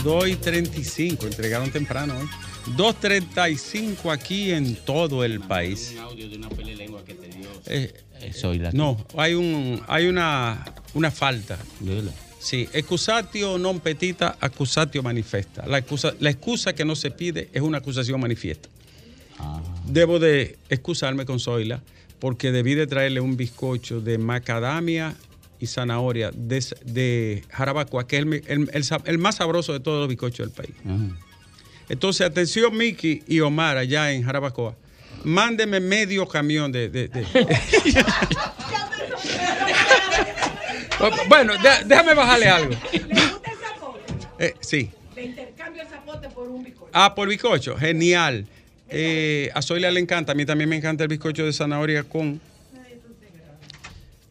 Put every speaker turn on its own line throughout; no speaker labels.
las 2 y 35, entregaron temprano hoy. 2.35 aquí en todo el país.
Un audio de una pelelengua que te dio.
Eh,
Eh, soy la.
no, hay, un, hay una, una falta. Sí, excusatio non petita, accusatio manifesta. La excusa, la excusa que no se pide es una acusación manifiesta.
Ah.
Debo de excusarme con Zoila porque debí de traerle un bizcocho de macadamia y zanahoria de, de Jarabacoa, que es el, el- el el más sabroso de todos los bizcochos del país.
Ajá.
Entonces, atención, Miki y Omar, allá en Jarabacoa. Mándeme medio camión de. de- de- bueno, déjame bajarle algo. Eh, sí.
Le intercambio el zapote por un bizcocho.
Ah, por bizcocho. Genial. Eh, a Zoila le encanta. A mí también me encanta el bizcocho de zanahoria con,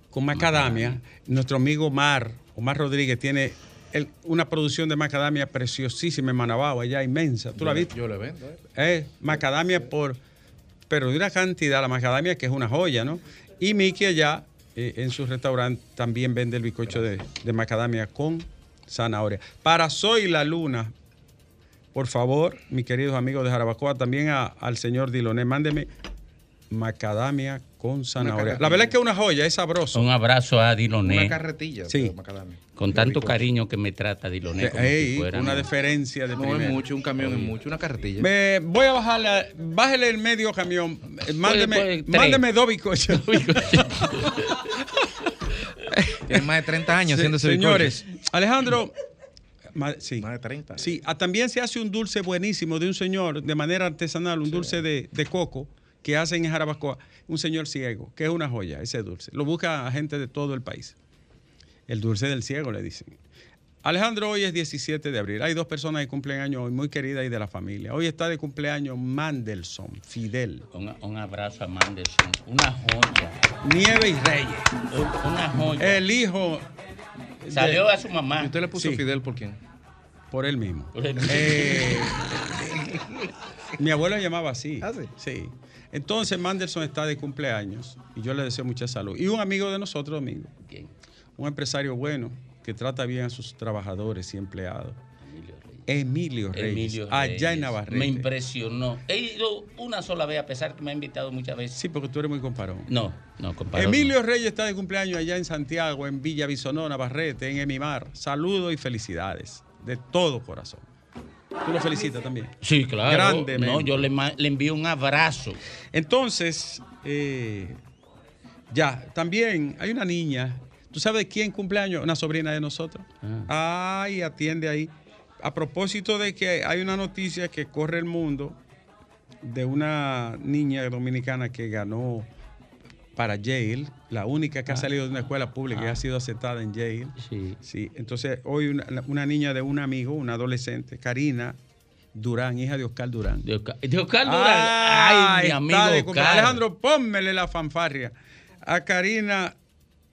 con macadamia. Nuestro amigo Omar, Omar Rodríguez, tiene el- una producción de macadamia preciosísima en Manabao, allá inmensa. ¿Tú la viste?
Yo le vendo. ¿eh?
Eh, macadamia por. Pero de una cantidad, la macadamia que es una joya, ¿no? Y Miki allá eh, en su restaurante también vende el bizcocho de, de macadamia con zanahoria. Para Soy la Luna, por favor, mis queridos amigos de Jarabacoa, también a- al señor Diloné, mándeme macadamia con zanahoria. La verdad es que es una joya, es sabroso.
Un abrazo a Diloné.
Una carretilla
Sí.
de macadamia.
Con tanto cariño que me trata Diloné. como
Ey,
si fuera,
una
¿no?
deferencia de
No
primera.
es mucho, un camión es mucho, una carretilla.
Me- voy a bajarle, bájele el medio camión. Eh, Mándeme,
puede, tres.
mándeme dos bizcochos.
Tiene más de 30 años haciendo ese
Señores, Alejandro, ma- sí.
Más de 30.
Sí, ah, también se hace un dulce buenísimo de un señor de manera artesanal, un dulce de, de coco que hacen en Jarabacoa, un señor ciego, que es una joya ese dulce. Lo busca gente de todo el país. El dulce del ciego, le dicen. Alejandro, hoy es 17 de abril. Hay dos personas que cumplen años hoy, muy queridas y de la familia. Hoy está de cumpleaños Mandelson, Fidel,
Un, un abrazo a Mandelson. Una joya.
Nieve y Reyes.
Una joya.
El hijo de-
Salió a su mamá.
¿Y usted le puso
Sí.
Fidel por quién?
por él mismo.
Por él mismo.
Eh, mi abuelo llamaba así.
¿Ah, sí?
Sí. Entonces Mandelson está de cumpleaños y yo le deseo mucha salud. Y un amigo de nosotros, amigo,
Bien.
un empresario bueno que trata bien a sus trabajadores y empleados.
Emilio Reyes.
Emilio Reyes,
Emilio
allá en Navarrete.
Me impresionó. He ido una sola vez, a pesar que me ha invitado muchas veces.
Sí, porque tú eres muy comparón.
No, no, compadre.
Emilio Reyes está de cumpleaños allá en Santiago, en Villa Bisonó, Navarrete, en Emimar. Saludos y felicidades de todo corazón. Tú lo felicitas también.
Sí, claro.
Grande,
No, yo le, le envío un abrazo.
Entonces, eh, ya, también hay una niña. ¿Tú sabes quién cumpleaños? Una sobrina de nosotros. Ay, atiende ahí. A propósito de que hay una noticia que corre el mundo de una niña dominicana que ganó para Yale, la única que ha salido de una escuela pública y ha sido aceptada en Yale.
Sí.
Sí, entonces hoy una, una niña de un amigo, una adolescente, Karina Durán, hija de Oscar Durán.
De Oscar, de Oscar Durán.
Ah,
Ay, mi amigo
de cum-
Oscar.
Alejandro, pónmele la fanfarria a Karina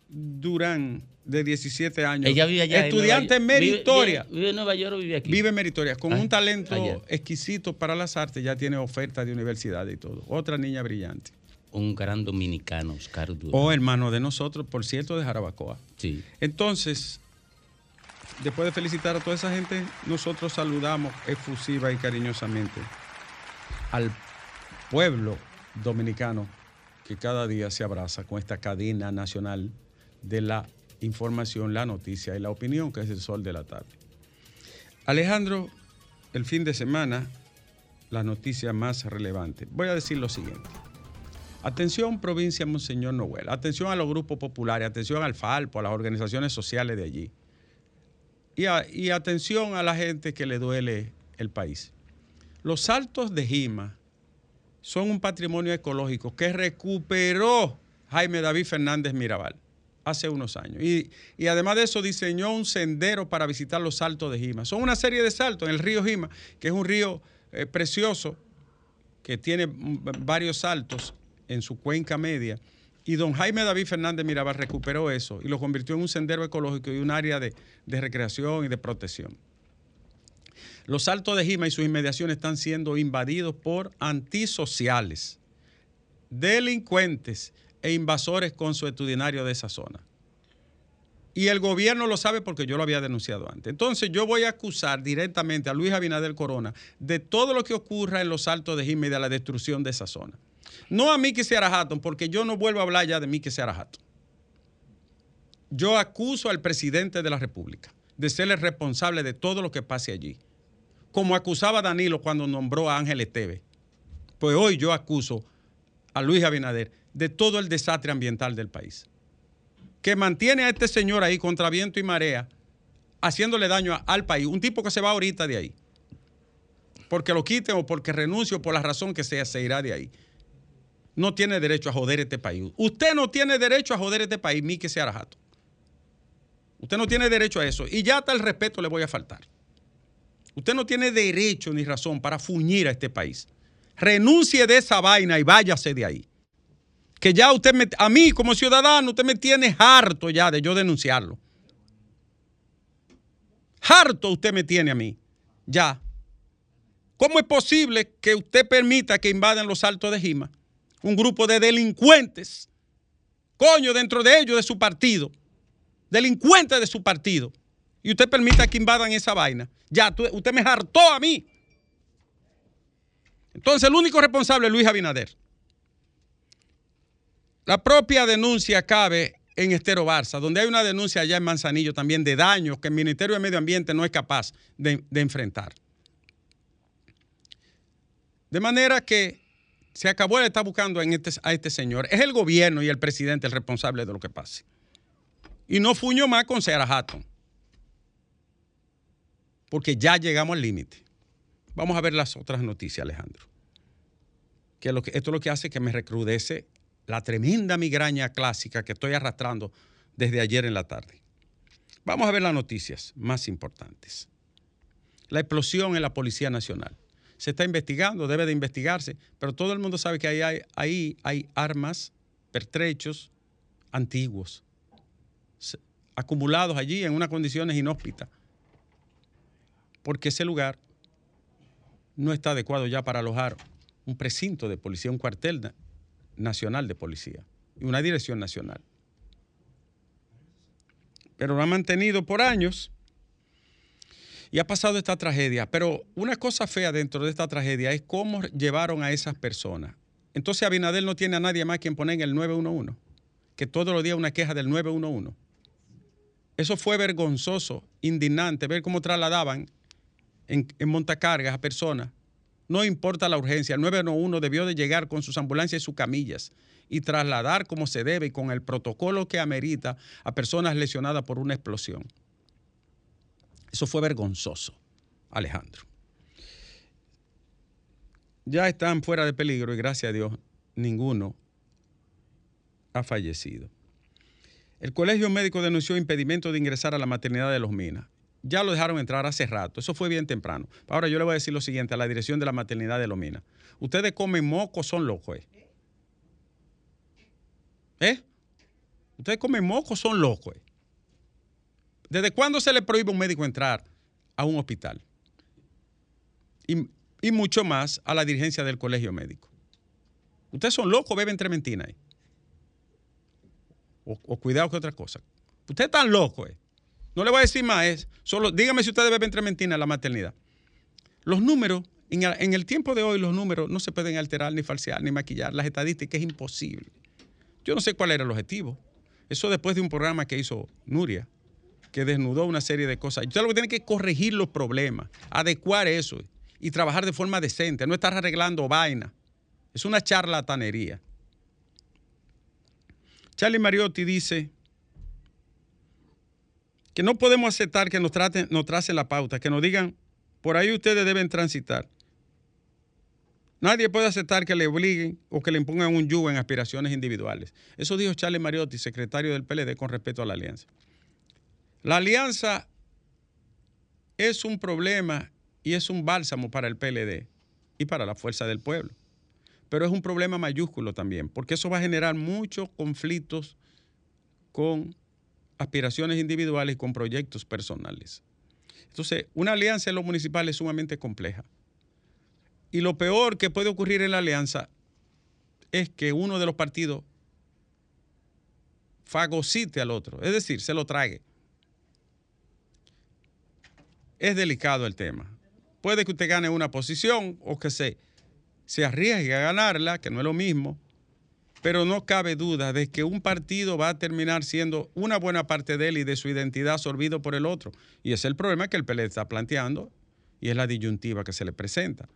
Durán, de 17 años.
Ella vive allá. en
Estudiante
Nueva York. Vive-
meritoria.
Vive, vive en Nueva York o vive aquí.
Vive meritoria, con
Ah,
un talento
allá.
exquisito para las artes, ya tiene oferta de universidad y todo. Otra niña brillante.
Un gran dominicano, Oscar Durán.
O hermano de nosotros, por cierto, de Jarabacoa.
Sí.
Entonces, después de felicitar a toda esa gente, nosotros saludamos efusiva y cariñosamente al pueblo dominicano que cada día se abraza con esta cadena nacional de la información, la noticia y la opinión, que es el sol de la tarde. Alejandro, el fin de semana, la noticia más relevante. Voy a decir lo siguiente. Atención, provincia Monseñor Noel. Atención a los grupos populares, atención al Falpo, a las organizaciones sociales de allí. Y, atención a la gente que le duele el país. Los saltos de Jima son un patrimonio ecológico que recuperó Jaime David Fernández Mirabal hace unos años. Y, y además de eso diseñó un sendero para visitar los saltos de Jima. Son una serie de saltos en el río Jima, que es un río eh, precioso, que tiene mm, varios saltos en su cuenca media. Y don Jaime David Fernández Mirabal recuperó eso y lo convirtió en un sendero ecológico y un área de, de recreación y de protección. Los altos de Jima y sus inmediaciones están siendo invadidos por antisociales, delincuentes e invasores consuetudinarios de esa zona. Y el gobierno lo sabe porque yo lo había denunciado antes. Entonces yo voy a acusar directamente a Luis Abinader Corona de todo lo que ocurra en los altos de Jima y de la destrucción de esa zona. No a Miki Hatton, porque yo no vuelvo a hablar ya de Miki Hatton. Yo acuso al presidente de la República de ser el responsable de todo lo que pase allí. Como acusaba Danilo cuando nombró a Ángel Esteve. Pues hoy yo acuso a Luis Abinader de todo el desastre ambiental del país. Que mantiene a este señor ahí contra viento y marea, haciéndole daño al país. Un tipo que se va ahorita de ahí. Porque lo quiten o porque renuncie o por la razón que sea, se irá de ahí. No tiene derecho a joder este país. Usted no tiene derecho a joder este país, Miki Searajato. Usted no tiene derecho a eso. Y ya hasta el respeto le voy a faltar. Usted no tiene derecho ni razón para fuñir a este país. Renuncie de esa vaina y váyase de ahí. Que ya usted, me, a mí como ciudadano, usted me tiene harto ya de yo denunciarlo. Harto usted me tiene a mí. Ya. ¿Cómo es posible que usted permita que invadan los altos de Jima? Un grupo de delincuentes. Coño, dentro de ellos, de su partido delincuentes de su partido, y usted permita que invadan esa vaina, ya, usted me hartó a mí. Entonces, el único responsable es Luis Abinader. La propia denuncia cabe en Estero Barça, donde hay una denuncia allá en Manzanillo también de daños que el Ministerio de Medio Ambiente no es capaz de, enfrentar. De manera que se acabó de estar buscando este, a este señor. Es el gobierno y el presidente el responsable de lo que pase. Y no fuño más con Sarah Hatton. Porque ya llegamos al límite. Vamos a ver las otras noticias, Alejandro. Que esto es lo que hace que me recrudece la tremenda migraña clásica que estoy arrastrando desde ayer en la tarde. Vamos a ver las noticias más importantes. La explosión en la Policía Nacional. Se está investigando, debe de investigarse, pero todo el mundo sabe que ahí hay, armas, pertrechos antiguos acumulados allí en unas condiciones inhóspitas, porque ese lugar no está adecuado ya para alojar un precinto de policía, un cuartel nacional de policía y una dirección nacional. Pero lo ha mantenido por años y ha pasado esta tragedia. Pero una cosa fea dentro de esta tragedia es cómo llevaron a esas personas. Entonces Abinadel no tiene a nadie más quien poner en el 911, que todos los días una queja del 911. Eso fue vergonzoso, indignante, ver cómo trasladaban en, montacargas a personas. No importa la urgencia, el 911 debió de llegar con sus ambulancias y sus camillas y trasladar como se debe y con el protocolo que amerita a personas lesionadas por una explosión. Eso fue vergonzoso, Alejandro. Ya están fuera de peligro y gracias a Dios ninguno ha fallecido. El Colegio Médico denunció impedimento de ingresar a la maternidad de Los Minas. Ya lo dejaron entrar hace rato. Eso fue bien temprano. Ahora yo le voy a decir lo siguiente a la dirección de la maternidad de Los Minas. Ustedes comen moco, son locos. ¿eh? ¿Eh? Ustedes comen moco, son locos. ¿eh? ¿Desde cuándo se le prohíbe a un médico entrar a un hospital? Y, mucho más a la dirigencia del colegio médico. Ustedes son locos, beben trementina ahí. O, cuidado que otra cosa. Usted es tan loco, eh. No le voy a decir más, solo dígame si usted beben trementina en la maternidad. Los números, en el, en el, tiempo de hoy, los números no se pueden alterar, ni falsear, ni maquillar. Las estadísticas es imposible. Yo no sé cuál era el objetivo. Eso después de un programa que hizo Nuria, que desnudó una serie de cosas. Usted lo que tiene que corregir los problemas, adecuar eso y trabajar de forma decente, no estar arreglando vaina. Es una charlatanería. Charlie Mariotti dice que no podemos aceptar que nos, traten, nos tracen la pauta, que nos digan, por ahí ustedes deben transitar. Nadie puede aceptar que le obliguen o que le impongan un yugo en aspiraciones individuales. Eso dijo Charlie Mariotti, secretario del PLD, con respecto a la alianza. La alianza es un problema y es un bálsamo para el PLD y para la fuerza del pueblo pero es un problema mayúsculo también, porque eso va a generar muchos conflictos con aspiraciones individuales y con proyectos personales. Entonces, una alianza en lo municipal es sumamente compleja. Y lo peor que puede ocurrir en la alianza es que uno de los partidos fagocite al otro, es decir, se lo trague. Es delicado el tema. Puede que usted gane una posición o que se, se arriesgue a ganarla, que no es lo mismo, pero no cabe duda de que un partido va a terminar siendo una buena parte de él y de su identidad absorbido por el otro. Y es el problema que el PLD está planteando y es la disyuntiva que se le presenta.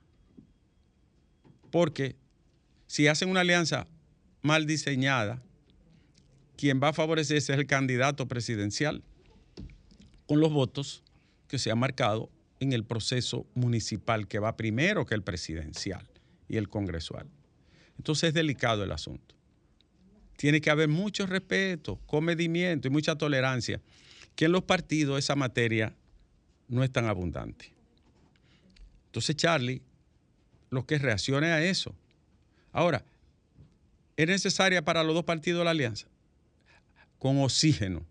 Porque si hacen una alianza mal diseñada, quien va a favorecerse es el candidato presidencial con los votos que se ha marcado en el proceso municipal que va primero que el presidencial y el congresual. Entonces es delicado el asunto. Tiene que haber mucho respeto, comedimiento y mucha tolerancia, que en los partidos esa materia no es tan abundante. Entonces Charlie, lo que reaccione a eso. Ahora, ¿es necesaria para los dos partidos la alianza? Con oxígeno.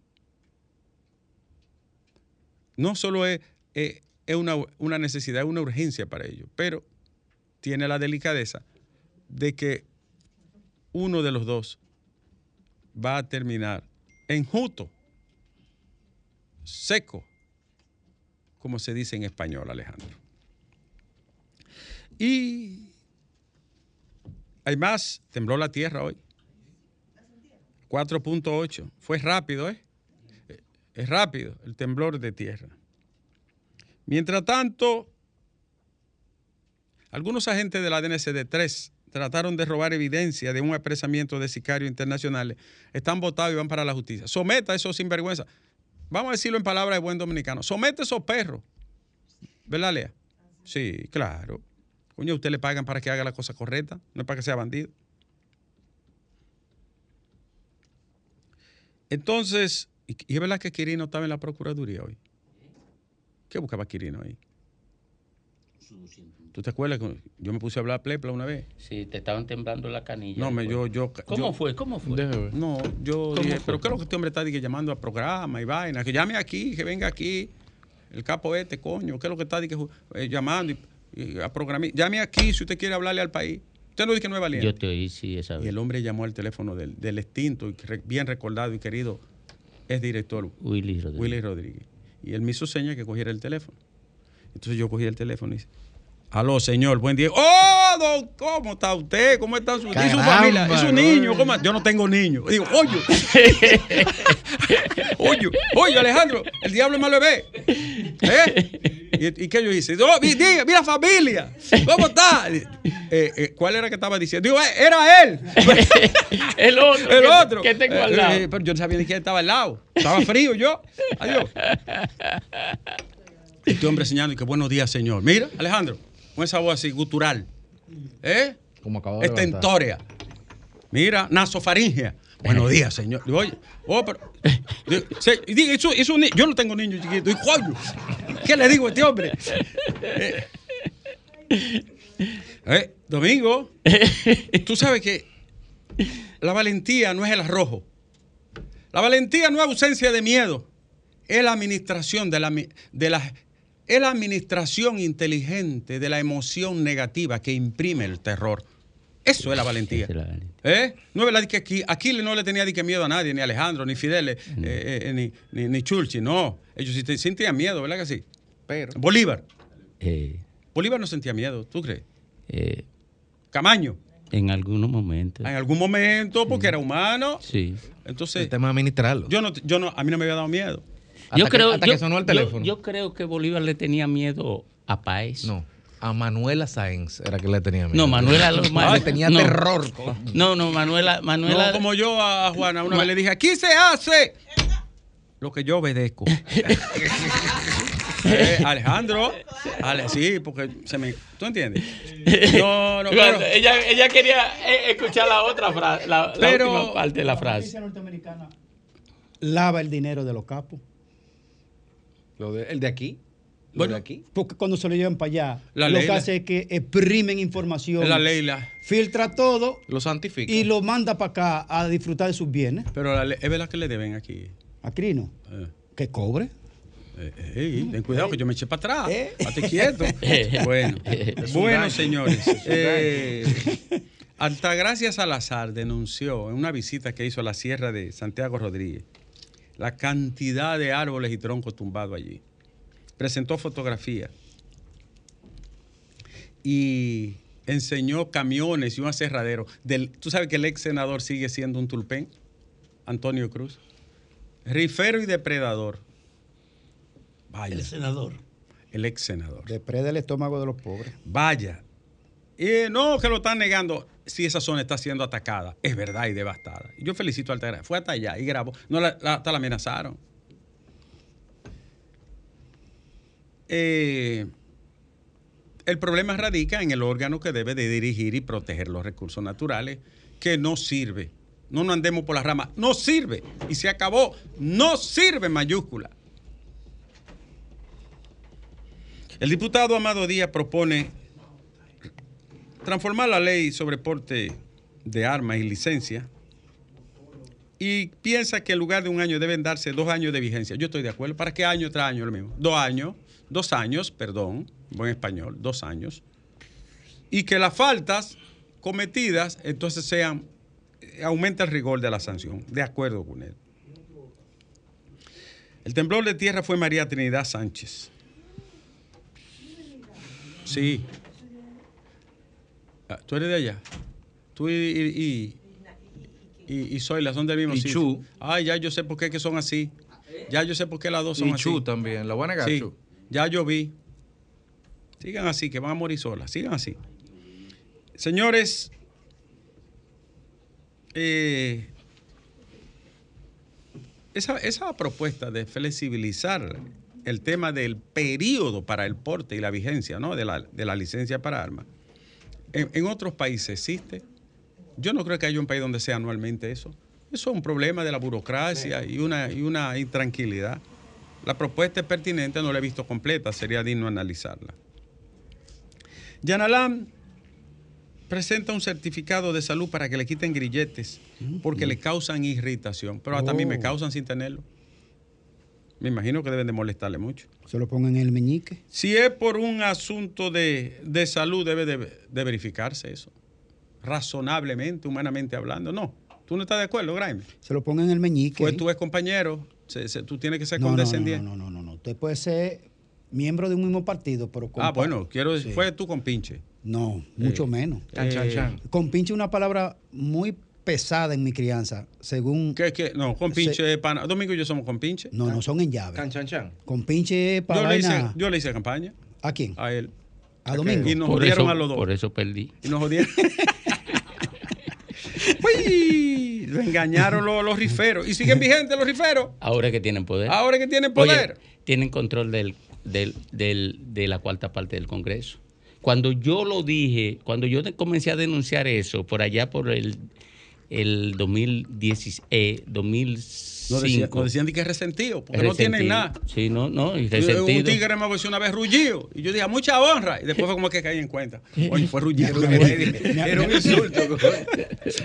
No solo es, es, es una, una necesidad, es una urgencia para ellos, pero tiene la delicadeza de que uno de los dos va a terminar enjuto, seco, como se dice en español, Alejandro. Y hay más, tembló la tierra hoy. 4.8. Fue rápido, ¿eh? Es rápido el temblor de tierra. Mientras tanto, algunos agentes de la DNCD-3 trataron de robar evidencia de un apresamiento de sicarios internacionales. Están votados y van para la justicia. Someta a esos sinvergüenza. Vamos a decirlo en palabras de buen dominicano. Somete a esos perros. ¿Verdad, Lea? Sí, claro. Coño, usted le pagan para que haga la cosa correcta, no es para que sea bandido. Entonces, y, y es verdad que Quirino estaba en la Procuraduría hoy. ¿Qué buscaba Quirino ahí? ¿Tú te acuerdas que yo me puse a hablar plepla una vez?
Sí, te estaban temblando la canilla.
No, me, yo, yo,
¿Cómo
yo-
fue? ¿Cómo fue?
Déjame.
No, yo
¿Cómo
dije,
fue?
pero creo que este hombre está dije, llamando a programa y vaina, que llame aquí, que venga aquí, el capo este, coño, ¿qué es lo que está dije, eh, llamando y, y a programar? Llame aquí si usted quiere hablarle al país. Usted no dice que no es valiente.
Yo te oí, sí, esa
Y
vez.
el hombre llamó al teléfono del, del extinto y re- bien recordado y querido es director
Willy Rodríguez.
Willy Rodríguez. Y él me hizo señas que cogiera el teléfono. Entonces yo cogí el teléfono y dice, aló señor, buen día. ¡Oh, ¿Cómo está usted? ¿Cómo está su, y su
Caramba,
familia? ¿Y su niño? ¿Cómo? Yo no tengo niño. Digo, oye. oye, oye, Alejandro, el diablo malo bebé. ¿Eh? ¿Y, y qué yo hice? Oh, mi- diga, mira familia, ¿cómo está? Eh, eh, ¿Cuál era que estaba diciendo? Digo, eh, era él.
el otro.
El otro.
Que tengo al lado.
pero yo no sabía ni quién estaba al lado. Estaba frío yo. Adiós. Este hombre señalando y que buenos días, señor. Mira, Alejandro, con esa voz así, gutural. ¿Eh?
Como acabo de.
Estentórea. Mira, nasofaringia. Buenos días, señor. Digo, oye, oh, pero. digo, se- y diga, eso, eso ni- yo no tengo niño chiquito. Digo, coño, ¿qué le digo a este hombre? Eh, eh, Domingo, tú sabes que la valentía no es el arrojo. La valentía no es ausencia de miedo. Es la administración de la, de la es la administración inteligente de la emoción negativa que imprime el terror. Eso es la valentía.
Es la valentía.
¿Eh? No es verdad que aquí, aquí no le tenía que miedo a nadie, ni a Alejandro, ni Fidel, eh, eh, eh, ni, ni, ni Churchill, no. Ellos sí sentían miedo, ¿verdad que sí?
Pero,
Bolívar.
Eh,
Bolívar no sentía miedo, ¿tú crees?
eh,
Camaño.
en algunos momentos.
En algún momento, porque era humano.
Sí.
Entonces,
el tema administrarlo.
yo no, yo no, a mí no me había dado miedo.
Hasta
yo
que-
creo,
hasta
yo-
que sonó el teléfono.
Yo, creo que Bolívar le tenía miedo a Paez.
No, a Manuela Sáenz era que le tenía miedo.
No, Manuela lo
le tenía
no.
terror.
No, no, Manuela, Manuela.
No, como yo a Juana una
Ma-
vez le dije, aquí se hace lo que yo obedezco. Eh, Alejandro, Ale- sí, porque se me... ¿Tú entiendes? No, no, pero-
ella, ella quería eh, escuchar la otra frase, la, la
Pero-
última parte de la
La
frase.
justicia norteamericana lava el dinero de los capos.
Lo de- el de aquí. Lo
Bueno,
de aquí.
Porque cuando se lo llevan para allá,
La
lo
ley,
que
la-
hace es que exprimen información,
la ley, la-
filtra todo
Lo santifica.
y lo manda para acá a disfrutar de sus bienes.
pero la ley- es verdad que le deben aquí.
A Crino,
Eh,
que cobre.
Eh, ey, ten cuidado que yo me eché para atrás.
¿Eh?
Estate quieto. bueno, bueno, señores. eh, Altagracia Salazar denunció en una visita que hizo a la sierra de Santiago Rodríguez la cantidad de árboles y troncos tumbados allí. Presentó fotografías y enseñó camiones y un aserradero. Del, Tú sabes que el ex senador sigue siendo un tulpén, Antonio Cruz. Rifero y depredador. Vaya,
El senador.
el ex senador.
Depreda el estómago de los pobres.
Vaya. Y no, que lo están negando. Si esa zona está siendo atacada, es verdad y devastada. Yo felicito a Altagracia. Fue hasta allá y grabó. No, la- hasta la amenazaron. Eh, el problema radica en el órgano que debe de dirigir y proteger los recursos naturales, que no sirve. No nos andemos por las ramas. No sirve. Y se acabó. No sirve mayúscula. El diputado Amado Díaz propone transformar la ley sobre porte de armas y licencia y piensa que en lugar de un año deben darse dos años de vigencia. Yo estoy de acuerdo. ¿Para qué año tras año lo mismo? Dos años, dos años, perdón, buen español, dos años. Y que las faltas cometidas entonces sean, eh, aumenta el rigor de la sanción. De acuerdo con él. El temblor de tierra fue María Trinidad Sánchez. Sí. Ah, ¿Tú eres de allá? Tú y, y, y, y, y Zoila son del mismo
Y
sitio.
Chu.
Ay, ya yo sé por qué que son así. Ya yo sé por qué las dos son
Y
así.
Chu también, la buena
Sí,
Chu.
ya yo vi. Sigan así, que van a morir solas. Sigan así. Señores, eh, esa, esa propuesta de flexibilizar el tema del periodo para el porte y la vigencia ¿no? de, la, de la licencia para armas, en, en otros países existe. Yo no creo que haya un país donde sea anualmente eso. Eso es un problema de la burocracia y una, y una intranquilidad. La propuesta es pertinente, no la he visto completa, sería digno analizarla. Yanalán presenta un certificado de salud para que le quiten grilletes porque le causan irritación, pero hasta a mí me
Oh.
causan sin tenerlo. Me imagino que deben de molestarle mucho.
Se lo pongan en el meñique.
Si es por un asunto de, de salud, debe de, de verificarse eso. Razonablemente, humanamente hablando. No, tú no estás de acuerdo, Graeme.
Se lo pongan en el meñique.
Pues tú eres compañero, se- se- tú tienes que ser
no, no, no,
condescendiente.
no, no, no, no. Usted puede ser miembro de un mismo partido, pero con
Ah, bueno, quiero
Sí.
fue tú con pinche.
No, mucho menos.
Eh.
Compinche es una palabra muy pesada en mi crianza, según...
¿Qué, qué? No, con pinche pana. Domingo y yo somos con pinche.
No, no son en llave.
Chan, chan, chan.
Compinche es para
Yo le, hice,
vaina...
yo le hice campaña
¿A quién?
a él.
¿A Domingo?
Y nos
Por
jodieron
eso,
a los dos.
por eso perdí.
Y nos jodieron. Uy, lo engañaron los, los riferos. Y siguen vigentes los riferos.
Ahora que tienen poder.
Ahora que tienen poder.
Oye, tienen control del, del- del- de la cuarta parte del Congreso. Cuando yo lo dije, cuando yo comencé a denunciar eso, por allá por el, el 2010, eh, 2005.
Nos decían, decían de que es resentido, porque no tienen nada.
Sí, no, no, y
Un
resentido.
tigre me voció una vez rullido. Y yo dije, "A mucha honra. Y después fue como que caí en cuenta. Oye, fue rullido. Era un insulto.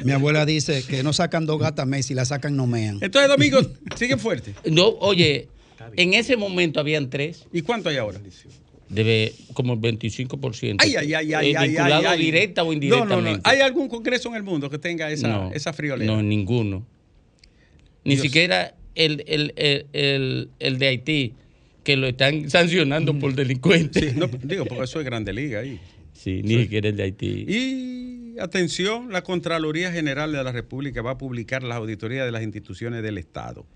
Mi abuela dice que no sacan dos gatas mes, si la sacan no mean.
Entonces, Domingo, siguen fuerte.
No, oye, en ese momento habían tres,
¿Y cuánto hay ahora?
Debe como el 25%.
Ay, ay, ay, ay,
eh,
ay,
vinculado
ay, ay.
directa o
No,
indirectamente.
no, no. ¿Hay algún congreso en el mundo que tenga esa,
no,
esa friolera?
No, ninguno. Ni
Dios.
siquiera el, el, el, el- de Haití, que lo están sancionando por delincuentes.
Sí, no, digo, porque eso es Grande Liga ahí.
Sí, ni siquiera el de Haití.
Y atención, la Contraloría General de la República va a publicar las auditorías de las instituciones del Estado.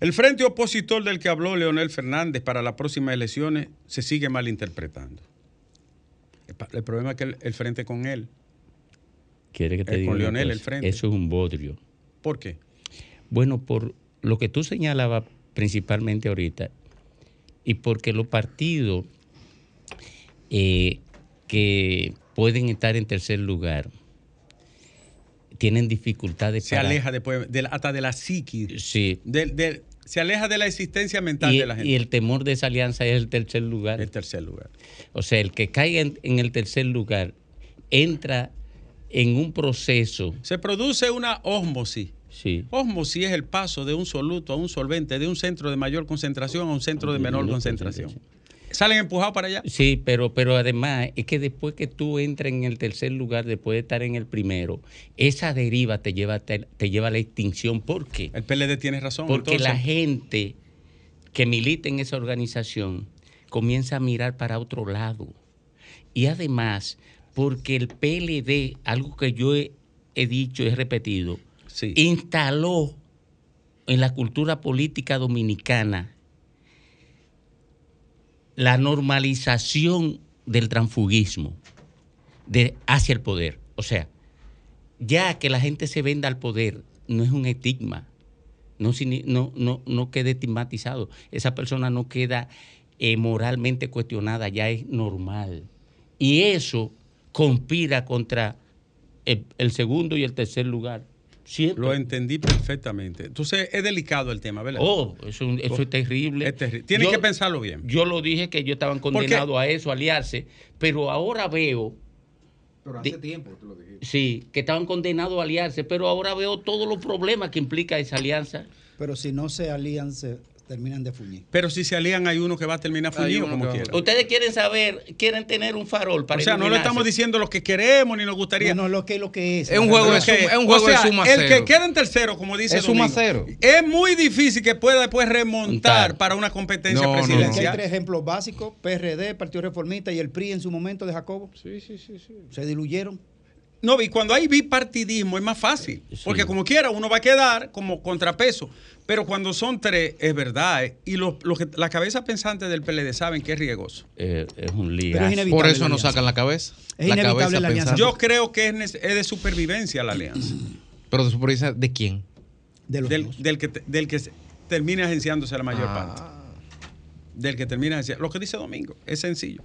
El frente opositor del que habló Leonel Fernández para las próximas elecciones se sigue malinterpretando. El, problema es que el, el frente con él.
¿Quiere que te
eh,
diga
con Leonel, el frente.
Eso es un bodrio.
¿Por qué?
Bueno, por lo que tú señalabas principalmente ahorita, y porque los partidos eh, que pueden estar en tercer lugar tienen dificultades
Se
para-
aleja después de hasta de la psiqui.
Sí.
se aleja de la existencia mental
Y,
de la gente.
y el temor de esa alianza es el tercer lugar.
el tercer lugar.
O sea, el que caiga en, en el tercer lugar entra en un proceso.
Se produce una ósmosis
Sí.
Osmosis es el paso de un soluto a un solvente, de un centro de mayor concentración a un centro de menor concentración. ¿Salen empujados para allá?
Sí, pero, pero además es que después que tú entras en el tercer lugar, después de estar en el primero, esa deriva te lleva, te, te lleva a la extinción. ¿Por qué?
El PLD tiene razón.
Porque
entonces.
la gente que milita en esa organización comienza a mirar para otro lado. Y además, porque el PLD, algo que yo he, he dicho y he repetido,
Sí.
instaló en la cultura política dominicana la normalización del transfugismo hacia el poder. O sea, ya que la gente se venda al poder no es un estigma, no, no, no, no queda estigmatizado. Esa persona no queda eh, moralmente cuestionada, ya es normal. Y eso conspira contra el, el segundo y el tercer lugar. Siempre.
Lo entendí perfectamente. Entonces es delicado el tema, ¿verdad?
Oh, eso, eso es terrible.
Es terrible. Tienen
Yo-
que pensarlo bien.
Yo lo dije que ellos estaban condenados a eso, a aliarse, pero ahora veo,
Pero
hace
tiempo tú lo dijiste.
sí, que estaban condenados a aliarse, pero ahora veo todos los problemas que implica esa alianza.
Pero si no se alían, se terminan de fuñir.
Pero si se alían, hay uno que va a terminar fuñido como quiera.
Ustedes quieren saber, quieren tener un farol para
O sea, no le estamos diciendo lo que queremos ni nos gustaría.
No, no, lo que, lo que es.
Es un juego de suma- es un
o
juego de
sea,
suma
El
cero.
que queda en tercero, como dice
Es suma
Domingo,
cero.
Es muy difícil que pueda después remontar
Montar.
para una competencia
No, no,
hay
presidencial.
tres ejemplos básicos: PRD, Partido Reformista y el PRI en su momento de Jacobo.
Sí, sí, sí, sí.
Se diluyeron.
No, y cuando hay bipartidismo es más fácil,
Sí.
porque como quiera uno va a quedar como contrapeso, pero cuando son tres es verdad, eh, y los, los que, la cabeza pensante del PLD saben que es riesgoso.
Eh, es un lío.
Es inevitable.
Por eso
la
nos
alianza.
sacan la cabeza.
Es inevitable
cabeza
la alianza.
Yo creo que es, de supervivencia la alianza,
Pero de supervivencia, ¿de quién?
De los
del, que, del que termina agenciándose la mayor parte.
Ah.
del que termina agenciando. Lo que dice Domingo, es sencillo.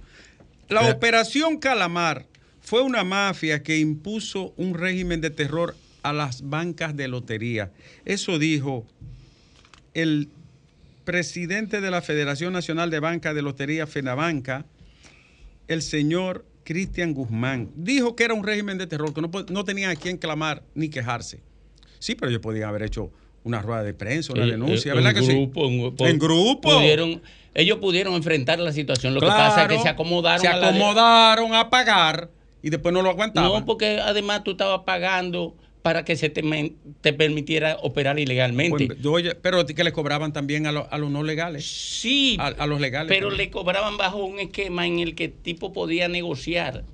La
Pero-
operación Calamar fue una mafia que impuso un régimen de terror a las bancas de lotería. Eso dijo el presidente de la Federación Nacional de Banca de Lotería, FENABANCA, el señor Cristian Guzmán. Dijo que era un régimen de terror, que no, no tenían a quien clamar ni quejarse. Sí, pero ellos podían haber hecho una rueda de prensa, una
Eh,
denuncia,
eh,
¿verdad
en
que
grupo,
sí?
En,
En grupo.
Pudieron, ellos pudieron enfrentar la situación. Lo que pasa es que se acomodaron
se
a la-
acomodaron a pagar y después no lo aguantaban.
No, porque además tú estabas pagando para que se te, te permitiera operar ilegalmente.
Pues, pero que le cobraban también a, lo- a los no legales,
sí,
a, a los legales.
pero
también.
le cobraban bajo un esquema en el que el tipo podía negociar.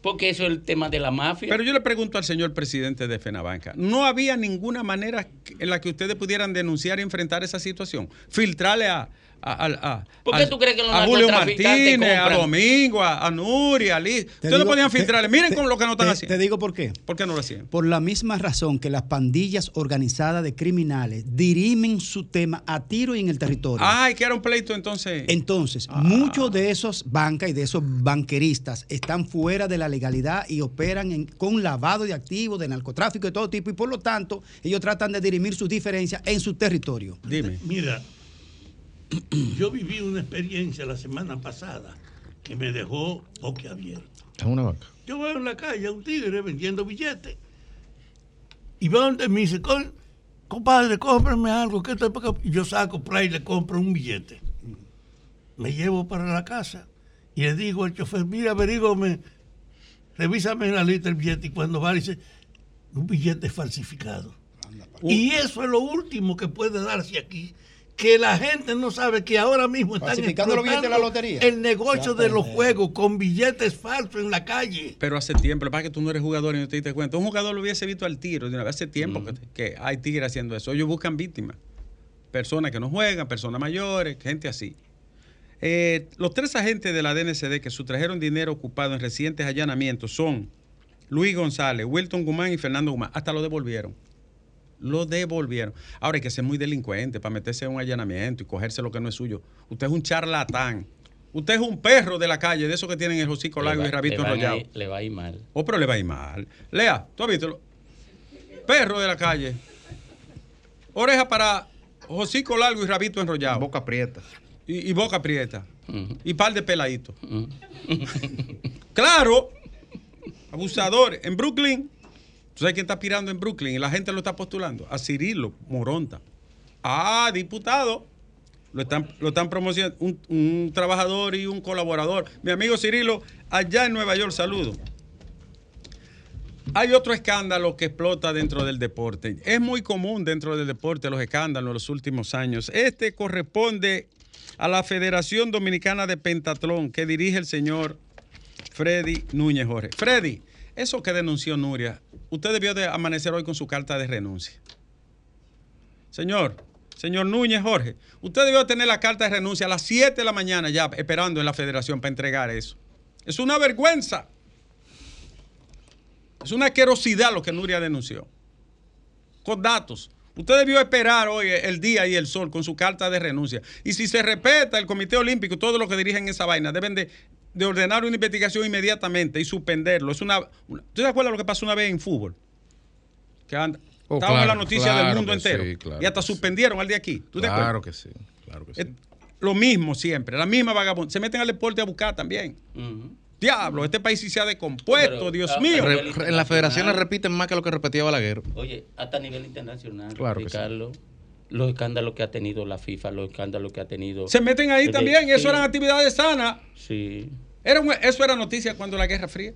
Porque eso es el tema de la mafia.
Pero yo le pregunto al señor presidente de FENABANCA, ¿no había ninguna manera en la que ustedes pudieran denunciar y enfrentar esa situación? Filtrarle a... a, a- a-
¿Por qué
a-
tú crees que los
a Julio Martínez, a? Domingo, a, a Nuria, a Liz.
Te
Ustedes no podían filtrarle. Miren
te-
con lo que no están
te-
haciendo.
Te digo por qué.
¿Por qué no lo hacían?
Por la misma razón que las pandillas organizadas de criminales dirimen su tema a tiro y en el territorio.
Ay, que era un pleito entonces.
Entonces,
Ah.
muchos de esos bancas y de esos banqueristas están fuera de la legalidad y operan en- con lavado de activos, de narcotráfico de todo tipo, y por lo tanto, ellos tratan de dirimir sus diferencias en su territorio.
Dime.
Mira, yo viví una experiencia la semana pasada que me dejó boquiabierto.
Es una vaca.
Yo voy en la calle a un tigre vendiendo billetes. Y va donde me dice, "Con- compadre, cómprame algo. que estoy para acá?". Y yo saco play y le compro un billete. Me llevo para la casa y le digo al chofer, mira, averígame, revísame en la lista el billete. Y cuando va, dice, un billete falsificado. Y eso es lo último que puede darse aquí. Que la gente no sabe que ahora mismo están
Falsificando los billetes de la
explotando
lotería.
El negocio de los juegos con billetes falsos en la calle.
Pero hace tiempo, lo que pasa es que tú no eres jugador y no te diste cuenta. Un jugador lo hubiese visto al tiro de una vez. Hace tiempo que, que hay tigres haciendo eso. Ellos buscan víctimas. Personas que no juegan, personas mayores, gente así. Eh, los tres agentes de la DNCD que sustrajeron dinero ocupado en recientes allanamientos son Luis González, Wilton Guzmán y Fernando Guzmán. Hasta lo devolvieron. Lo devolvieron. Ahora hay que ser muy delincuente para meterse en un allanamiento y cogerse lo que no es suyo. Usted es un charlatán. Usted es un perro de la calle, de esos que tienen el hocico largo
va-
y rabito
a
enrollado.
Le va a ir mal.
Oh, pero le va a ir mal. Lea, ¿tú has visto? lo- Perro de la calle. Oreja para hocico largo y rabito enrollado.
Boca prieta.
Y, y boca prieta.
Ujú.
Y par de peladitos. Claro. Abusadores. En Brooklyn, ¿Tú sabes quién está aspirando en Brooklyn y la gente lo está postulando? A Cirilo Moronta. Ah, diputado. Lo están, lo están promocionando un, un trabajador y un colaborador. Mi amigo Cirilo, allá en Nueva York, saludo. Hay otro escándalo que explota dentro del deporte. Es muy común dentro del deporte los escándalos en los últimos años. Este corresponde a la Federación Dominicana de Pentatlón que dirige el señor Freddy Núñez Jorge. Freddy, eso que denunció Nuria, usted debió de amanecer hoy con su carta de renuncia. Señor, señor Núñez Jorge, usted debió tener la carta de renuncia a las 7 de la mañana ya esperando en la federación para entregar eso. Es una vergüenza. Es una asquerosidad lo que Nuria denunció. Con datos. Usted debió esperar hoy el día y el sol con su carta de renuncia. Y si se respeta el Comité Olímpico y todos los que dirigen esa vaina, deben de, de ordenar una investigación inmediatamente y suspenderlo. Es una, una- ¿Tú te acuerdas lo que pasó una vez en fútbol? Que anda-
Oh,
estábamos en la noticia
claro
del mundo entero.
sí, claro
y hasta suspendieron al de aquí. ¿Tú te
Claro
acuerdas?
que sí, claro que sí.
Es lo mismo siempre, la misma vagabunda. Se meten al deporte a buscar también. Diablo, este país sí se ha descompuesto,
Pero,
Dios
ah,
mío.
En la federación le repiten más que lo que repetía Balaguer.
Oye, hasta a nivel internacional,
Claro que sí.
Los escándalos que ha tenido la FIFA, los escándalos que ha tenido.
Se meten ahí también, eso
sí,
eran actividades sanas.
Sí.
Era un- eso era noticia cuando la Guerra Fría.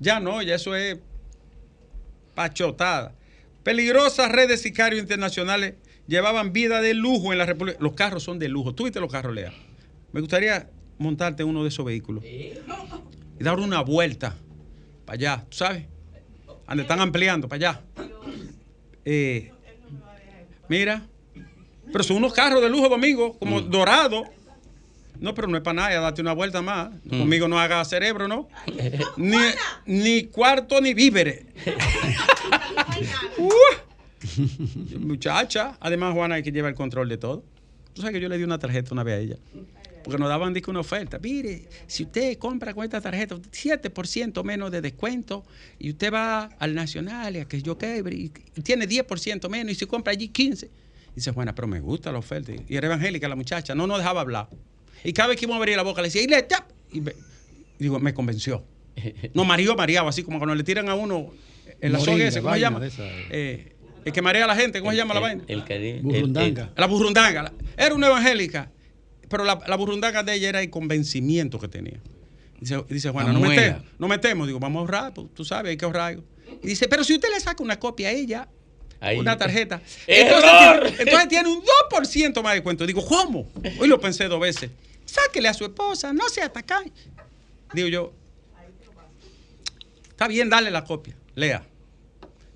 Ya no, ya eso es pachotada. Peligrosas redes sicarios internacionales llevaban vida de lujo en la República. Los carros son de lujo. ¿Tú viste los carros, Lea? Me gustaría montarte en uno de esos vehículos y dar una vuelta para allá, ¿tú sabes? Donde están ampliando, para allá. Eh, mira, pero son unos carros de lujo, Domingo, como dorados. No, pero no es para nada, date una vuelta más. Conmigo no haga cerebro, ¿no? Ni, ni cuarto ni víveres. Uh, muchacha, además Juana hay que lleva el control de todo. Tú sabes que yo le di una tarjeta una vez a ella. Porque nos daban una oferta. Mire, si usted compra con esta tarjeta, 7% menos de descuento, y usted va al Nacional, y a que yo quebre, y tiene 10% menos, y si compra allí 15%. Dice, Juana, pero me gusta la oferta. Y era evangélica la muchacha, no nos dejaba hablar. Y cada vez que íbamos a abrir la boca, le decía, y le tap. Y me, y digo, me convenció. No, mareó, mareado, así como cuando le tiran a uno en la soga
Moringa,
ese, ¿cómo se llama? Eh, el que marea a la gente, ¿cómo se llama la
El-
vaina?
El, que- el-
Burrundanga.
La burrundanga. La- Era una evangélica, pero la, la burrundanga de ella era el convencimiento que tenía. Dice, dice Juana,
La
no metemos, no metemos. Digo, vamos a ahorrar, pues, tú sabes, hay que ahorrar. algo. Y dice, pero si usted le saca una copia a ella,
Ahí.
una tarjeta, entonces, tiene- entonces tiene un 2% más de cuento. Digo, ¿cómo? Hoy lo pensé dos veces. Sáquele a su esposa, no se ataca. Digo yo, está bien, dale la copia. Lea.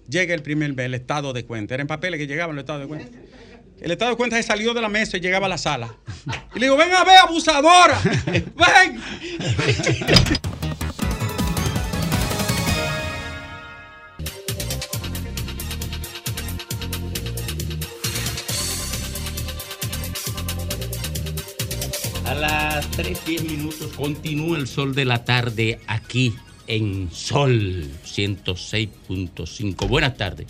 Llega el primer el estado de cuenta. Eran papeles que llegaban los estados de cuenta. El estado de cuenta se salió de la mesa y llegaba a la sala. Y le digo, ven a ver, abusadora. Ven.
A las 3.10 minutos continúa el sol de la tarde aquí en Sol 106.5. Buenas tardes.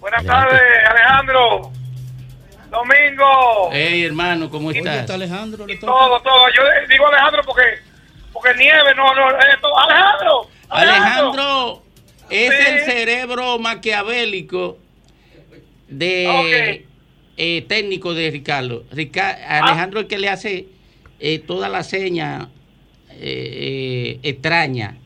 Buenas tardes, Alejandro. Domingo.
Hey, hermano, ¿cómo estás?
está Alejandro, le
todo, todo. Yo digo Alejandro porque porque nieve, no, no, esto. Alejandro.
Alejandro es
Sí.
el cerebro maquiavélico de. Eh, técnico de Ricardo. Rica-
Ah.
Alejandro es el que le hace eh, toda la seña eh, eh, extraña.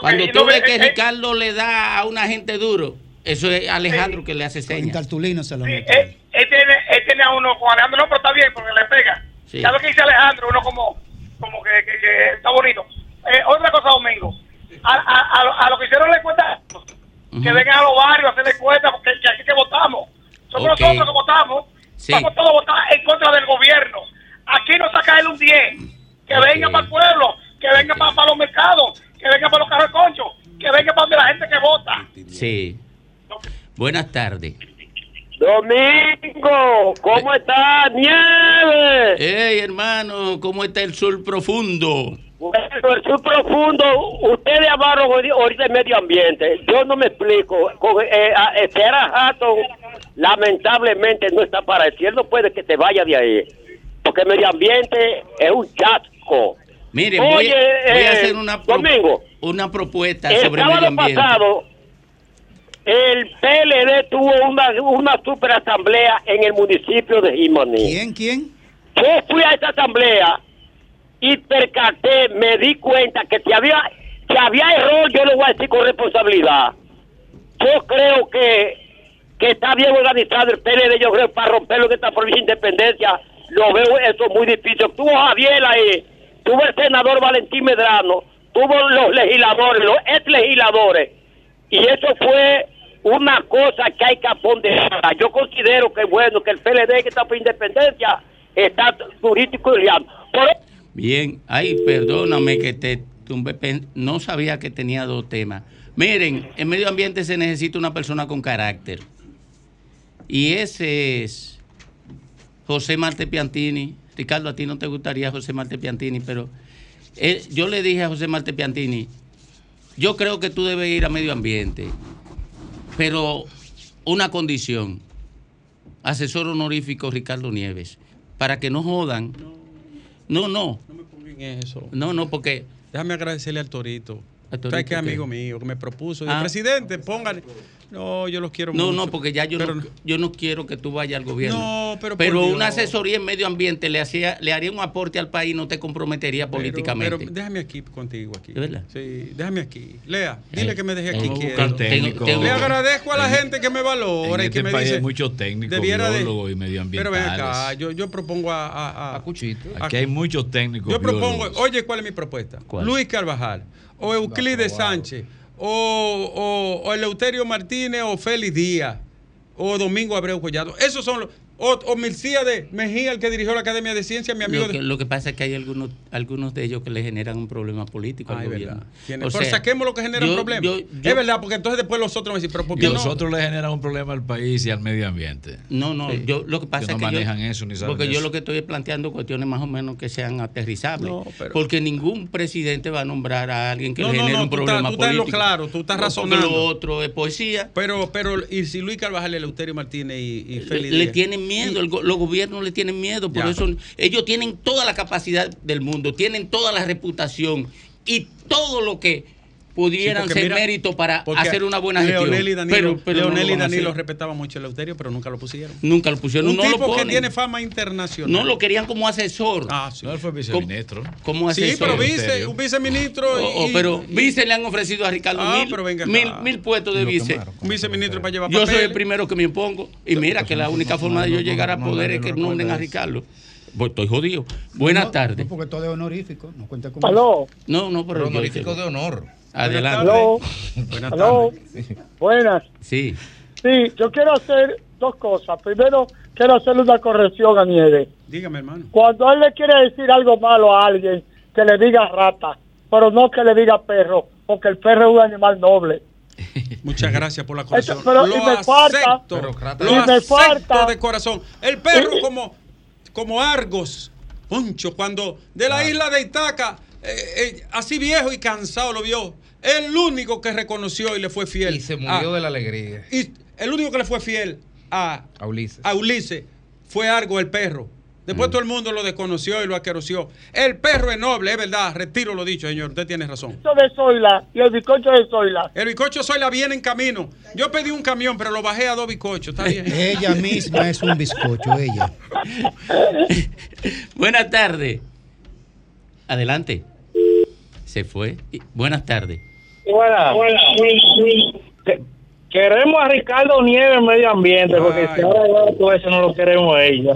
Cuando tú
no
ves
ve-
que
eh, eh,
Ricardo le da a una gente duro, eso es Alejandro
Sí.
que le hace señas.
cartulino se lo
sí,
mete.
él, él tiene, él tiene a uno con Alejandro, no, pero está bien porque le pega.
Sí.
¿Sabes qué dice Alejandro? Uno como, como que, que- que está bonito. Eh, otra cosa, Domingo. A, a, a, lo- a lo que hicieron la encuesta, que vengan a los barrios a hacer la encuesta porque que aquí que votamos. Somos
Ok.
nosotros que votamos.
Sí.
Vamos todos a votar en contra del gobierno. Aquí no saca él un 10. Que venga para el pueblo, que venga para, los mercados, que venga para los carros de concho, que venga para donde la gente que vota.
Sí. Buenas tardes.
Domingo, ¿cómo está? Nieve.
Hey, hermano, ¿cómo está el sol profundo?
Bueno, el sur profundo, ustedes hablaron ahori- ahorita de medio ambiente. Yo no me explico. Con, eh, a- Sarah Hatton, lamentablemente, no está para el cielo. No puede que te vaya de ahí. Porque el medio ambiente es un chasco.
Mire, voy,
Oye,
voy a
eh,
hacer una, pro-
Domingo,
una propuesta
El
sobre el medio
sábado
ambiente.
pasado, el PLD tuvo una, una super asamblea en el municipio de Jimaní.
¿Quién? ¿Quién?
Yo fui a esa asamblea y percaté, me di cuenta que si había, si había error, yo lo voy a decir con responsabilidad. Yo creo que, que está bien organizado el PLD, yo creo, para romperlo en esta provincia de independencia, lo veo eso muy difícil. Tuvo Javier ahí, tuvo el senador Valentín Medrano, tuvo los legisladores, los ex legisladores, y eso fue una cosa que hay que ponderar. Yo considero que bueno, que el PLD que está por independencia está turístico y liando. Por
Bien, ay, perdóname que te tumbe, pen- no sabía que tenía dos temas. Miren, en medio ambiente se necesita una persona con carácter. Y ese es José Marte Piantini. Ricardo, a ti no te gustaría José Marte Piantini, pero él- yo le dije a José Marte Piantini, yo creo que tú debes ir a medio ambiente, pero una condición, asesor honorífico Ricardo Nieves, para que no jodan. No, no,
No me pongan eso.
no, no, porque
Déjame agradecerle al Torito.
¿Al
Usted
Torito
que es
qué?
amigo mío, que me propuso.
Ah.
Presidente, pongan. No, yo los quiero
no,
mucho.
no, porque ya yo
Pero
no, yo no quiero que tú vayas al gobierno.
No, pero
pero
Dios.
una asesoría en medio ambiente le hacía, le haría un aporte al país, no te comprometería
pero-
políticamente.
Pero, déjame aquí contigo aquí.
¿De verdad?
Sí, déjame aquí. Lea, dile
Eh,
que me deje aquí
técnico. Tengo-
Le agradezco a la
en-
gente que me valora
En
y que
este
me
país
dice.
hay muchos técnicos,
debiera de-
biólogos y
Pero ven
medioambientales.
acá, yo, yo propongo a. a, a-
Cuchito.
a-
Aquí hay muchos técnicos.
Yo propongo,
biólogos.
oye, ¿cuál es mi propuesta?
¿Cuál?
Luis Carvajal, o Euclides Sánchez, o, o, o Eleuterio Martínez, o Félix Díaz, o Domingo Abreu Collado. Esos son los. O, o Milcíades Mejía, el que dirigió la Academia de Ciencias, mi amigo.
Lo que,
de,
lo que pasa es que hay algunos, algunos de ellos que le generan un problema político al
Ay,
gobierno.
verdad. Tiene-
O
pero
sea,
saquemos lo que genera
yo-
un problema.
yo- yo-
es verdad, porque entonces después los otros van a decir, pero ¿por qué no?
los otros le generan un problema al país y al medio ambiente.
No, no, yo lo que pasa
Que no
es que
manejan
yo,
eso ni saben
porque yo lo que estoy es planteando cuestiones más o menos que sean aterrizables,
No, pero-
porque ningún presidente va a nombrar a alguien que
No,
le
no,
genere
no,
un
tú
problema
estás- tú estás lo
político.
claro, tú estás
No,
razonando.
Lo otro es poesía.
Pero, pero, y si Luis Carvajal, Eleuterio Martínez y, y
Le,
Félix
le
Díaz?
tienen miedo, el los gobiernos le tienen miedo, por
Ya.
eso ellos tienen toda la capacidad del mundo, tienen toda la reputación y todo lo que pudieran
Sí,
ser
mira,
mérito para hacer una buena gestión.
Leonel y Danilo,
pero, pero no
Leonel
lo
y Danilo respetaban mucho a Eleuterio, pero nunca lo pusieron.
nunca lo pusieron,
un
no lo
tipo que tiene fama internacional.
no lo querían como asesor,
Ah, sí.
No, él fue viceministro.
como
Sí,
asesor.
pero vice, un viceministro.
Oh, oh,
y-
pero vice le han ofrecido a Ricardo
Ah,
mil,
pero venga acá.
mil, mil puestos de vice.
un viceministro para llevar
Yo soy el primero que me impongo. Y mira que la única forma de yo llegar a poder es que
lo
nombren a Ricardo. Pues estoy jodido. Buenas
No,
tardes.
no, porque todo es honorífico. No cuenta con
Aló,
No, no, pero
Pero honorífico de honor.
Adelante.
aló,
Buenas
aló,
tardes.
buenas.
Sí.
Sí, yo quiero hacer dos cosas. Primero, quiero hacerle una corrección a Nieves.
Dígame, hermano.
Cuando él le quiere decir algo malo a alguien, que le diga rata, pero no que le diga perro, porque el perro es un animal noble.
Muchas gracias por la corrección.
Pero, y
lo
me falta-
acepto,
Pero, Crata-
lo
y me
acepto
falta-
de corazón. El perro
Y-
como, como Argos, Poncho, cuando de la isla de Itaca, eh, eh, así viejo y cansado lo vio. El único que reconoció y le fue fiel.
Y se murió
a-
de la alegría.
y el único que le fue fiel a,
A Ulises.
a Ulises fue Argo el perro.
Mm.
Después todo el mundo lo desconoció y lo aqueroció. El perro es noble, es verdad. Retiro lo dicho, señor. Usted tiene razón.
Esto de Zoila y el bizcocho de Zoila.
El bizcocho soy la viene en camino. Yo pedí un camión, pero lo bajé a dos bizcochos. Está bien.
Ella misma es un bizcocho, ella.
Buenas tardes. Adelante. Se fue. Y- Buenas tardes.
Buenas. Que- Queremos a Ricardo Nieves en medio ambiente, porque
Ay.
si ahora todo eso no lo queremos a ella.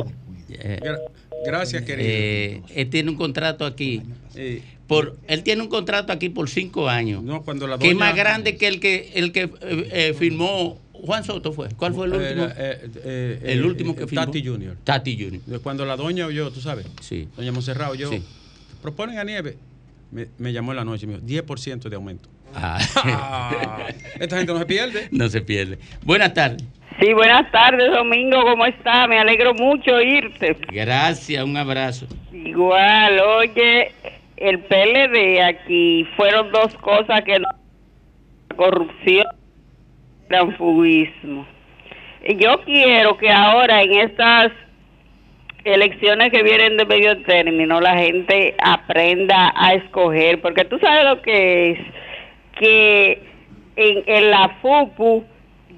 Eh,
Gra- Gracias, querido.
eh, él tiene un contrato aquí.
Eh,
Por, él tiene un contrato aquí por cinco años.
no, cuando la
que es
doña-
más grande que el que el que eh, eh, firmó Juan Soto fue. ¿Cuál fue el último?
eh, eh,
el último
eh,
que firmó.
Tati Junior.
Tati Junior.
De Cuando la doña oyó, tú sabes.
Sí.
Doña Monserrat oyó.
Sí.
Proponen a Nieve. Me, me llamó en la noche y me dijo, 10% de aumento.
Ah,
esta gente no se pierde.
no se pierde. Buenas tardes.
Sí, buenas tardes, Domingo, ¿cómo está? Me alegro mucho irte.
Gracias, un abrazo.
Igual, oye, el PLD aquí fueron dos cosas que no... Corrupción, transfugismo. Y Yo quiero que ahora en estas elecciones que vienen de medio término la gente aprenda a escoger, porque tú sabes lo que es, que en, en la FUPU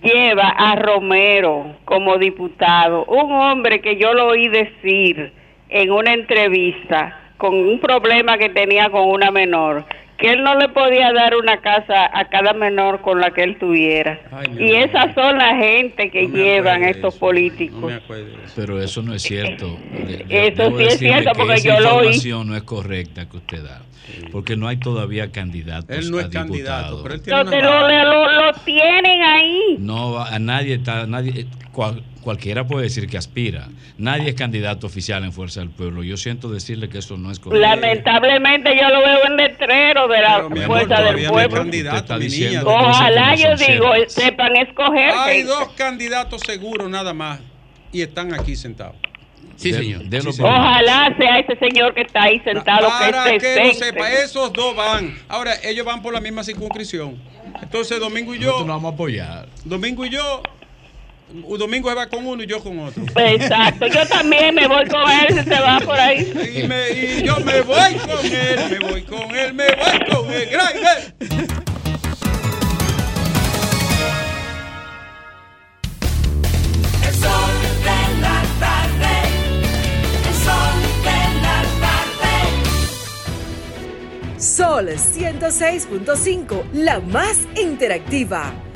lleva a Romero como diputado, un hombre que yo lo oí decir en una entrevista con un problema que tenía con una menor, que él no le podía dar una casa a cada menor con la que él tuviera. y esas son la gente que llevan estos políticos.
Pero eso no es cierto. De- de-
Eso sí es cierto,
que
porque
esa
yo lo oí.
información no es correcta que usted da. Porque no hay todavía candidatos
Él no
a
es candidato,
diputado.
pero él tiene
Lo, lo, lo- lo tienen ahí.
No, va- a nadie está, nadie, eh, cual- cualquiera puede decir que aspira. Nadie es candidato oficial en Fuerza del Pueblo. Yo siento decirle que eso no es correcto.
Lamentablemente yo lo veo en letrero de la
amor,
fuerza del
todavía no hay
pueblo.
Usted está diciendo
Ojalá yo
no
digo,
ciertas.
sepan escoger.
Hay
que-
dos candidatos seguros nada más y están aquí sentados.
Sí, señor.
Sí, señor.
Ojalá sea ese señor que está ahí sentado
Para
que
que lo sepa, esos dos van. Ahora, ellos van por la misma circunscripción. Entonces, Domingo y yo.
Nosotros nos vamos a apoyar.
Domingo y yo. Domingo se va con uno y yo con otro.
Exacto, yo también me voy con él si se va por ahí.
Y, me- y yo me voy con él, me voy con él, me voy con él. Grande.
El sol de la tarde. El sol de la tarde.
Sol 106.5, la más interactiva.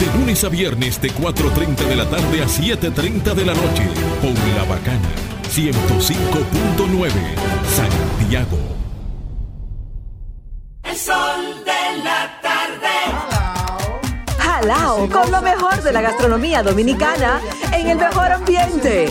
De lunes a viernes de 4.30 de la tarde a 7.30 de la noche. Por La Bacana. 105.9. Santiago.
El sol de la tarde.
Jalao con lo mejor de la gastronomía dominicana en el mejor ambiente.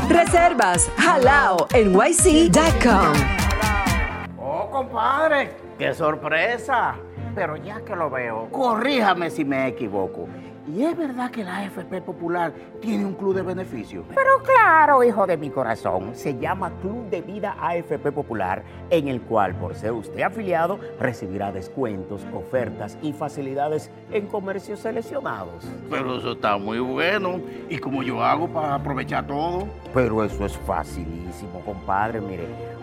Reservas jalao nyc.com.
Oh, compadre, qué sorpresa. Pero ya que lo veo, corríjame si me equivoco. ¿Y es verdad que la AFP Popular tiene un club de beneficios? Pero claro, hijo de mi corazón, se llama Club de Vida AFP Popular, en el cual, por ser usted afiliado, recibirá descuentos, ofertas y facilidades en comercios seleccionados. Pero eso está muy bueno. ¿Y cómo yo hago para aprovechar todo? Pero eso es facilísimo, compadre. Mire,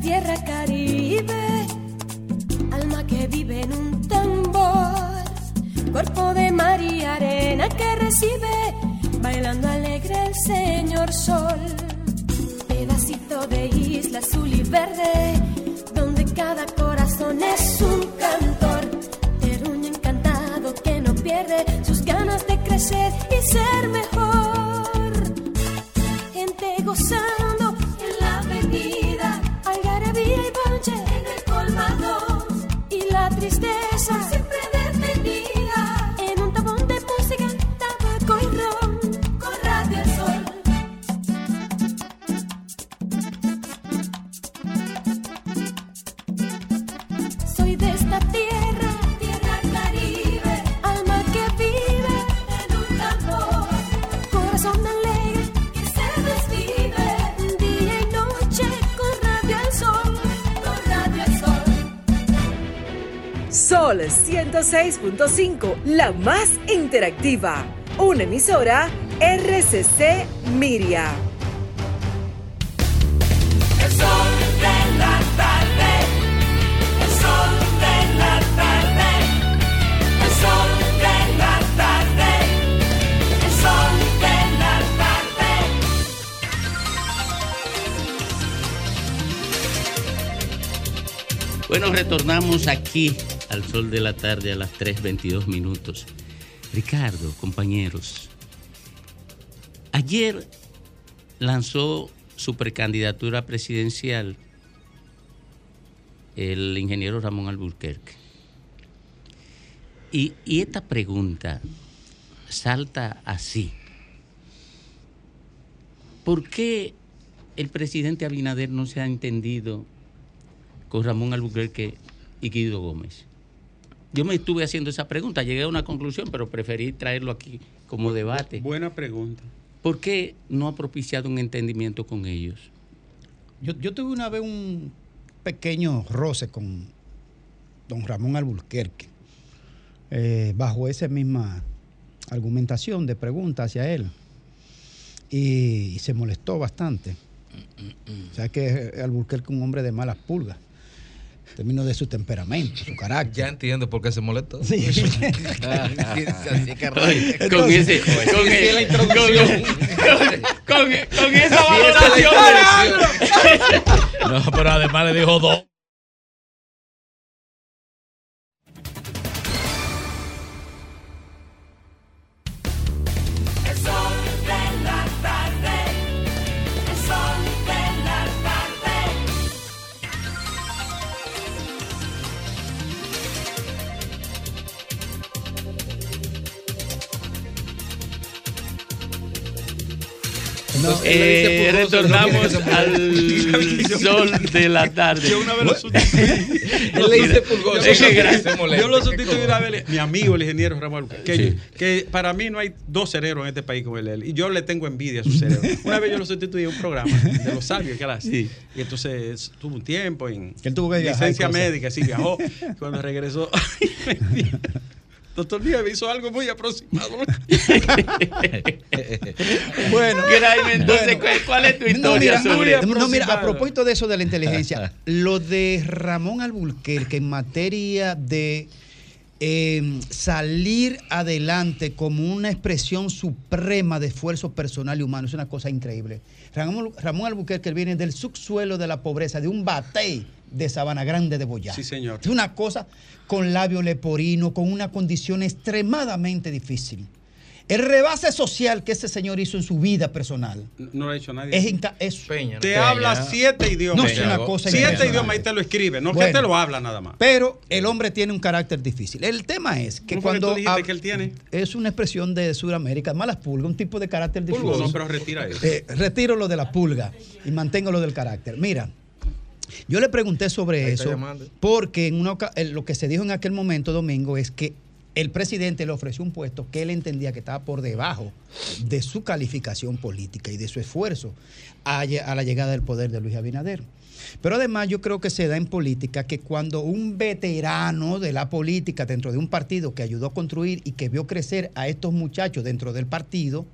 Tierra caribe, alma que vive en un tambor, cuerpo de mar y arena que recibe, bailando alegre el señor sol, pedacito de isla azul y verde, donde cada corazón es un cantor, terruño encantado que no pierde sus ganas de crecer y ser mejor, gente gozando sol. Sol
106.5, la más interactiva. una emisora RCC Miria.
El sol de la tarde, el sol de la tarde, el sol de la tarde, el sol de la tarde.
Bueno, retornamos aquí al sol de la tarde a las 3.22 minutos. Ricardo, compañeros, ayer lanzó su precandidatura presidencial el ingeniero Ramón Alburquerque. Y, y esta pregunta salta así. ¿Por qué el presidente Abinader no se ha entendido con Ramón Albuquerque y Guido Gómez? Yo me estuve haciendo esa pregunta, llegué a una conclusión, pero preferí traerlo aquí como debate.
Buena pregunta.
¿Por qué no ha propiciado un entendimiento con ellos?
Yo, yo tuve una vez un pequeño roce con don Ramón Alburquerque, eh, bajo esa misma argumentación de pregunta hacia él. Y, y se molestó bastante. O sea que Alburquerque es un hombre de malas pulgas. En términos de su temperamento, su carácter.
Ya entiendo por qué se molestó.
Sí.
Así que
con ese, con,
Sí,
el-
la introducción.
con, con- con esa valoración.
No, pero además le dijo dos.
Entonces, eh, retornamos al sol de la tarde.
Yo una vez lo sustituí.
Él le dice pulgoso.
Yo,
Es que
lo- yo sustituí una vez. Mi amigo, el ingeniero Ramón que,
Sí.
que para mí no hay dos cerebros en este país como el él. Y yo le tengo envidia a su cerebro. Una vez yo lo sustituí en un programa de los sabios que él hace.
Sí.
Y entonces tuvo un tiempo en
tuvo que
licencia médica, sí, viajó. Cuando regresó, doctor Díaz me hizo algo muy aproximado.
Bueno,
entonces, ¿cuál- cuál es tu
No,
historia
mira,
sobre
no, mira, a propósito de eso de la inteligencia, lo de Ramón Alburquerque en materia de eh, salir adelante como una expresión suprema de esfuerzo personal y humano es una cosa increíble. Ramón, Ramón Alburquerque viene del subsuelo de la pobreza, de un batey de Sabana Grande de Boyá.
Sí, señor.
Es una cosa con labio leporino, con una condición extremadamente difícil. El rebase social que ese señor hizo en su vida personal
No lo ha hecho nadie.
es, inca- es-
Peña,
te
Peña.
habla siete idiomas.
No, es una cosa
Siete idiomas y te lo escribe, no
Bueno.
que te lo habla nada más.
Pero el hombre tiene un carácter difícil. El tema es que
¿Cómo fue que
cuando
tú dijiste
hab-
que él tiene?
es una expresión de Sudamérica, malas pulgas, un tipo de carácter difícil.
Pulgo, no, pero retira eso.
Eh, retiro lo de la pulga y mantengo lo del carácter. Mira, yo le pregunté sobre
Ahí
eso porque en una eh, lo que se dijo en aquel momento, Domingo, es que el presidente le ofreció un puesto que él entendía que estaba por debajo de su calificación política y de su esfuerzo a la llegada del poder de Luis Abinader. Pero además yo creo que se da en política que cuando un veterano de la política dentro de un partido que ayudó a construir y que vio crecer a estos muchachos dentro del partido,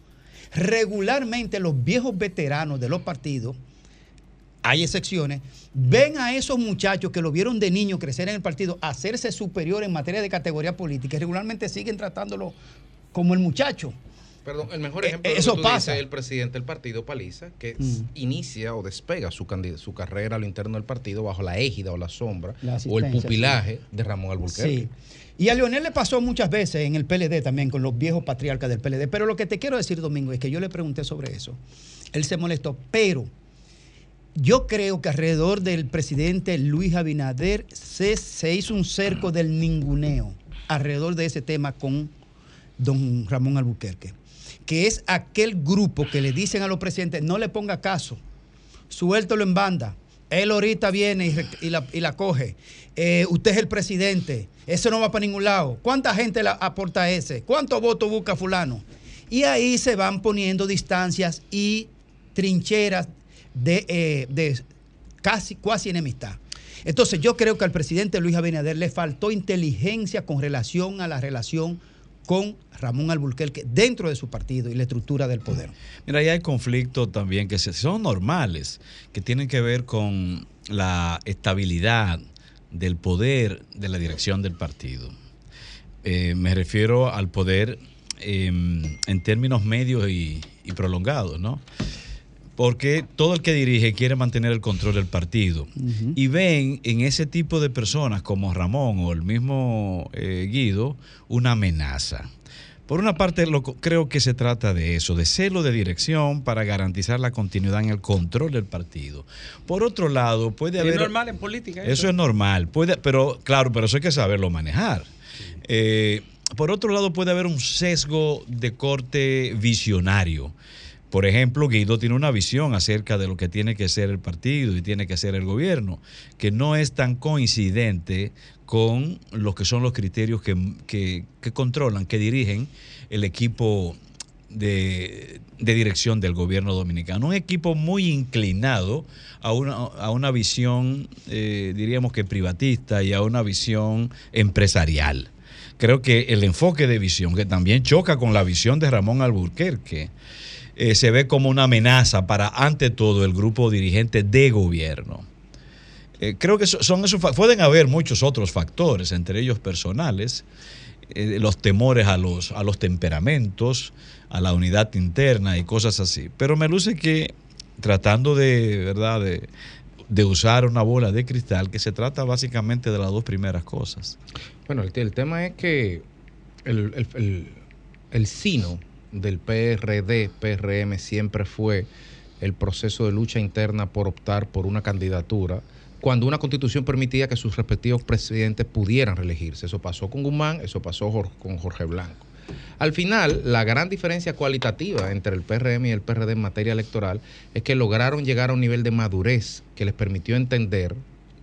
regularmente los viejos veteranos de los partidos, hay excepciones, ven a esos muchachos que lo vieron de niño crecer en el partido, hacerse superior en materia de categoría política y regularmente siguen tratándolo como el muchacho.
Perdón, el mejor
Eh,
ejemplo de
eso
que tú
pasa.
dices, el presidente del partido Paliza, que
Mm.
inicia o despega su, carrera a lo interno del partido bajo la égida o la sombra
La
o el pupilaje de Ramón Alburquerque.
Sí. Y a Leonel le pasó muchas veces en el PLD también, con los viejos patriarcas del PLD. Pero lo que te quiero decir, Domingo, es que yo le pregunté sobre eso. Él se molestó, pero yo creo que alrededor del presidente Luis Abinader se, se hizo un cerco del ninguneo alrededor de ese tema con don Ramón Albuquerque, que es aquel grupo que le dicen a los presidentes, no le ponga caso, suéltelo en banda. Él ahorita viene y, la, y la coge. Eh, usted es el presidente. Eso no va para ningún lado. ¿Cuánta gente la aporta ese? ¿Cuántos votos busca fulano? Y ahí se van poniendo distancias y trincheras de, eh, de casi, cuasi enemistad. Entonces yo creo que al presidente Luis Abinader le faltó inteligencia con relación a la relación con Ramón Alburquerque dentro de su partido y la estructura del poder.
Mira, ahí hay conflictos también que son normales, que tienen que ver con la estabilidad del poder de la dirección del partido. Eh, me refiero al poder eh, en términos medios y prolongados, ¿no? Porque todo el que dirige quiere mantener el control del partido. Y ven en ese tipo de personas como Ramón o el mismo eh, Guido una amenaza. Por una parte, lo, creo que se trata de eso, de celo de dirección para garantizar la continuidad en el control del partido. Por otro lado, puede
Es
haber...
normal en política.
Eso es normal, puede, pero claro, pero eso hay que saberlo manejar. Eh, por otro lado, puede haber un sesgo de corte visionario. Por ejemplo, Guido tiene una visión acerca de lo que tiene que ser el partido y tiene que ser el gobierno, que no es tan coincidente con lo que son los criterios que, que- que controlan, que dirigen el equipo de, de dirección del gobierno dominicano. Un equipo muy inclinado a una, a una visión, eh, diríamos que privatista y a una visión empresarial. Creo que el enfoque de visión, que también choca con la visión de Ramón Alburquerque, eh, se ve como una amenaza para, ante todo, el grupo dirigente de gobierno. Eh, creo que so- son esos, pueden haber muchos otros factores, entre ellos personales, eh, los temores a los, a los temperamentos, a la unidad interna y cosas así. Pero me luce que tratando de, ¿verdad? de, de usar una bola de cristal, que se trata básicamente de las dos primeras cosas.
Bueno, el, el tema es que el- el- el sino del PRD, PRM siempre fue el proceso de lucha interna por optar por una candidatura cuando una constitución permitía que sus respectivos presidentes pudieran reelegirse. Eso pasó con Guzmán, eso pasó con Jorge Blanco. Al final, la gran diferencia cualitativa entre el PRM y el PRD en materia electoral es que lograron llegar a un nivel de madurez que les permitió entender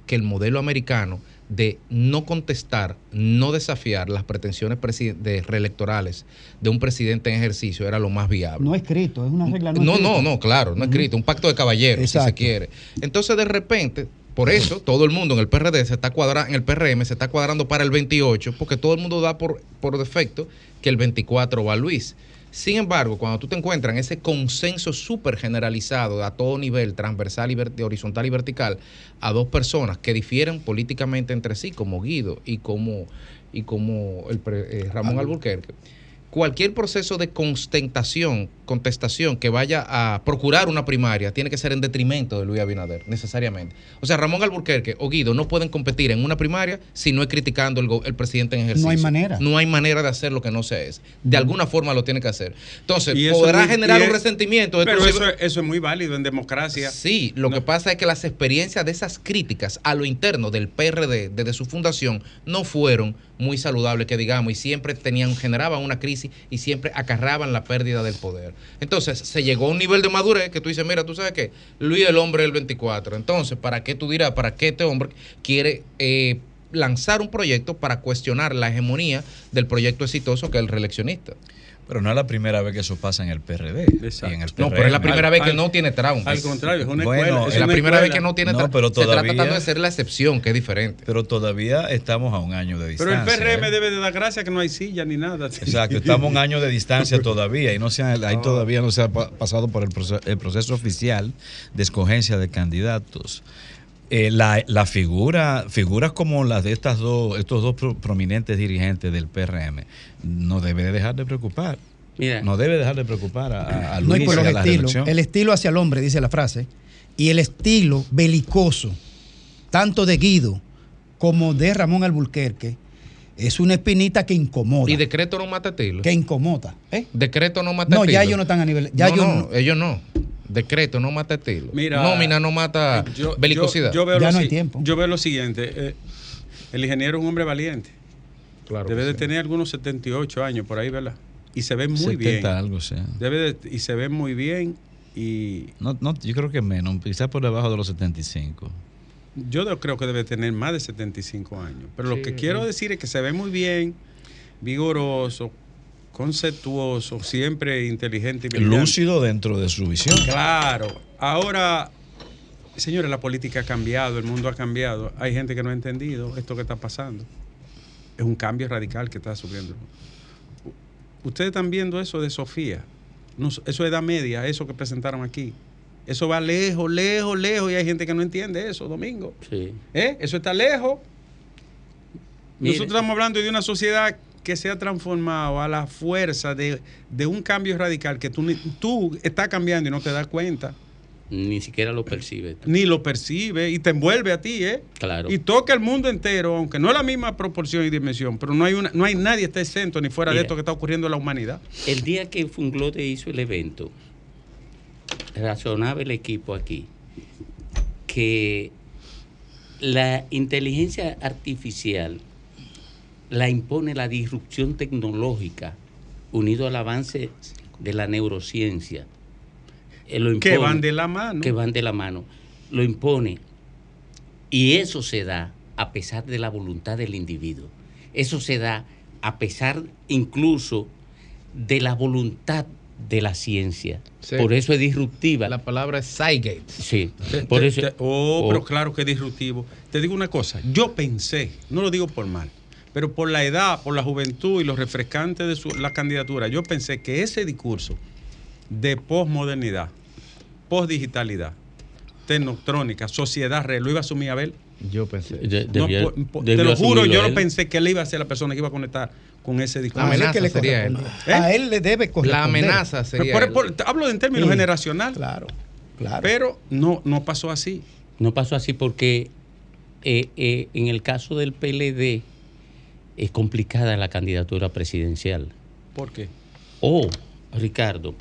que el modelo americano de no contestar, no desafiar las pretensiones de reelectorales de un presidente en ejercicio era lo más viable.
No escrito, es una regla no
No,
escrita.
no, no, claro, no escrito, un pacto de caballeros, si se quiere. Entonces, de repente, por eso todo el mundo en el PRD se está cuadrando, en el PRM se está cuadrando para el 28, porque todo el mundo da por, por defecto que el 24 va Luis. Sin embargo, cuando tú te encuentras en ese consenso súper generalizado a todo nivel, transversal y horizontal y vertical, a dos personas que difieren políticamente entre sí, como Guido y como, y como el pre- eh, Ramón Alburquerque, cualquier proceso de contestación, contestación que vaya a procurar una primaria tiene que ser en detrimento de Luis Abinader, necesariamente. O sea, Ramón Alburquerque o Guido no pueden competir en una primaria si no es criticando el, el presidente en ejercicio.
No hay manera.
No hay manera de hacer lo que no se es. De alguna forma lo tiene que hacer. Entonces, podrá generar un
es-
resentimiento.
Pero eso es muy válido en democracia.
Sí, lo que pasa es que las experiencias de esas críticas a lo interno del PRD desde su fundación no fueron muy saludables, que digamos, y siempre tenían, generaban una crisis y siempre acarraban la pérdida del poder. Entonces, se llegó a un nivel de madurez que tú dices, mira, tú sabes qué, Luis el hombre del 24. Entonces, ¿para qué tú dirás, para qué este hombre quiere eh, lanzar un proyecto para cuestionar la hegemonía del proyecto exitoso que es el reeleccionista?
Pero no es la primera vez que eso pasa en el PRD. y en el
No, pero es la primera vez que no tiene trauma.
Al contrario, es una
Bueno,
escuela, es
es la primera vez que no tiene
No,
trauma.
pero
Se trata
todavía-
tratando de ser la excepción, que es diferente.
Pero todavía estamos a un año de
Pero
distancia.
el PRM
¿eh?
debe de dar gracias que no hay silla ni nada.
Exacto, estamos a un año de distancia todavía y no se ha- ahí todavía no se ha pa- pasado por el proceso, el proceso oficial de escogencia de candidatos. Eh, la, la figura, figuras como las de estas dos, estos dos pro- prominentes dirigentes del PRM, no debe de dejar de preocupar. No debe dejar de preocupar a, a- a
No,
Luis
y por
y
los
a la reelección.
El estilo hacia el hombre, dice la frase. Y el estilo belicoso, tanto de Guido como de Ramón Alburquerque, es una espinita que incomoda.
Y decreto no mata estilo.
Que incomoda. ¿eh?
Decreto no mata
No,
estilo.
ya ellos no están a nivel. Ya
no,
ellos
no,
no-
ellos no. Decreto no mata estilo.
Mira,
Nómina no mata
Yo-
belicosidad.
Yo, yo veo lo si- Yo veo lo siguiente. eh, el ingeniero es un hombre valiente.
Claro
Debe de
sí.
tener algunos 78 años por ahí, ¿verdad? Y se ve muy
70
bien.
algo, sí.
Debe de- y se ve muy bien. Y
No, no, yo creo que menos, quizás por debajo de los 75.
yo no creo que debe tener más de 75 años. Pero lo
Sí.
que quiero decir es que se ve muy bien, vigoroso, conceptuoso, siempre inteligente y brillante.
Lúcido dentro de su visión.
Claro. Ahora, señores, la política ha cambiado, el mundo ha cambiado. Hay gente que no ha entendido esto que está pasando. Es un cambio radical que está sufriendo. ustedes están viendo eso de Sofía. No, eso es edad media, eso que presentaron aquí. Eso va lejos, lejos, lejos, y hay gente que no entiende eso, Domingo.
Sí.
¿Eh? Eso está lejos.
Mire.
Nosotros estamos hablando de una sociedad que se ha transformado a la fuerza de, de un cambio radical que tú, tú estás cambiando y no te das cuenta,
Ni siquiera lo percibe.
ni lo percibes y te envuelve a ti, ¿eh?
Claro.
Y toca el mundo entero, aunque no es la misma proporción y dimensión, pero no hay, una, no hay nadie que esté exento ni fuera de esto que está ocurriendo en la humanidad.
El día que Funglode hizo el evento, razonaba el equipo aquí que la inteligencia artificial la impone la disrupción tecnológica unido al avance de la neurociencia. Eh, lo
Que
impone,
van de la mano.
Que van de la mano. Lo impone. Y eso se da a pesar de la voluntad del individuo. Eso se da a pesar incluso de la voluntad de la ciencia.
Sí.
Por eso es disruptiva.
La palabra es Cygate.
Sí.
Te-
Por
te-
eso.
te- oh,
oh,
pero claro que es disruptivo. Te digo una cosa, yo pensé, no lo digo por mal, pero por la edad, por la juventud y los refrescantes de su- la candidatura, yo pensé que ese discurso de posmodernidad, posdigitalidad, tecnotrónica, sociedad real, lo iba a asumir Abel.
Yo pensé.
de-
No,
debió-
po- po- te lo juro, yo lo
él.
pensé que él iba a ser la persona que iba a conectar con ese discurso.
Así
amenaza
que le
sería él.
corresponde.
¿Eh?
A él le debe corresponder.
La amenaza
Pero
sería.
por-
él.
por- te hablo en términos
Sí.
generacional,
Claro, claro.
pero no, no pasó así.
No pasó así porque eh, eh, en el caso del PLD es complicada la candidatura presidencial.
¿Por qué?
Oh, Ricardo,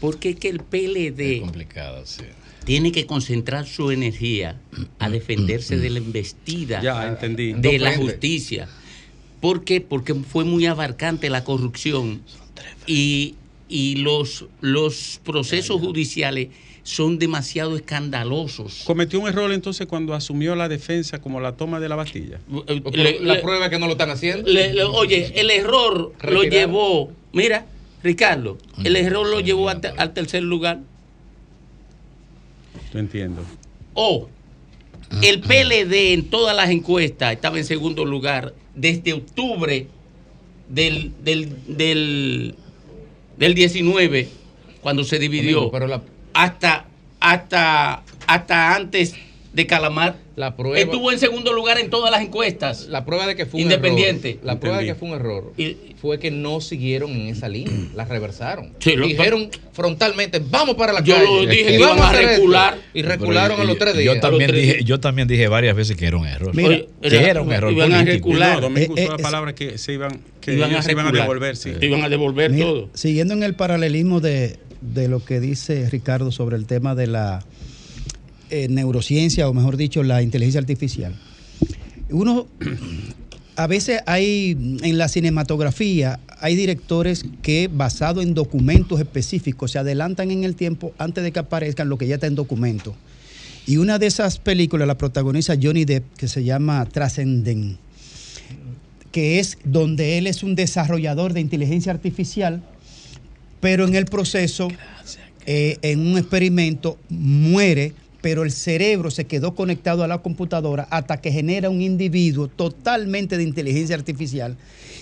porque es que el PLD
complicado, sí.
tiene que concentrar su energía a defenderse de la embestida
Ya, entendí.
de la justicia. ¿Por qué? Porque fue muy abarcante la corrupción y, y los, los procesos judiciales son demasiado escandalosos.
Cometió un error entonces cuando asumió la defensa como la toma de la Bastilla.
Eh, le-
la
le-
prueba es que no lo están haciendo.
le- le- oye, el error lo llevó, mira, Ricardo, el error lo llevó hasta- al tercer lugar.
Yo entiendo.
O el PLD en todas las encuestas estaba en segundo lugar desde octubre del, del, del, del 19, cuando se dividió,
Amigo, pero la,
hasta, hasta, hasta antes de Calamar.
la prueba.
Estuvo en segundo lugar en todas las encuestas.
La prueba de que fue un
Independiente.
error. La prueba de que fue un error
Y-
fue que no siguieron en esa línea, la reversaron.
Sí, lo-
Dijeron frontalmente, vamos para la
Yo
calle.
lo dije
y
que
vamos
iban a
esto.
recular.
Y recularon a los tres días.
Yo también,
A
dije,
días.
yo también dije varias veces que era un error.
Mira,
Oye,
que era un error
iban a
político.
recular.
No,
Eh, eh,
la palabra que se iban, que
Iban a
se iban a devolver, sí.
Iban a devolver
Mira,
todo.
Siguiendo en el paralelismo de, de lo que dice Ricardo sobre el tema de la eh, neurociencia, o mejor dicho, la inteligencia artificial. Uno, a veces hay, en la cinematografía, hay directores que, basado en documentos específicos, se adelantan en el tiempo antes de que aparezcan lo que ya está en documento. Y una de esas películas la protagoniza Johnny Depp, que se llama Trascenden que es donde él es un desarrollador de inteligencia artificial, pero en el proceso, eh, en un experimento, muere, pero el cerebro se quedó conectado a la computadora hasta que genera un individuo totalmente de inteligencia artificial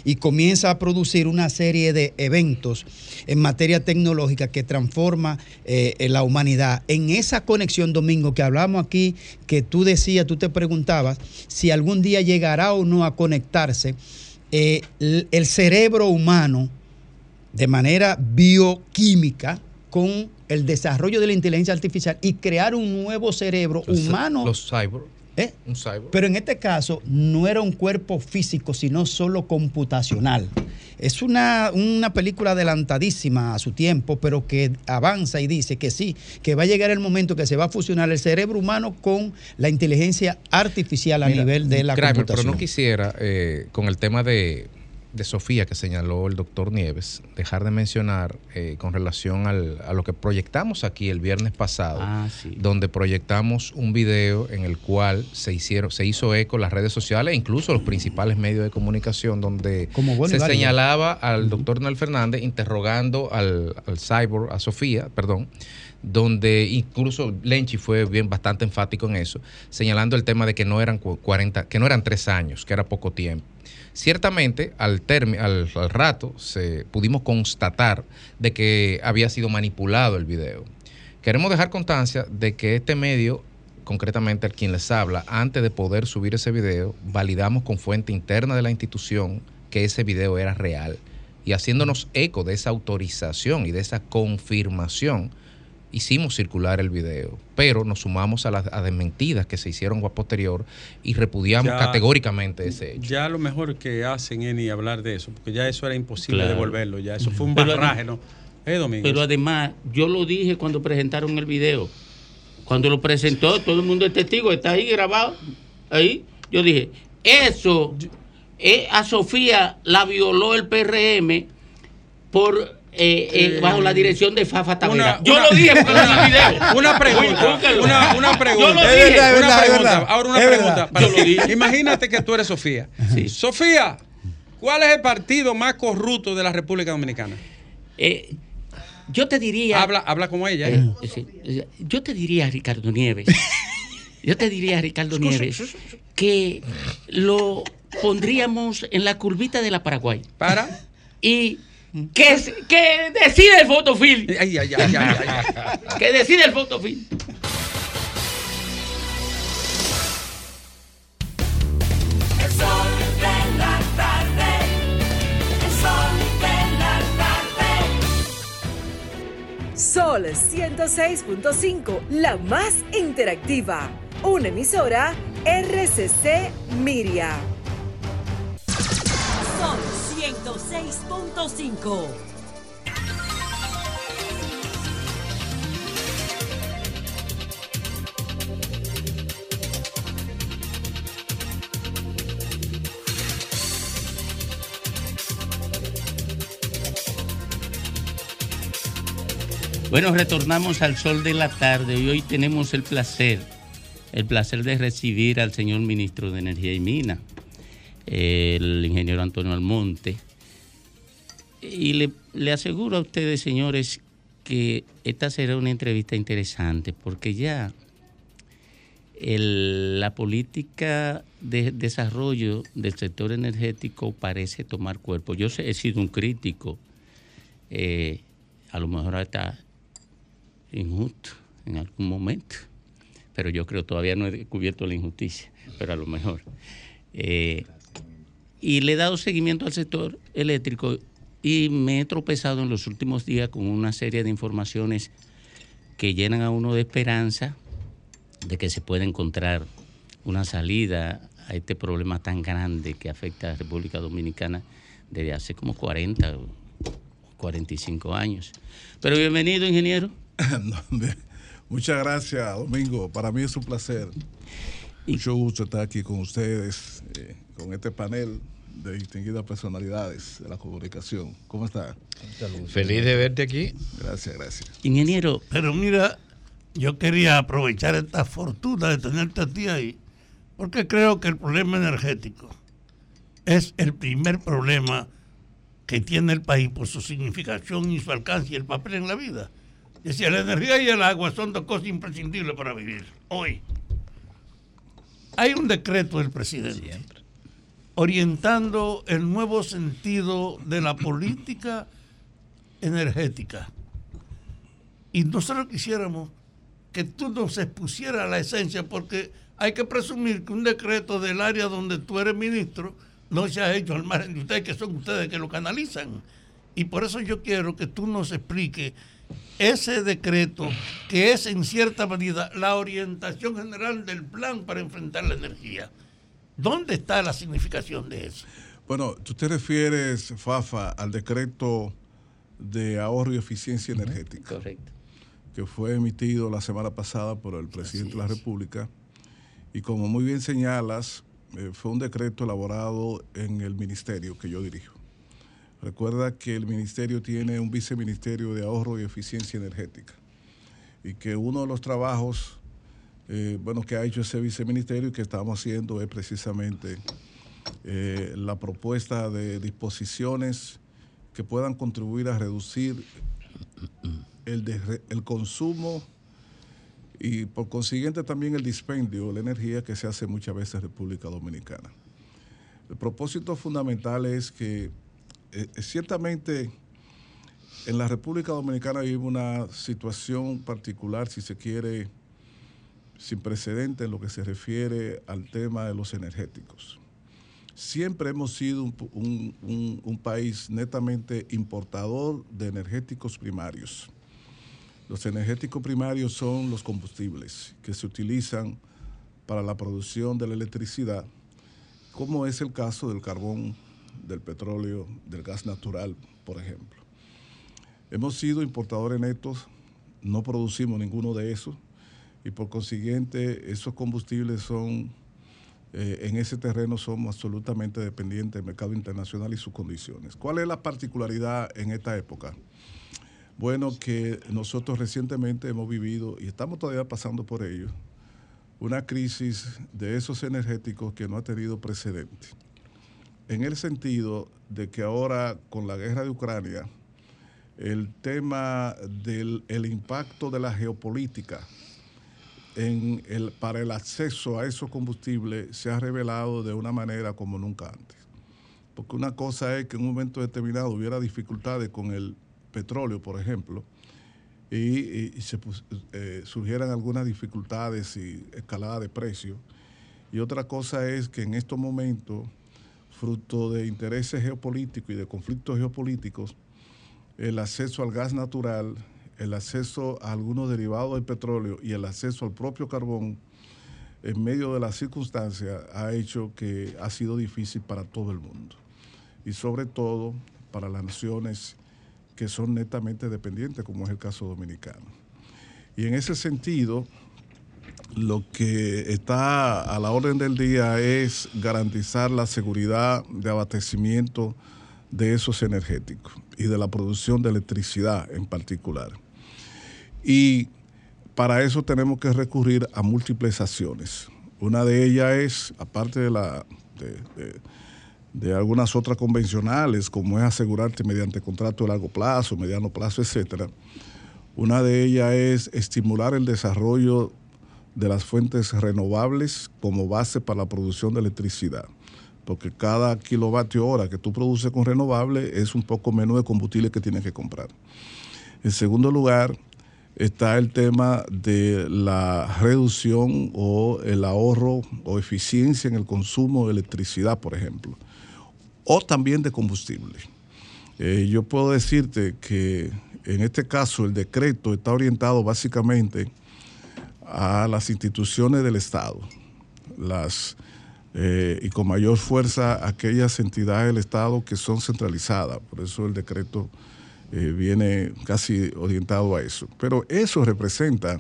y comienza a producir una serie de eventos en materia tecnológica que transforma eh, la humanidad. En esa conexión, Domingo, que hablamos aquí, que tú decías, tú te preguntabas si algún día llegará o no a conectarse eh, el cerebro humano de manera bioquímica con el desarrollo de la inteligencia artificial y crear un nuevo cerebro
Los-
humano.
Los cyborg.
¿eh?
Un cyborg.
Pero en este caso no era un cuerpo físico, sino solo computacional. Es una, una película adelantadísima a su tiempo, pero que avanza y dice que sí, que va a llegar el momento que se va a fusionar el cerebro humano con la inteligencia artificial a
Mira,
nivel de la
Kramer,
computación.
Pero no quisiera, eh, con el tema de, de Sofía que señaló el doctor Nieves, dejar de mencionar eh, con relación al- a lo que proyectamos aquí el viernes pasado,
Ah, sí.
donde proyectamos un video en el cual se hicieron, se hizo eco las redes sociales e incluso los principales medios de comunicación, donde
Como bueno
se señalaba al doctor Noel Fernández interrogando al, al cyborg, a Sofía, perdón, donde incluso Lenchi fue bien bastante enfático en eso, señalando el tema de que no eran cu- 40, que no eran tres años, que era poco tiempo. Ciertamente, al, al, al rato, se, pudimos constatar de que había sido manipulado el video. Queremos dejar constancia de que este medio, concretamente al quien les habla, antes de poder subir ese video, validamos con fuente interna de la institución que ese video era real. Y haciéndonos eco de esa autorización y de esa confirmación, hicimos circular el video, pero nos sumamos a las a desmentidas que se hicieron a posterior y repudiamos
Ya-
categóricamente ese hecho.
Ya lo mejor que hacen es ni hablar de eso, porque ya eso era imposible
Claro.
devolverlo. Ya eso fue un
Pero
barraje, ¿no? Eh, Domingo.
Pero además, yo lo dije cuando presentaron el video. Cuando lo presentó, todo el mundo es testigo, está ahí grabado. Ahí. Yo dije, eso, eh, a Sofía la violó el PRM por eh, eh,
Eh,
bajo la dirección de Fafa Tavera.
Una-
yo
una-
lo dije porque lo vi video.
Una pregunta, una, una pregunta.
Yo lo dije.
verdad, es
Una
verdad, es
pregunta.
verdad. Ahora una
Es
pregunta.
verdad.
para
Yo lo
ti.
dije.
Imagínate que tú eres Sofía. Sofía, ¿cuál es el partido más corrupto de la República Dominicana?
Eh, yo te diría.
Habla, habla como ella.
Eh,
¿eh?
sí, eh, yo te diría, Ricardo Nieves, yo te diría, Ricardo Nieves, que lo pondríamos en la curvita de la Paraguay.
¿Para?
Y que, que decide el fotofil.
Ay, ay, ay, ay, ay.
Que decide el fotofil.
El sol de la tarde, el sol de la tarde.
Sol 106.5, la más interactiva. Una emisora RCC Miria.
Sol 106.5.
Bueno, retornamos al sol de la tarde y hoy tenemos el placer, el placer de recibir al señor ministro de Energía y Mina, el ingeniero Antonio Almonte. Y le, le aseguro a ustedes, señores, que esta será una entrevista interesante porque ya la política de desarrollo del sector energético parece tomar cuerpo. Yo he sido un crítico, eh, a lo mejor hasta injusto en algún momento, pero yo creo todavía no he descubierto la injusticia, pero a lo mejor. Eh, y le he dado seguimiento al sector eléctrico y me he tropezado en los últimos días con una serie de informaciones que llenan a uno de esperanza de que se puede encontrar una salida a este problema tan grande que afecta a la República Dominicana desde hace como 40 o 45 años. Pero bienvenido, ingeniero.
Muchas gracias, Domingo. Para mí es un placer. Mucho gusto estar aquí con ustedes, eh, con este panel de distinguidas personalidades de la comunicación. ¿Cómo está?
Feliz de verte aquí.
Gracias, gracias.
Ingeniero.
Pero mira, yo quería aprovechar esta fortuna de tenerte a ti ahí, porque creo que el problema energético es el primer problema que tiene el país por su significación y su alcance y el papel en la vida. Es decir, la energía y el agua son dos cosas imprescindibles para vivir. Hoy hay un decreto del presidente orientando el nuevo sentido de la política energética. Y nosotros quisiéramos que tú nos expusieras la esencia, porque hay que presumir que un decreto del área donde tú eres ministro no se ha hecho al margen de ustedes, que son ustedes que lo canalizan. Y por eso yo quiero que tú nos expliques ese decreto, que es en cierta medida la orientación general del plan para enfrentar la energía. ¿Dónde está la significación de eso?
Bueno, tú te refieres, Fafa, al decreto de ahorro y eficiencia energética.
Correcto.
Que fue emitido la semana pasada por el presidente de la República. Y como muy bien señalas, eh, fue un decreto elaborado en el ministerio que yo dirijo. Recuerda que el ministerio tiene un viceministerio de ahorro y eficiencia energética. Y que uno de los trabajos eh, bueno, que ha hecho ese viceministerio y que estamos haciendo es precisamente eh, la propuesta de disposiciones que puedan contribuir a reducir el, el consumo y por consiguiente también el dispendio de la energía que se hace muchas veces en República Dominicana. El propósito fundamental es que eh, ciertamente en la República Dominicana vive una situación particular, si se quiere, sin precedente en lo que se refiere al tema de los energéticos. Siempre hemos sido un, un- un- un país netamente importador de energéticos primarios. Los energéticos primarios son los combustibles que se utilizan para la producción de la electricidad, como es el caso del carbón, del petróleo, del gas natural, por ejemplo. Hemos sido importadores netos, no producimos ninguno de esos y por consiguiente esos combustibles son, eh, en ese terreno somos absolutamente dependientes del mercado internacional y sus condiciones. ¿Cuál es la particularidad en esta época? Bueno, que nosotros recientemente hemos vivido y estamos todavía pasando por ello, una crisis de esos energéticos que no ha tenido precedente. En el sentido de que ahora con la guerra de Ucrania, el tema del el impacto de la geopolítica en el, para el acceso a esos combustibles se ha revelado de una manera como nunca antes. Porque una cosa es que en un momento determinado hubiera dificultades con el petróleo, por ejemplo, y, se eh, surgieran algunas dificultades y escalada de precios. Y otra cosa es que en estos momentos, fruto de intereses geopolíticos y de conflictos geopolíticos, el acceso al gas natural, el acceso a algunos derivados del petróleo y el acceso al propio carbón, en medio de las circunstancias, ha hecho que ha sido difícil para todo el mundo. Y sobre todo para las naciones que son netamente dependientes, como es el caso dominicano. Y en ese sentido, lo que está a la orden del día es garantizar la seguridad de abastecimiento de esos energéticos y de la producción de electricidad en particular. Y para eso tenemos que recurrir a múltiples acciones. Una de ellas es, aparte de, la, de, algunas otras convencionales, como es asegurarte mediante contrato de largo plazo, mediano plazo, etcétera, una de ellas es estimular el desarrollo de las fuentes renovables como base para la producción de electricidad. Porque cada kilovatio hora que tú produces con renovable es un poco menos de combustible que tienes que comprar. En segundo lugar, está el tema de la reducción o el ahorro o eficiencia en el consumo de electricidad, por ejemplo, o también de combustible. Eh, yo puedo decirte que en este caso el decreto está orientado básicamente a las instituciones del Estado, las eh, y con mayor fuerza aquellas entidades del Estado que son centralizadas. Por eso el decreto eh, viene casi orientado a eso. Pero eso representa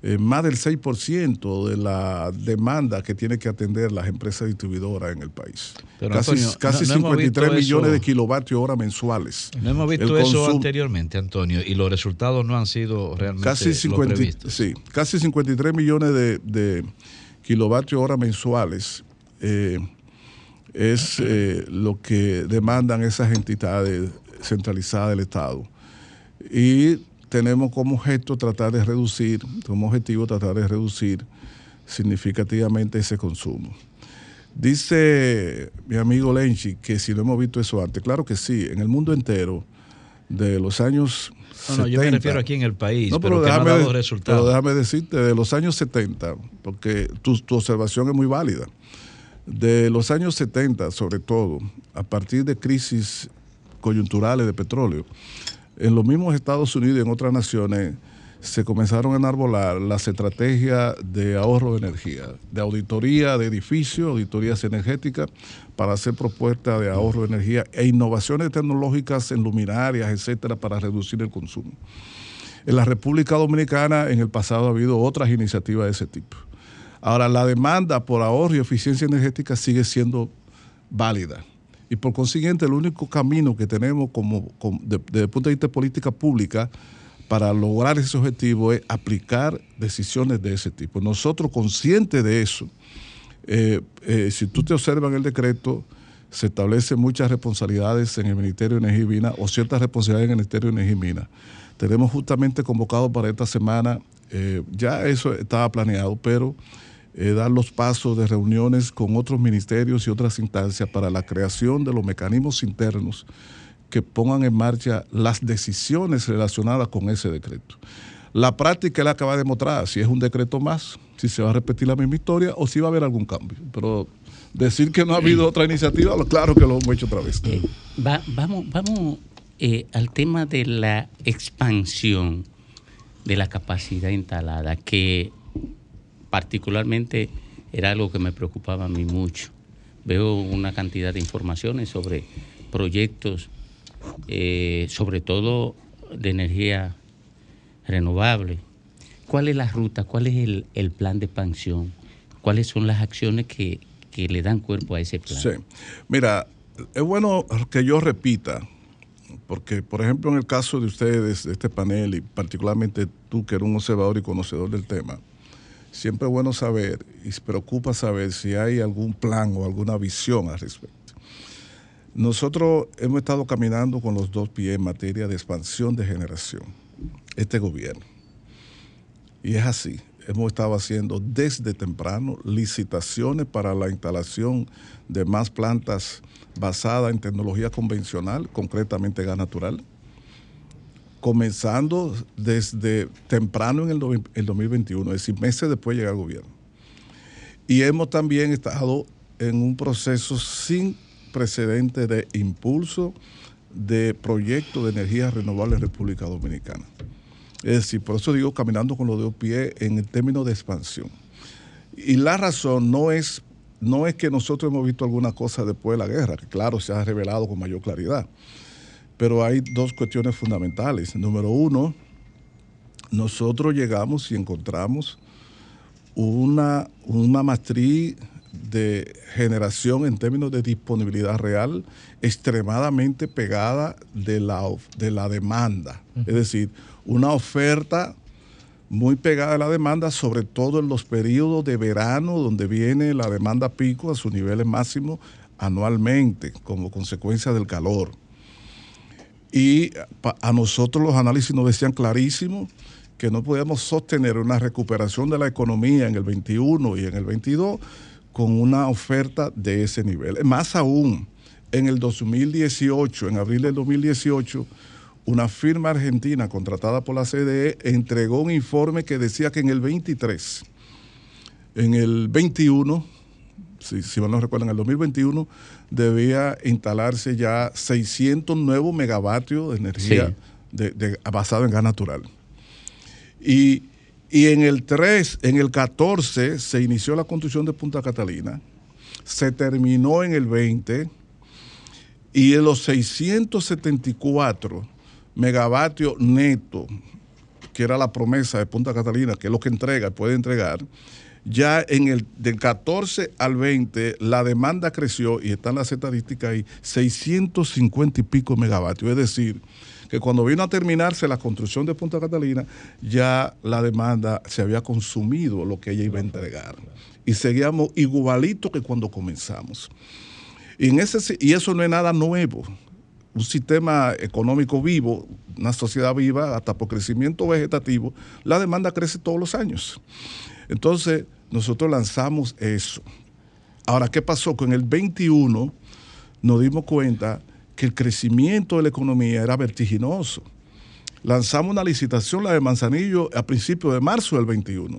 eh, más del 6% de la demanda que tiene que atender las empresas distribuidoras en el país.
Pero,
casi
Antonio,
casi
no- no hemos
53
visto
millones
eso.
de kilovatios hora mensuales.
No hemos visto
El
eso anteriormente, Antonio, y los resultados no han sido realmente
casi,
los
50
previstos.
sí, casi 53 millones de, de kilovatios hora mensuales eh, es eh, lo que demandan esas entidades centralizadas del Estado. Y tenemos como objeto tratar de reducir, como objetivo tratar de reducir significativamente ese consumo. Dice mi amigo Lenchi que si no hemos visto eso antes, claro que sí, en el mundo entero, de los años
No, no, yo me
70.
refiero aquí en el país,
No,
pero, que no ha dado resultados.
pero déjame decirte, de los años 70, porque tu, tu observación es muy válida, de los años 70 sobre todo, a partir de crisis coyunturales de petróleo, en los mismos Estados Unidos y en otras naciones se comenzaron a enarbolar las estrategias de ahorro de energía, de auditoría de edificios, auditorías energéticas, para hacer propuestas de ahorro de energía e innovaciones tecnológicas en luminarias, etcétera, para reducir el consumo. En la República Dominicana en el pasado ha habido otras iniciativas de ese tipo. Ahora, la demanda por ahorro y eficiencia energética sigue siendo válida. Y por consiguiente, el único camino que tenemos como, como- de- desde el punto de vista de política pública para lograr ese objetivo es aplicar decisiones de ese tipo. Nosotros, conscientes de eso, eh, eh, si tú te observas en el decreto, se establecen muchas responsabilidades en el Ministerio de Energía y Minas o ciertas responsabilidades en el Ministerio de Energía y Minas. Tenemos justamente convocado para esta semana, eh, ya eso estaba planeado, pero eh, dar los pasos de reuniones con otros ministerios y otras instancias para la creación de los mecanismos internos que pongan en marcha las decisiones relacionadas con ese decreto. La práctica él acaba de demostrar si es un decreto más, si se va a repetir la misma historia o si va a haber algún cambio. Pero decir que no ha habido otra iniciativa, claro que lo hemos hecho otra vez.
Va- vamos vamos eh, al tema de la expansión de la capacidad instalada, que particularmente era algo que me preocupaba a mí mucho. Veo una cantidad de informaciones sobre proyectos, eh, sobre todo de energía renovable. ¿Cuál es la ruta? ¿Cuál es el, el plan de expansión? ¿Cuáles son las acciones que, que le dan cuerpo a ese plan?
Sí. Mira, es bueno que yo repita, porque, por ejemplo, en el caso de ustedes, de este panel, y particularmente tú, que eres un observador y conocedor del tema, siempre es bueno saber y preocupa saber si hay algún plan o alguna visión al respecto. Nosotros hemos estado caminando con los dos pies en materia de expansión de generación, este gobierno. Y es así. Hemos estado haciendo desde temprano licitaciones para la instalación de más plantas basadas en tecnología convencional, concretamente gas natural, comenzando desde temprano en el, noven- el 2021, es decir, meses después de llegar al gobierno. Y hemos también estado en un proceso sin precedente de impulso de proyectos de energía renovable en República Dominicana. Es decir, por eso digo caminando con los dos pies en el término de expansión. Y la razón no es, no es que nosotros hemos visto alguna cosa después de la guerra, que claro, se ha revelado con mayor claridad. Pero hay dos cuestiones fundamentales. Número uno, nosotros llegamos y encontramos una, una matriz de generación en términos de disponibilidad real extremadamente pegada de la, de la demanda. Es decir, una oferta muy pegada a la demanda, sobre todo en los periodos de verano, donde viene la demanda pico a sus niveles máximos anualmente, como consecuencia del calor. Y a nosotros los análisis nos decían clarísimo que no podíamos sostener una recuperación de la economía en el 21 y en el 22 con una oferta de ese nivel. Más aún, en el 2018, en abril del 2018, una firma argentina contratada por la CDE entregó un informe que decía que en el 23, en el 21, si, si mal no recuerdo, en el 2021 debía instalarse ya 600 nuevos megavatios de energía
Sí.
de- de- basada en gas natural. Y, y en el 3, en el 14 se inició la construcción de Punta Catalina, se terminó en el 20 y en los 674 megavatios netos, que era la promesa de Punta Catalina, que es lo que entrega, puede entregar, ya en el del 14 al 20 la demanda creció y están las estadísticas ahí, 650 y pico megavatios. Es decir, que cuando vino a terminarse la construcción de Punta Catalina, ya la demanda se había consumido lo que ella iba a entregar. Y seguíamos igualito que cuando comenzamos. Y, en y eso no es nada nuevo. Un sistema económico vivo, una sociedad viva, hasta por crecimiento vegetativo, la demanda crece todos los años. Entonces, nosotros lanzamos eso. Ahora, ¿qué pasó? Con el 21 nos dimos cuenta que el crecimiento de la economía era vertiginoso. Lanzamos una licitación, la de Manzanillo, a principios de marzo del 21.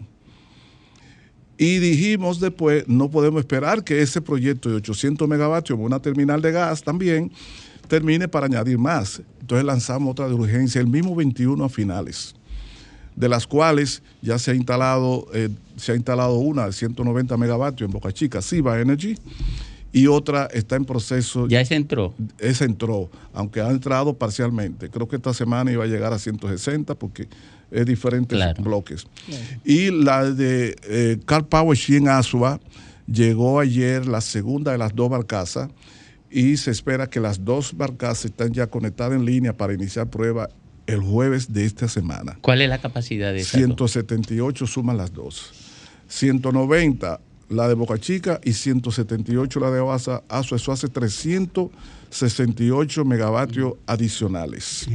Y dijimos después, no podemos esperar que ese proyecto de 800 megavatios, una terminal de gas también, termine para añadir más. Entonces lanzamos otra de urgencia, el mismo 21 a finales, de las cuales ya se ha instalado, eh, se ha instalado una de 190 megavatios en Boca Chica, Siva Energy, y otra está en proceso.
¿Ya esa entró?
Esa entró, aunque ha entrado parcialmente. Creo que esta semana iba a llegar a 160 porque es diferentes bloques. Y la de eh, Car Power Shi en Asua llegó ayer la segunda de las dos barcazas y se espera que las dos barcazas estén ya conectadas en línea para iniciar prueba el jueves de esta semana.
¿Cuál es la capacidad de esa?
178 suman las dos. 190 la de Boca Chica y 178 la de Oasa. Aso, eso hace 368 megavatios adicionales.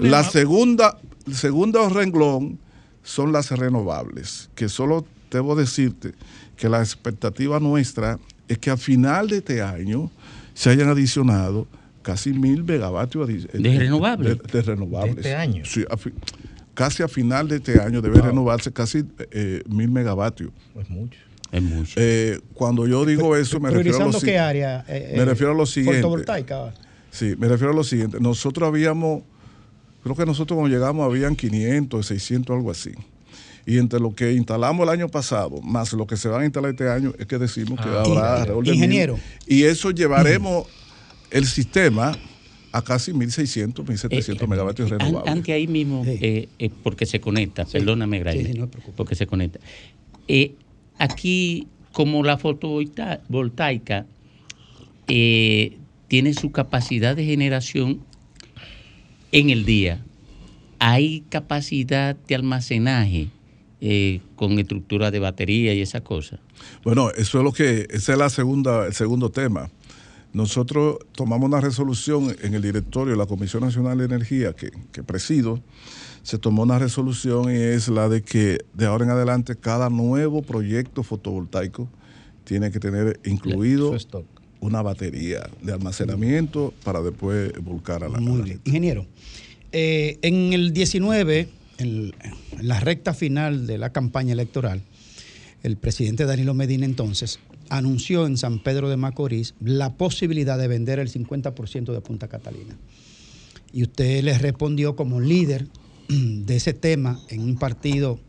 La segunda, el segundo renglón son las renovables, que solo debo decirte que la expectativa nuestra es que a final de este año se hayan adicionado casi mil megavatios
¿De renovables?
De, de renovables.
¿De este año?
Sí, a fi- casi a final de este año debe renovarse casi eh, mil megavatios.
Es mucho.
Es mucho.
Eh, cuando yo digo eso, me refiero a lo
¿Priorizando
si-
qué área? eh,
me
eh,
refiero a lo siguiente.
Fotovoltaica.
Sí, me refiero a lo siguiente. Nosotros habíamos, creo que nosotros cuando llegamos habían 500, 600, algo así. Y entre lo que instalamos el año pasado, más lo que se van a instalar este año, es que decimos que
Ah.
habrá
Y-
alrededor de mil.
ingeniero.
Y eso llevaremos el sistema a casi 1.600, 1.700 megavatios
An-
renovables.
Antes ahí mismo, eh, eh, porque se conecta, perdóname, Graile,
sí, no
porque se conecta. Eh, aquí, como la fotovoltaica eh, tiene su capacidad de generación en el día, hay capacidad de almacenaje eh, con estructura de batería y esa cosa.
Bueno, eso es lo que, ese es la segunda, el segundo tema. Nosotros tomamos una resolución en el directorio de la Comisión Nacional de Energía que, que presido. Se tomó una resolución y es la de que de ahora en adelante cada nuevo proyecto fotovoltaico tiene que tener incluido una batería de almacenamiento para después volcar a la, red.
Ingeniero, eh, en el 19, en, en la recta final de la campaña electoral, el presidente Danilo Medina entonces anunció en San Pedro de Macorís la posibilidad de vender el 50% de Punta Catalina. Y usted le respondió como líder de ese tema en un partido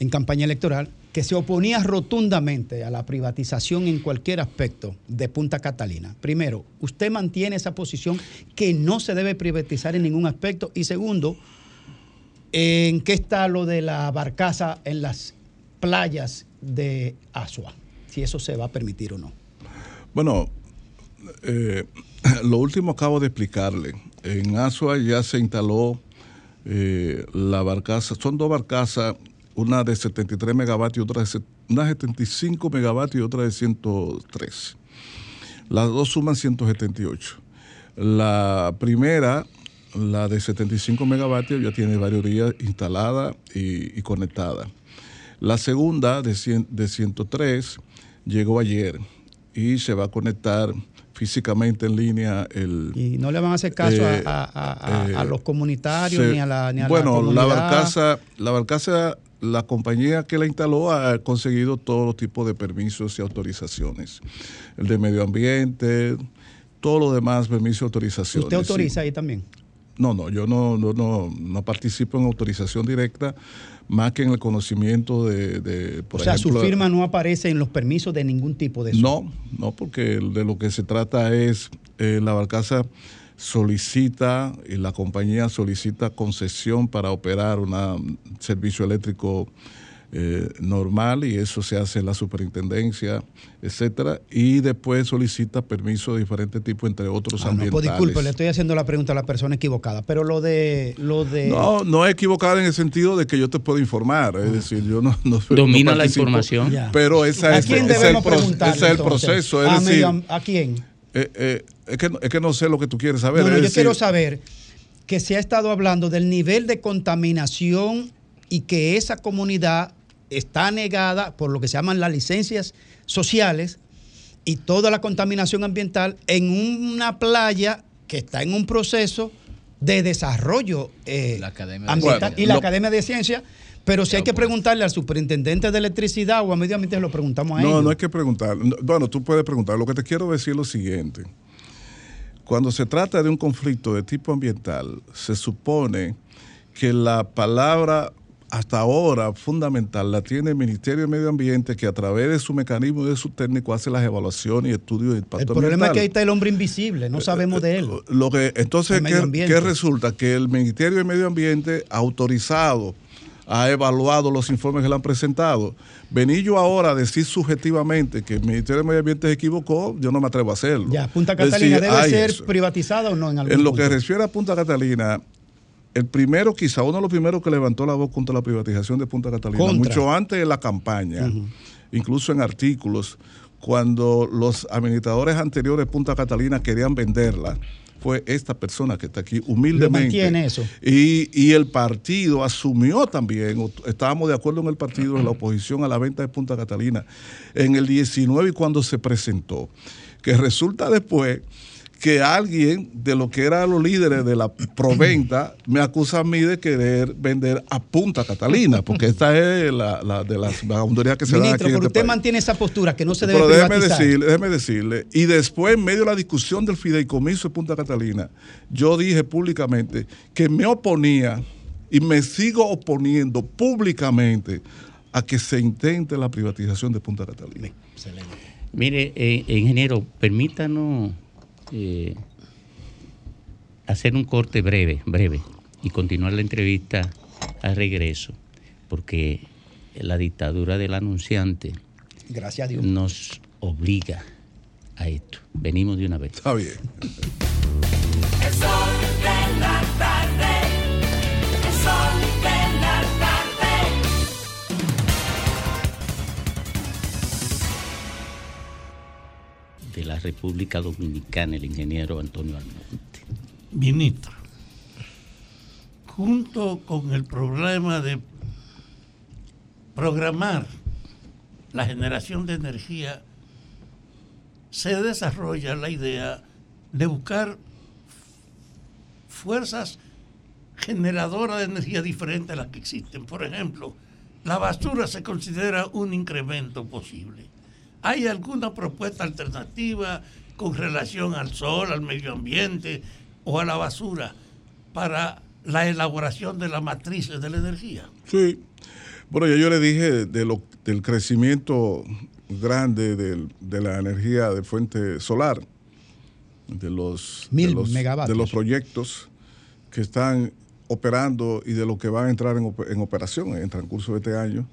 en campaña electoral que se oponía rotundamente a la privatización en cualquier aspecto de Punta Catalina. Primero, usted mantiene esa posición que no se debe privatizar en ningún aspecto. Y segundo, ¿en qué está lo de la barcaza en las playas de Asua? Si eso se va a permitir o no.
Bueno, eh, lo último acabo de explicarle. En Asua ya se instaló eh, la barcaza, son dos barcazas, una de 73 megavatios otra de, una de 75 megavatios y otra de 103. Las dos suman 178. La primera, la de 75 megavatios, ya tiene varios días instalada y, y conectada. La segunda, de, 100 de 103, llegó ayer y se va a conectar físicamente en línea el...
Y no le van a hacer caso a-
Eh,
a, a- a-
eh,
a los comunitarios
se-
ni a la ni a
bueno,
la
la, barcaza, la barcaza, la compañía que la instaló ha conseguido todo tipo de permisos y autorizaciones. El de medio ambiente, todo lo demás, permisos y autorizaciones.
¿Usted
sí.
autoriza ahí también?
No, no, yo no, no, no, no participo en autorización directa, más que en el conocimiento de, de, por
o sea,
ejemplo,
su firma no aparece en los permisos de ningún tipo de eso.
no, no, porque de lo que se trata es, eh, la barcaza solicita y la compañía solicita concesión para operar un servicio eléctrico eh, normal y eso se hace en la superintendencia, etcétera, y después solicita permiso de diferentes tipos, entre otros
Ah, no, pues
ambientales.
disculpe, le estoy haciendo la pregunta a la persona equivocada, pero lo de lo de
No, no es equivocada en el sentido de que yo te puedo informar, es decir, yo no, no
Domina
no
la información.
Pero esa
¿A
es, ese es el,
debemos
pro- ese es el proceso, es
¿A
decir,
medio ¿a quién?
eh, eh, es, que, no- es que no sé lo que tú quieres saber.
No, no, yo
decir,
quiero saber que se ha estado hablando del nivel de contaminación y que esa comunidad está negada por lo que se llaman las licencias sociales y toda la contaminación ambiental en una playa que está en un proceso de desarrollo eh,
de
ambiental
Ciencia.
y la
Lo-
Academia de Ciencias. Pero si hay que preguntarle al superintendente de electricidad o a medio ambiente, lo preguntamos a
No,
ellos.
no hay que preguntar. No, Bueno, tú puedes preguntar. Lo que te quiero decir es lo siguiente. Cuando se trata de un conflicto de tipo ambiental, se supone que la palabra hasta ahora fundamental la tiene el Ministerio de Medio Ambiente, que a través de su mecanismo y de su técnico hace las evaluaciones y estudios de impacto
El problema es que ahí
ambiental.
está el hombre invisible, no sabemos de él.
Lo que, entonces, ¿qué, resulta? Que el Ministerio de Medio Ambiente, autorizado, ha evaluado los informes que le han presentado. Venir yo ahora a decir subjetivamente que el Ministerio de Medio Ambiente se equivocó, yo no me atrevo a hacerlo.
Ya, Punta
decir,
Catalina debe ser
eso.
privatizada o no en algún
En lo que refiere a Punta Catalina, el primero, quizá uno de los primeros que levantó la voz contra la privatización de Punta Catalina,
Contra.
mucho antes de la campaña, incluso en artículos, cuando los administradores anteriores de Punta Catalina querían venderla, fue esta persona que está aquí humildemente.
mantiene eso.
Y, y el partido asumió también, estábamos de acuerdo en el partido, en la oposición a la venta de Punta Catalina en el 19 y cuando se presentó, que resulta después que alguien de lo que eran los líderes de la proventa me acusa a mí de querer vender a Punta Catalina, porque esta es la, la de las vagabunderías que se dan aquí
Ministro,
este
usted
país.
mantiene esa postura que no se debe
Pero déjeme
privatizar.
decirle, déjeme decirle, y después en medio de la discusión del fideicomiso de Punta Catalina, yo dije públicamente que me oponía y me sigo oponiendo públicamente a que se intente la privatización de Punta Catalina.
Mire, eh, ingeniero, permítanos eh, hacer un corte breve, breve, y continuar la entrevista al regreso, porque la dictadura del anunciante
Gracias a Dios.
nos obliga a esto. Venimos de una vez.
Está bien.
De la
República Dominicana, el ingeniero Antonio Almonte.
Ministro, junto con el problema de programar la generación de energía, se desarrolla la idea de buscar fuerzas generadoras de energía diferentes a las que existen. Por ejemplo, la basura se considera un incremento posible. ¿Hay alguna propuesta alternativa con relación al sol, al medio ambiente o a la basura para la elaboración de las matrices de la energía?
Sí. Bueno, ya yo le dije de lo, del crecimiento grande de la energía de fuente solar, de los,
Mil
de los,
megavatios.
de los proyectos que están operando y de lo que van a entrar en, en operación en el transcurso de este año.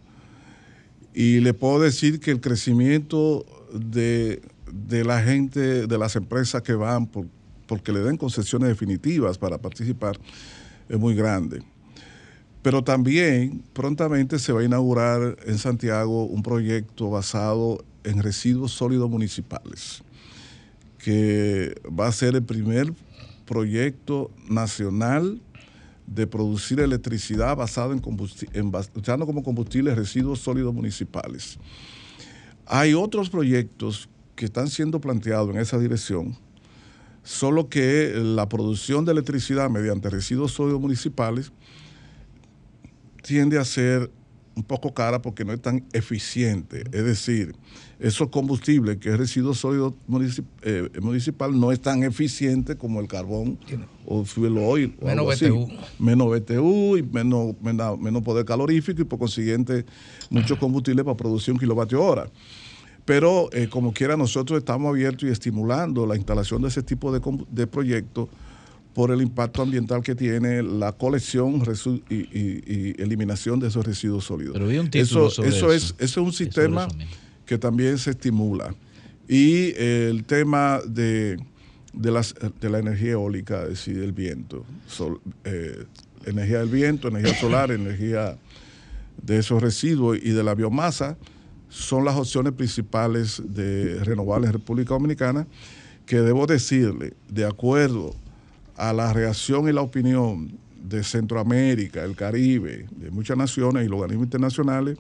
Y le puedo decir que el crecimiento de, de la gente, de las empresas que van por, porque le den concesiones definitivas para participar, es muy grande. Pero también prontamente se va a inaugurar en Santiago un proyecto basado en residuos sólidos municipales, que va a ser el primer proyecto nacional de producir electricidad basado en, combusti- usando como combustible residuos sólidos municipales. Hay otros proyectos que están siendo planteados en esa dirección, solo que la producción de electricidad mediante residuos sólidos municipales tiende a ser un poco cara porque no es tan eficiente. Es decir, esos combustibles que es residuo sólido municip- eh, municipal no es tan eficiente como el carbón o fuel oil. o
Menos
así.
BTU.
Menos BTU y menos, menos, menos poder calorífico y por consiguiente mucho combustible para producir un kilovatio hora. Pero eh, como quiera, nosotros estamos abiertos y estimulando la instalación de ese tipo de, de proyectos por el impacto ambiental que tiene la colección y, y- y eliminación de esos residuos sólidos.
Pero vi un título
eso,
sobre
eso
eso.
Es, eso es un sistema que también se estimula. Y el tema de, de, las, de la energía eólica, es decir, el viento, sol- eh, energía del viento, energía solar, energía de esos residuos y de la biomasa, son las opciones principales de renovables en República Dominicana, que debo decirle, de acuerdo a la reacción y la opinión de Centroamérica, el Caribe, de muchas naciones y los organismos internacionales,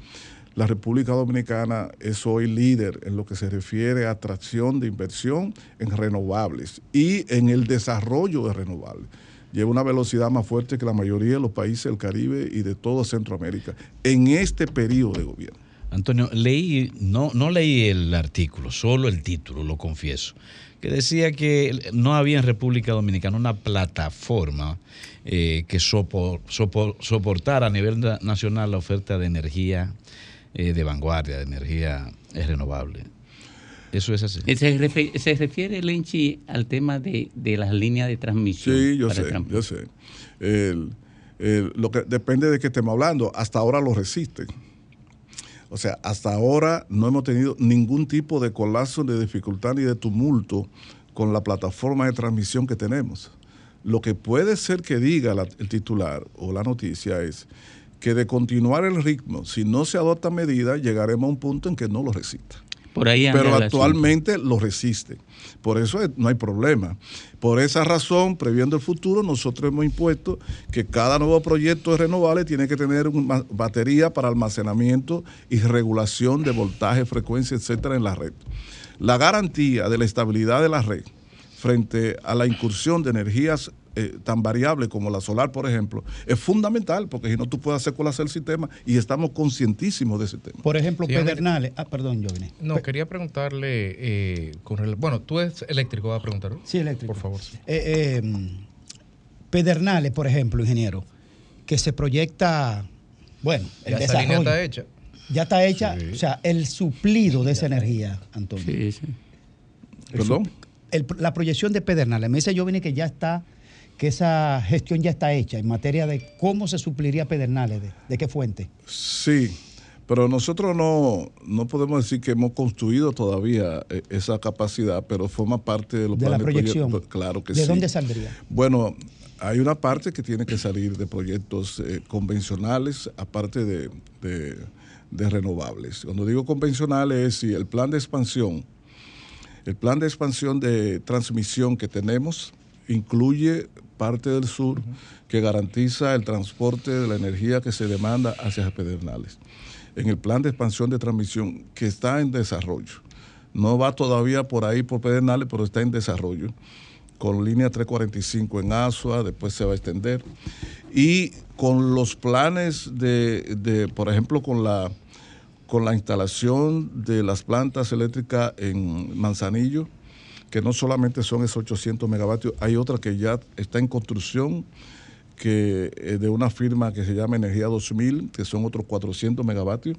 la República Dominicana es hoy líder en lo que se refiere a atracción de inversión en renovables y en el desarrollo de renovables. Lleva una velocidad más fuerte que la mayoría de los países del Caribe y de todo Centroamérica en este periodo de gobierno.
Antonio, leí, no, no leí el artículo, solo el título, lo confieso, que decía que no había en República Dominicana una plataforma eh, que sopo- sopo- soportara a nivel na- nacional la oferta de energía eh, de vanguardia, de energía eh, renovable. Eso es así.
Se, refe- se refiere, Lenchi, al tema de, de las líneas de transmisión.
Sí, yo sé, yo sé. El- el- lo que depende de qué estemos hablando. Hasta ahora lo resisten. O sea, hasta ahora no hemos tenido ningún tipo de colapso, de dificultad ni de tumulto con la plataforma de transmisión que tenemos. Lo que puede ser que diga el titular o la noticia es que de continuar el ritmo, si no se adoptan medidas, llegaremos a un punto en que no lo resista.
Por ahí anda
Pero actualmente lo resiste. Por eso es- no hay problema. Por esa razón, previendo el futuro, nosotros hemos impuesto que cada nuevo proyecto de renovables tiene que tener una batería para almacenamiento y regulación de voltaje, frecuencia, etcétera, en la red. La garantía de la estabilidad de la red frente a la incursión de energías eh, tan variables como la solar, por ejemplo, es fundamental, porque si no tú puedes hacer colapsar el sistema y estamos conscientísimos de ese tema.
Por ejemplo,
Sí.
Pedernales. Ah, perdón, yo vine.
No, quería preguntarle, eh, con rel- bueno, tú eres eléctrico, va a preguntar.
Sí, eléctrico.
Por favor.
Eh, eh, Pedernales, por ejemplo, ingeniero, que se proyecta, bueno, el
Ya esa
desarrollo.
línea está hecha.
Ya está hecha, o sea, el suplido de esa energía, Antonio.
Sí, sí.
¿Perdón?
El- la proyección de Pedernales. Me dice Jovine que ya está, que esa gestión ya está hecha en materia de cómo se supliría Pedernales, de, de qué fuente.
Sí, pero nosotros no, no podemos decir que hemos construido todavía eh, esa capacidad, pero forma parte de los
De la
planes
proyección.
proyectos. Claro que
¿De
sí.
dónde saldría?
Bueno, hay una parte que tiene que salir de proyectos eh, convencionales, aparte de, de- de renovables. Cuando digo convencionales es si el plan de expansión, el plan de expansión de transmisión que tenemos incluye parte del sur que garantiza el transporte de la energía que se demanda hacia Pedernales. En el plan de expansión de transmisión que está en desarrollo. No va todavía por ahí por Pedernales, pero está en desarrollo con línea 345 en Asua, después se va a extender. Y con los planes de, de, por ejemplo, con la, con la instalación de las plantas eléctricas en Manzanillo, que no solamente son esos 800 megavatios, hay otra que ya está en construcción, que eh, de una firma que se llama Energía 2000, que son otros 400 megavatios,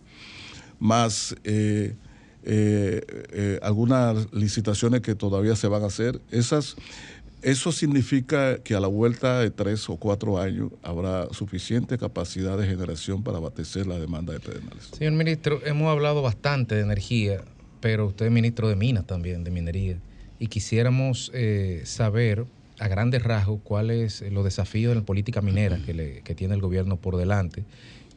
más eh, eh, algunas licitaciones que todavía se van a hacer. Esas, eso significa que a la vuelta de tres o cuatro años habrá suficiente capacidad de generación para abastecer la demanda de Pedernales.
Señor ministro, hemos hablado bastante de energía, pero usted es ministro de minas también, de minería, y quisiéramos eh, saber a grandes rasgos cuáles los desafíos en la política minera que, le- que tiene el gobierno por delante.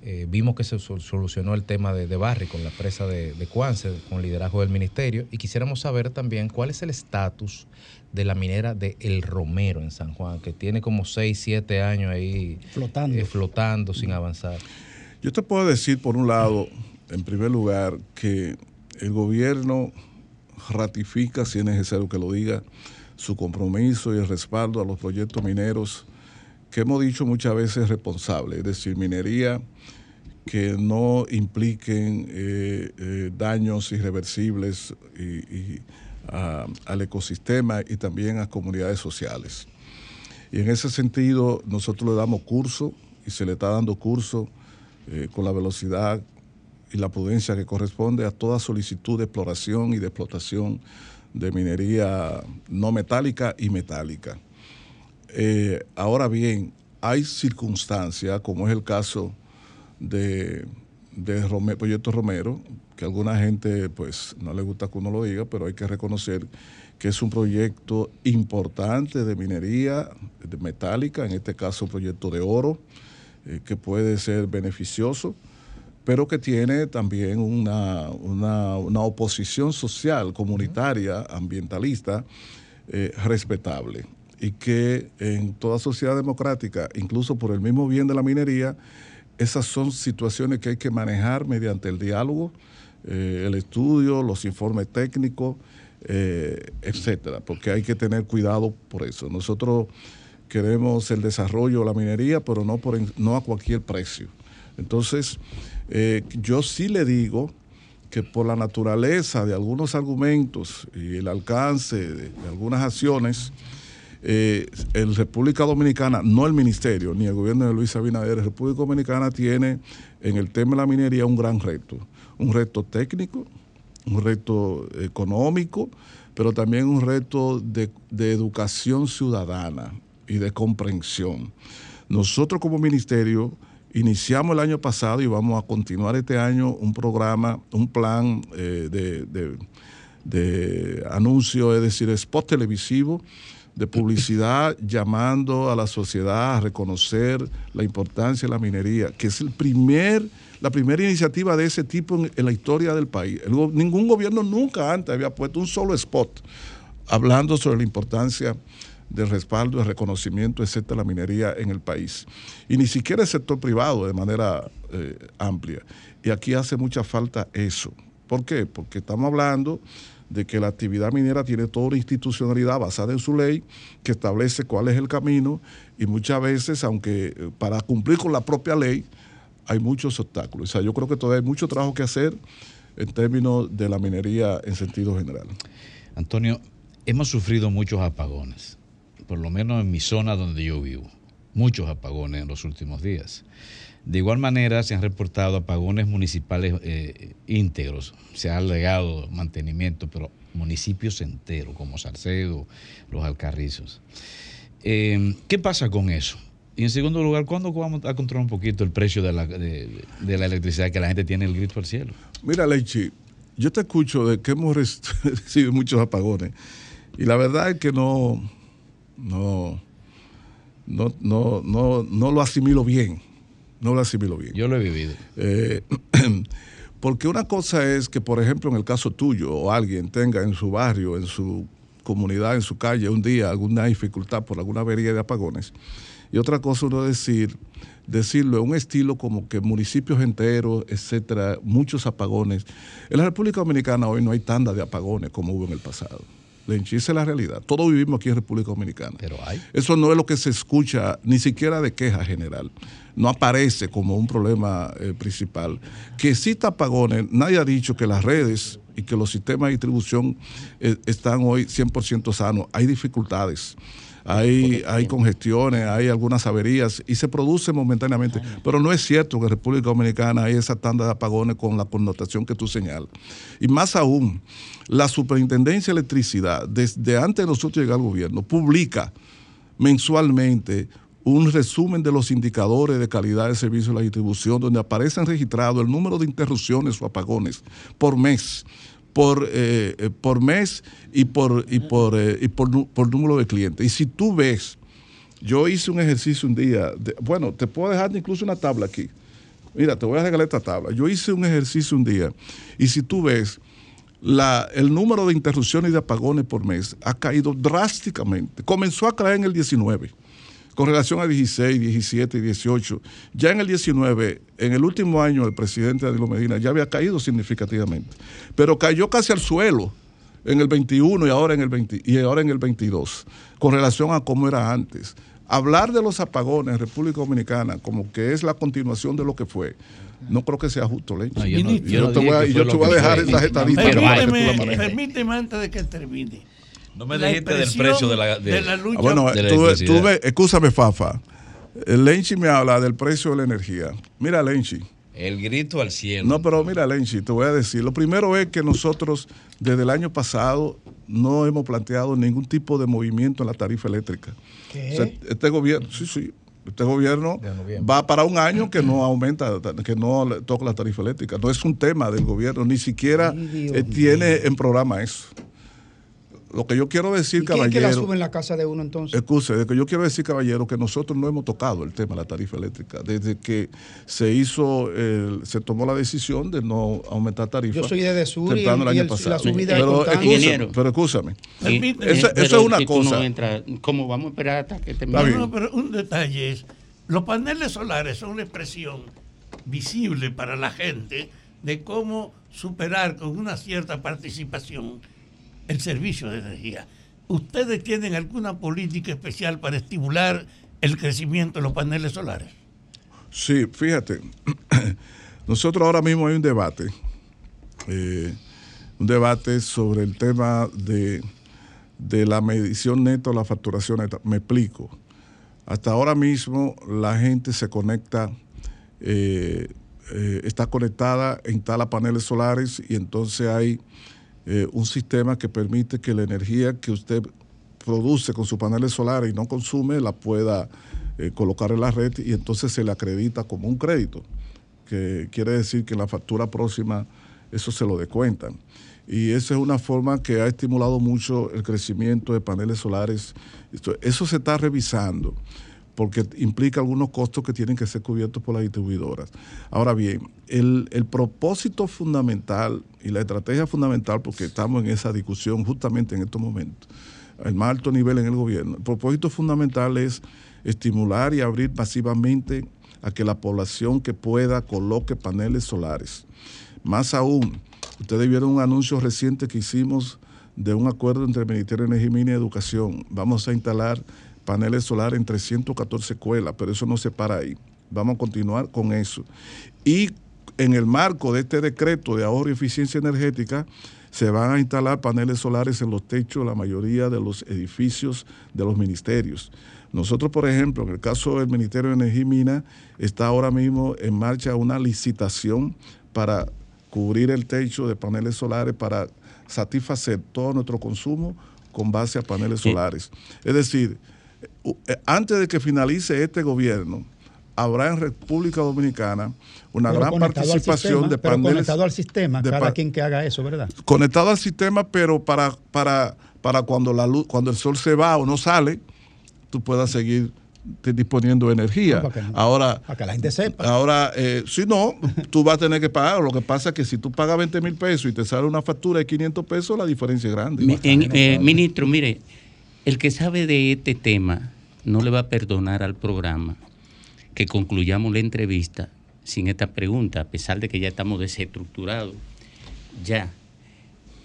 Eh, vimos que se sol- solucionó el tema de, de Barry con la presa de, de Cuance, con liderazgo del ministerio, y quisiéramos saber también cuál es el estatus de la minera de El Romero en San Juan, que tiene como 6, 7 años ahí
Flotando.
eh, flotando sin avanzar.
Yo te puedo decir, por un lado, en primer lugar, que el gobierno ratifica, si es necesario que lo diga, su compromiso y el respaldo a los proyectos mineros que hemos dicho muchas veces responsables, es decir, minería que no impliquen eh, eh, daños irreversibles al ecosistema y también a comunidades sociales. Y en ese sentido, nosotros le damos curso y se le está dando curso eh, con la velocidad y la prudencia que corresponde a toda solicitud de exploración y de explotación de minería no metálica y metálica. Eh, ahora bien, hay circunstancias, como es el caso de, de Proyecto Romero, que a alguna gente pues no le gusta que uno lo diga, pero hay que reconocer que es un proyecto importante de minería metálica, en este caso un proyecto de oro, eh, que puede ser beneficioso, pero que tiene también una, una- oposición social, comunitaria, ambientalista, eh, respetable. Y que en toda sociedad democrática, incluso por el mismo bien de la minería, esas son situaciones que hay que manejar mediante el diálogo, eh, el estudio, los informes técnicos, eh, etcétera, porque hay que tener cuidado por eso. Nosotros queremos el desarrollo de la minería, pero no, por, no a cualquier precio. Entonces, eh, yo sí le digo que por la naturaleza de algunos argumentos y el alcance de, algunas acciones, eh, en República Dominicana, no el ministerio, ni el gobierno de Luis Abinader, República Dominicana tiene en el tema de la minería un gran reto. Un reto técnico, un reto económico, pero también un reto de educación ciudadana y de comprensión. Nosotros como ministerio iniciamos el año pasado y vamos a continuar este año un programa, un plan eh, de, de- de anuncio, es decir, spot televisivo, de publicidad llamando a la sociedad a reconocer la importancia de la minería, que es el primer, la primera iniciativa de ese tipo en, en la historia del país. El ningún gobierno nunca antes había puesto un solo spot hablando sobre la importancia del respaldo, del reconocimiento, de la minería en el país. Y ni siquiera el sector privado de manera eh, amplia. Y aquí hace mucha falta eso. ¿Por qué? Porque estamos hablando de que la actividad minera tiene toda una institucionalidad basada en su ley que establece cuál es el camino y muchas veces, aunque eh, para cumplir con la propia ley, hay muchos obstáculos. O sea, yo creo que todavía hay mucho trabajo que hacer en términos de la minería en sentido general.
Antonio, hemos sufrido muchos apagones, por lo menos en mi zona donde yo vivo, muchos apagones en los últimos días. De igual manera, se han reportado apagones municipales eh, íntegros, se ha alegado mantenimiento, pero municipios enteros, como Salcedo, Los Alcarrizos. Eh, ¿Qué pasa con eso? Y en segundo lugar, ¿cuándo vamos a controlar un poquito el precio de la, de- de la electricidad que la gente tiene el grito al cielo?
Mira, Leichi, yo te escucho de que hemos recibido muchos apagones y la verdad es que no, no, no, no, no, no lo asimilo bien. No lo asimilo bien.
Yo lo he vivido.
Eh, porque una cosa es que, por ejemplo, en el caso tuyo o alguien tenga en su barrio, en su comunidad, en su calle, un día alguna dificultad por alguna avería de apagones. Y otra cosa uno decir, decirlo en un estilo como que municipios enteros, etcétera, muchos apagones. En la República Dominicana hoy no hay tanda de apagones como hubo en el pasado. Lenchi, esa es la realidad. Todos vivimos aquí en República Dominicana.
Pero hay.
Eso no es lo que se escucha, ni siquiera de queja general. No aparece como un problema eh, principal. Que exista apagones, nadie ha dicho que las redes y que los sistemas de distribución eh, están hoy 100% sanos. Hay dificultades. Hay, hay congestiones, hay algunas averías y se produce momentáneamente. Pero no es cierto que en República Dominicana hay esa tanda de apagones con la connotación que tú señalas. Y más aún, la Superintendencia de Electricidad, desde antes de nosotros llegar al gobierno, publica mensualmente un resumen de los indicadores de calidad de servicio de la distribución, donde aparecen registrados el número de interrupciones o apagones por mes, por, eh, eh, por mes y por, y por, eh, y por, por número de clientes. Y si tú ves, yo hice un ejercicio un día, de- bueno, te puedo dejar incluso una tabla aquí. Mira, te voy a regalar esta tabla. Yo hice un ejercicio un día y si tú ves, la- el número de interrupciones y de apagones por mes ha caído drásticamente. Comenzó a caer en el 19, con relación a 16, 17 y 18. Ya en el 19, en el último año, el presidente Danilo Medina ya había caído significativamente, pero cayó casi al suelo en el 21 y ahora en el, 20 y ahora en el 22, con relación a cómo era antes. Hablar de los apagones en República Dominicana como que es la continuación de lo que fue, no creo que sea justo, Lenchi.
No, yo no- yo
te voy a, yo te voy a dejar esas estadísticas
Permíteme, permíteme antes de que termine.
No me dijiste del precio de la, de-
de la lucha
Ah, bueno,
de la
tú,
electricidad.
tú ves, escúchame, Fafa. El Lenchi me habla del precio de la energía. Mira, Lenchi.
El grito al cielo.
No, pero mira, Lenchi, te voy a decir. Lo primero es que nosotros, desde el año pasado, no hemos planteado ningún tipo de movimiento en la tarifa eléctrica.
¿Qué?
O sea, este gobierno, sí, sí. Este gobierno va para un año que no aumenta, que no le toca la tarifa eléctrica. No es un tema del gobierno, ni siquiera eh, tiene en programa eso. Lo que yo quiero decir,
¿Y quién es que la
caballero.
sube en la casa de uno entonces?
Excuse, de que yo quiero decir, caballero, que nosotros no hemos tocado el tema de la tarifa eléctrica. Desde que se hizo, el- se tomó la decisión de no aumentar tarifas.
Yo soy de Desur y el-
año
el-
pasado.
la subida
pero,
Ingeniero.
pero escúchame.
Permíteme.
Eso,
Pero
eso es una
si tú no
cosa.
entras, ¿Cómo vamos a esperar hasta que termine?
No, no, pero un detalle es, los paneles solares son una expresión visible para la gente de cómo superar con una cierta participación el servicio de energía. ¿Ustedes tienen alguna política especial para estimular el crecimiento de los paneles solares?
Sí, fíjate, nosotros ahora mismo hay un debate, eh, un debate sobre el tema de, de la medición neta o la facturación neta. Me explico. Hasta ahora mismo la gente se conecta, eh, eh, está conectada, instala paneles solares y entonces hay eh, un sistema que permite que la energía que usted produce con sus paneles solares y no consume la pueda eh, colocar en la red y entonces se le acredita como un crédito, que quiere decir que en la factura próxima eso se lo descuentan. y esa es una forma que ha estimulado mucho el crecimiento de paneles solares. Eso se está revisando porque implica algunos costos que tienen que ser cubiertos por las distribuidoras. Ahora bien, el, el propósito fundamental y la estrategia fundamental, porque estamos en esa discusión justamente en estos momentos, al más alto nivel en el gobierno, el propósito fundamental es estimular y abrir masivamente a que la población que pueda coloque paneles solares. Más aún, ustedes vieron un anuncio reciente que hicimos de un acuerdo entre el Ministerio de Energía y y Educación. Vamos a instalar paneles solares en 314 escuelas, pero eso no se para ahí. Vamos a continuar con eso. Y en el marco de este decreto de ahorro y eficiencia energética, se van a instalar paneles solares en los techos de la mayoría de los edificios de los ministerios. Nosotros, por ejemplo, en el caso del Ministerio de Energía y Minas, está ahora mismo en marcha una licitación para cubrir el techo de paneles solares para satisfacer todo nuestro consumo con base a paneles solares. Es decir, antes de que finalice este gobierno, habrá en República Dominicana una
Pero
gran participación
sistema,
de
pero
paneles
conectado al sistema,
de
cada quien que haga eso, ¿verdad?
conectado al sistema, pero para, para, para cuando la luz, cuando el sol se va o no sale, tú puedas seguir disponiendo de energía.
No, para que
ahora,
Para que la gente sepa.
ahora eh, si no, tú vas a tener que pagar. Lo que pasa es que si tú pagas 20 mil pesos y te sale una factura de 500 pesos, la diferencia es grande.
Mi- en- eh, ministro, mire, el que sabe de este tema no le va a perdonar al programa que concluyamos la entrevista sin esta pregunta, a pesar de que ya estamos desestructurados, ya,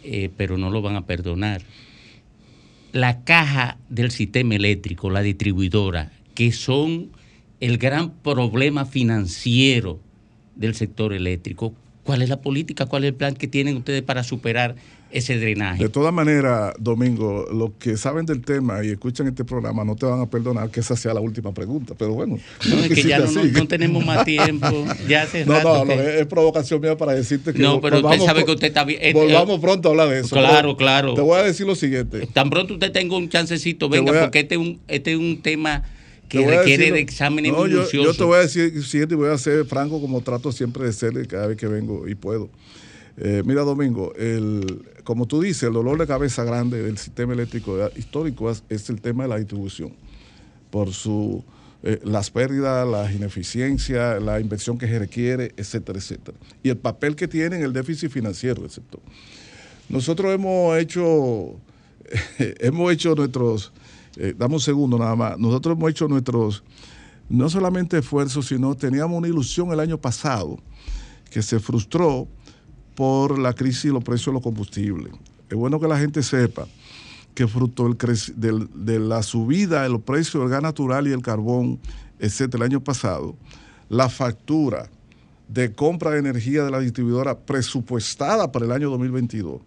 eh, pero no lo van a perdonar. La caja del sistema eléctrico, la distribuidora, que son el gran problema financiero del sector eléctrico, ¿cuál es la política, cuál es el plan que tienen ustedes para superar ese drenaje?
De todas maneras, Domingo, los que saben del tema y escuchan este programa no te van a perdonar que esa sea la última pregunta, pero bueno.
No, es que ya no, no-
así.
no tenemos más tiempo. Ya hace
No,
rato
no, no, es provocación mía para decirte que
No, pero usted sabe que usted está bien. eh,
Volvamos
eh,
pronto a hablar de eso.
Claro, claro.
Te voy a decir lo siguiente.
Tan pronto usted tenga un chancecito, venga,
a-
porque este es un, este es un tema que requiere
decir-
de exámenes
No, yo,
minuciosos.
yo te voy a decir lo siguiente y voy a ser franco como trato siempre de ser cada vez que vengo y puedo. Eh, mira, Domingo, el, como tú dices, el dolor de cabeza grande del sistema eléctrico histórico es, el tema de la distribución. Por su, eh, las pérdidas, las ineficiencias, la inversión que se requiere, etcétera, etcétera. Y el papel que tiene en el déficit financiero del sector. Nosotros hemos hecho, hemos hecho nuestros, eh, dame un segundo nada más, nosotros hemos hecho nuestros, no solamente esfuerzos, sino teníamos una ilusión el año pasado que se frustró por la crisis de los precios de los combustibles. Es bueno que la gente sepa que fruto de la subida de los precios del gas natural y el carbón, etcétera, el año pasado, la factura de compra de energía de la distribuidora presupuestada para el año 2022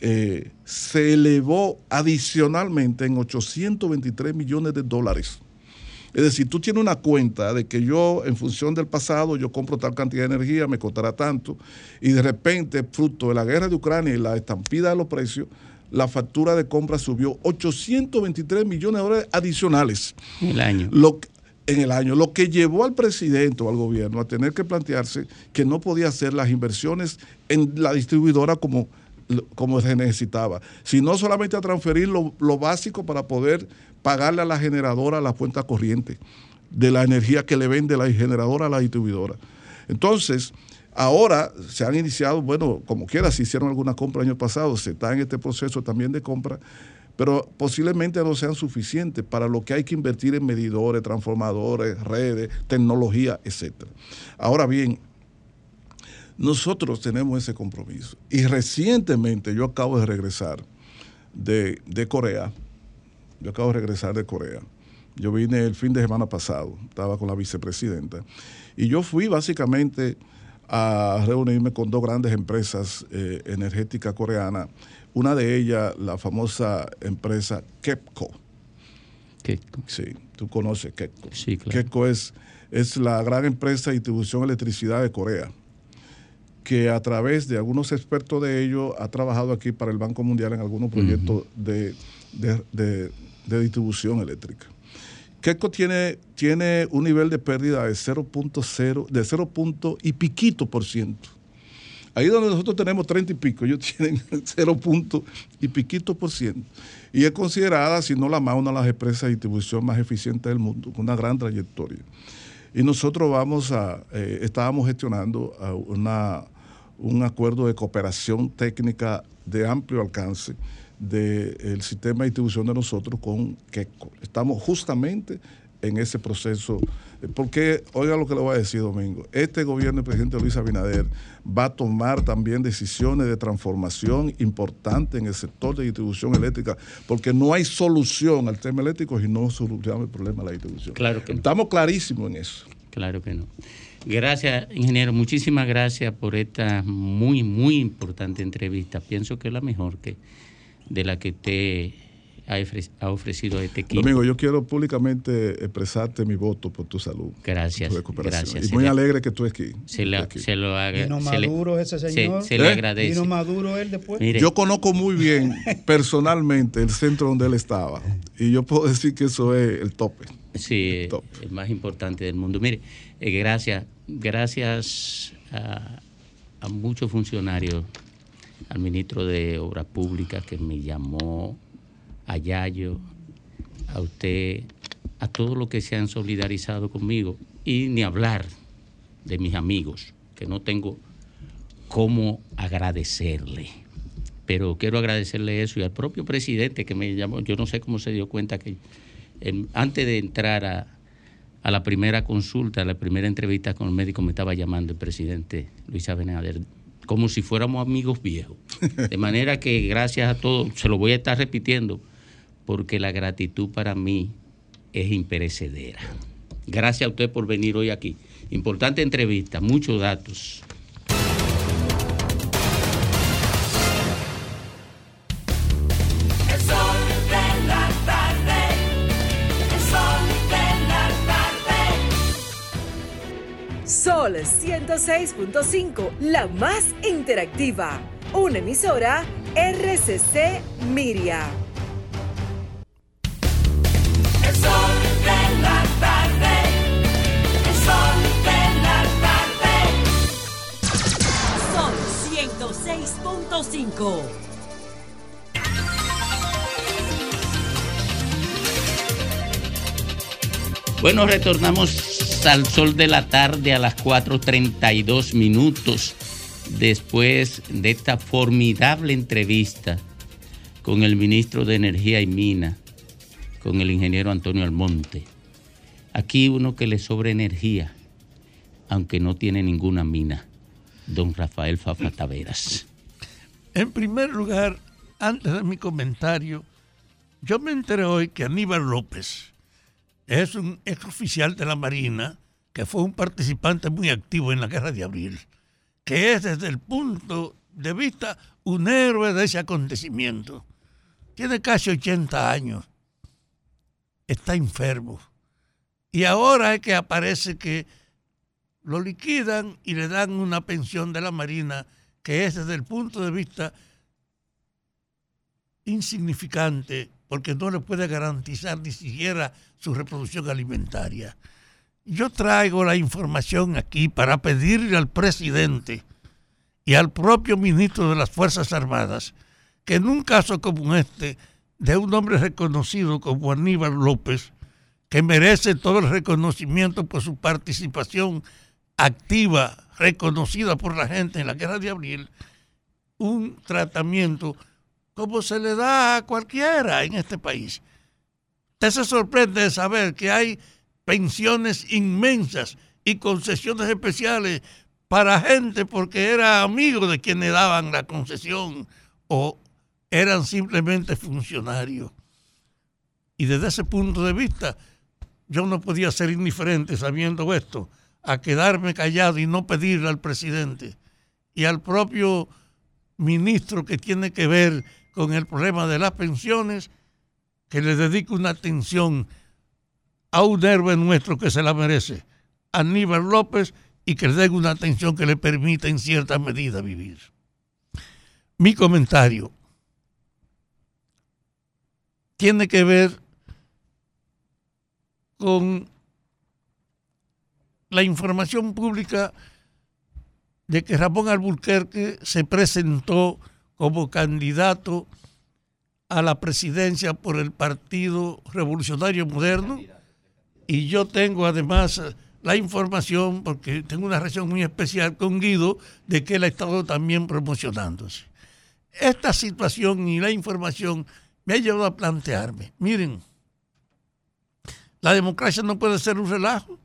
eh, se elevó adicionalmente en 823 millones de dólares. Es decir, tú tienes una cuenta de que yo, en función del pasado, yo compro tal cantidad de energía, me costará tanto, y de repente, fruto de la guerra de Ucrania y la estampida de los precios, la factura de compra subió 823 millones de dólares adicionales
En el año.
lo que- en el año, lo que llevó al presidente o al gobierno a tener que plantearse que no podía hacer las inversiones en la distribuidora como, como se necesitaba, sino solamente a transferir lo, lo básico para poder pagarle a la generadora la cuenta corriente de la energía que le vende la generadora a la distribuidora. Entonces, ahora se han iniciado, bueno, como quiera, se hicieron alguna compra el año pasado, se está en este proceso también de compra, pero posiblemente no sean suficientes para lo que hay que invertir en medidores, transformadores, redes, tecnología, etc. Ahora bien, nosotros tenemos ese compromiso. Y recientemente yo acabo de regresar de, de Corea. Yo acabo de regresar de Corea. Yo vine el fin de semana pasado, estaba con la vicepresidenta. Y yo fui básicamente a reunirme con dos grandes empresas eh, energéticas coreanas. Una de ellas, la famosa empresa KEPCO.
KEPCO.
Sí, tú conoces KEPCO.
Sí, claro.
KEPCO es, es la gran empresa de distribución de electricidad de Corea que a través de algunos expertos de ellos ha trabajado aquí para el Banco Mundial en algunos proyectos de, de- de- de distribución eléctrica. KEPCO tiene, tiene un nivel de pérdida de 0.0, de 0. punto y piquito por ciento Ahí donde nosotros tenemos 30 y pico, ellos tienen 0 punto y piquito por ciento. Y es considerada, si no la más, una de las empresas de distribución más eficientes del mundo, con una gran trayectoria. Y nosotros vamos a, eh, estábamos gestionando una, un acuerdo de cooperación técnica de amplio alcance del sistema de distribución de nosotros con KECO. Estamos justamente en ese proceso, porque, oiga lo que le voy a decir, Domingo, este gobierno del presidente Luis Abinader va a tomar también decisiones de transformación importantes en el sector de distribución eléctrica, porque no hay solución al tema eléctrico si no solucionamos el problema de la distribución.
Claro que no.
Estamos clarísimos en eso.
Claro que no. Gracias, ingeniero. Muchísimas gracias por esta muy, muy importante entrevista. Pienso que es la mejor que de la que usted ha ofre- ha ofrecido a este equipo.
Domingo, yo quiero públicamente expresarte mi voto por tu salud.
Gracias,
tu
gracias.
Y
Se
muy
le-
alegre que tú estés aquí.
Se, la- se lo haga.
Vino
se le-
maduro ese
se-
señor.
Se, le
¿Eh?
agradece.
Vino maduro él después.
Mire.
Yo conozco muy bien personalmente el centro donde él estaba. Y yo puedo decir que eso es el tope.
Sí, el más importante del mundo. Mire, eh, gracias, gracias a, a muchos funcionarios, al ministro de Obras Públicas que me llamó, a Yayo, a usted, a todos los que se han solidarizado conmigo, y ni hablar de mis amigos, que no tengo cómo agradecerle. Pero quiero agradecerle eso y al propio presidente que me llamó, yo no sé cómo se dio cuenta que antes de entrar a, a la primera consulta, a la primera entrevista con el médico, me estaba llamando el presidente Luis Abinader, como si fuéramos amigos viejos. De manera que gracias a todos, se lo voy a estar repitiendo, porque la gratitud para mí es imperecedera. Gracias a usted por venir hoy aquí. Importante entrevista, muchos datos.
Sol
106.5, la más interactiva. Una emisora RCC Miria.
El sol de la tarde, el sol de la tarde.
Sol 106.5.
Bueno, retornamos al sol de la tarde a las 4.32 minutos después de esta formidable entrevista con el ministro de Energía y Mina, con el ingeniero Antonio Almonte. Aquí uno que le sobra energía, aunque no tiene ninguna mina, don Rafael Fafa Taveras.
En primer lugar, antes de mi comentario, yo me enteré hoy que Aníbal López es un exoficial de la Marina que fue un participante muy activo en la Guerra de Abril, que es desde el punto de vista un héroe de ese acontecimiento. Tiene casi 80 años, está enfermo y ahora es que aparece que lo liquidan y le dan una pensión de la Marina que es desde el punto de vista insignificante porque no le puede garantizar ni siquiera su reproducción alimentaria. Yo traigo la información aquí para pedirle al presidente y al propio ministro de las Fuerzas Armadas que en un caso como este, de un hombre reconocido como Aníbal López, que merece todo el reconocimiento por su participación activa, reconocida por la gente en la guerra de abril, un tratamiento como se le da a cualquiera en este país. Usted se sorprende de saber que hay pensiones inmensas y concesiones especiales para gente porque era amigo de quienes daban la concesión o eran simplemente funcionarios. Y desde ese punto de vista, yo no podía ser indiferente sabiendo esto, a quedarme callado y no pedirle al presidente y al propio ministro que tiene que ver con el problema de las pensiones, que le dedique una atención a un héroe nuestro que se la merece, Aníbal López, y que le dé una atención que le permita en cierta medida vivir. Mi comentario tiene que ver con la información pública de que Ramón Alburquerque se presentó como candidato a la presidencia por el Partido Revolucionario Moderno y yo tengo además la información, porque tengo una relación muy especial con Guido, de que él ha estado también promocionándose. Esta situación y la información me ha llevado a plantearme, miren, la democracia no puede ser un relajo,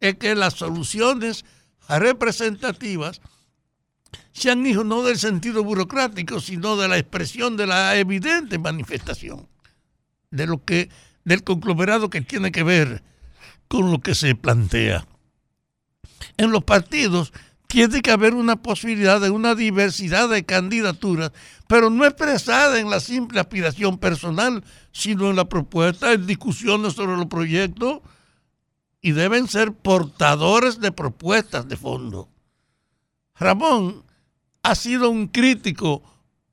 es que las soluciones representativas sean hijos no del sentido burocrático, sino de la expresión de la evidente manifestación de lo que del conglomerado que tiene que ver con lo que se plantea. En los partidos tiene que haber una posibilidad de una diversidad de candidaturas, pero no expresada en la simple aspiración personal, sino en la propuesta, en discusiones sobre los proyectos, y deben ser portadores de propuestas de fondo. Ramón ha sido un crítico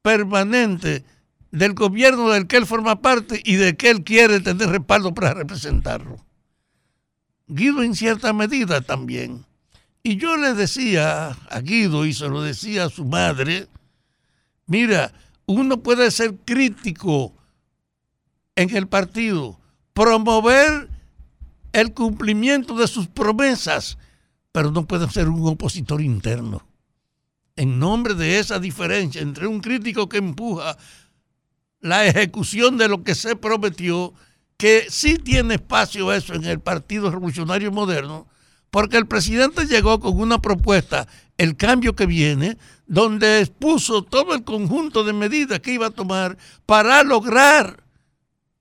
permanente del gobierno del que él forma parte y de que él quiere tener respaldo para representarlo. Guido en cierta medida también. Y yo le decía a Guido y se lo decía a su madre, mira, uno puede ser crítico en el partido, promover el cumplimiento de sus promesas, pero no puede ser un opositor interno. En nombre de esa diferencia entre un crítico que empuja la ejecución de lo que se prometió, que sí tiene espacio eso en el Partido Revolucionario Moderno, porque el presidente llegó con una propuesta, el cambio que viene, donde expuso todo el conjunto de medidas que iba a tomar para lograr,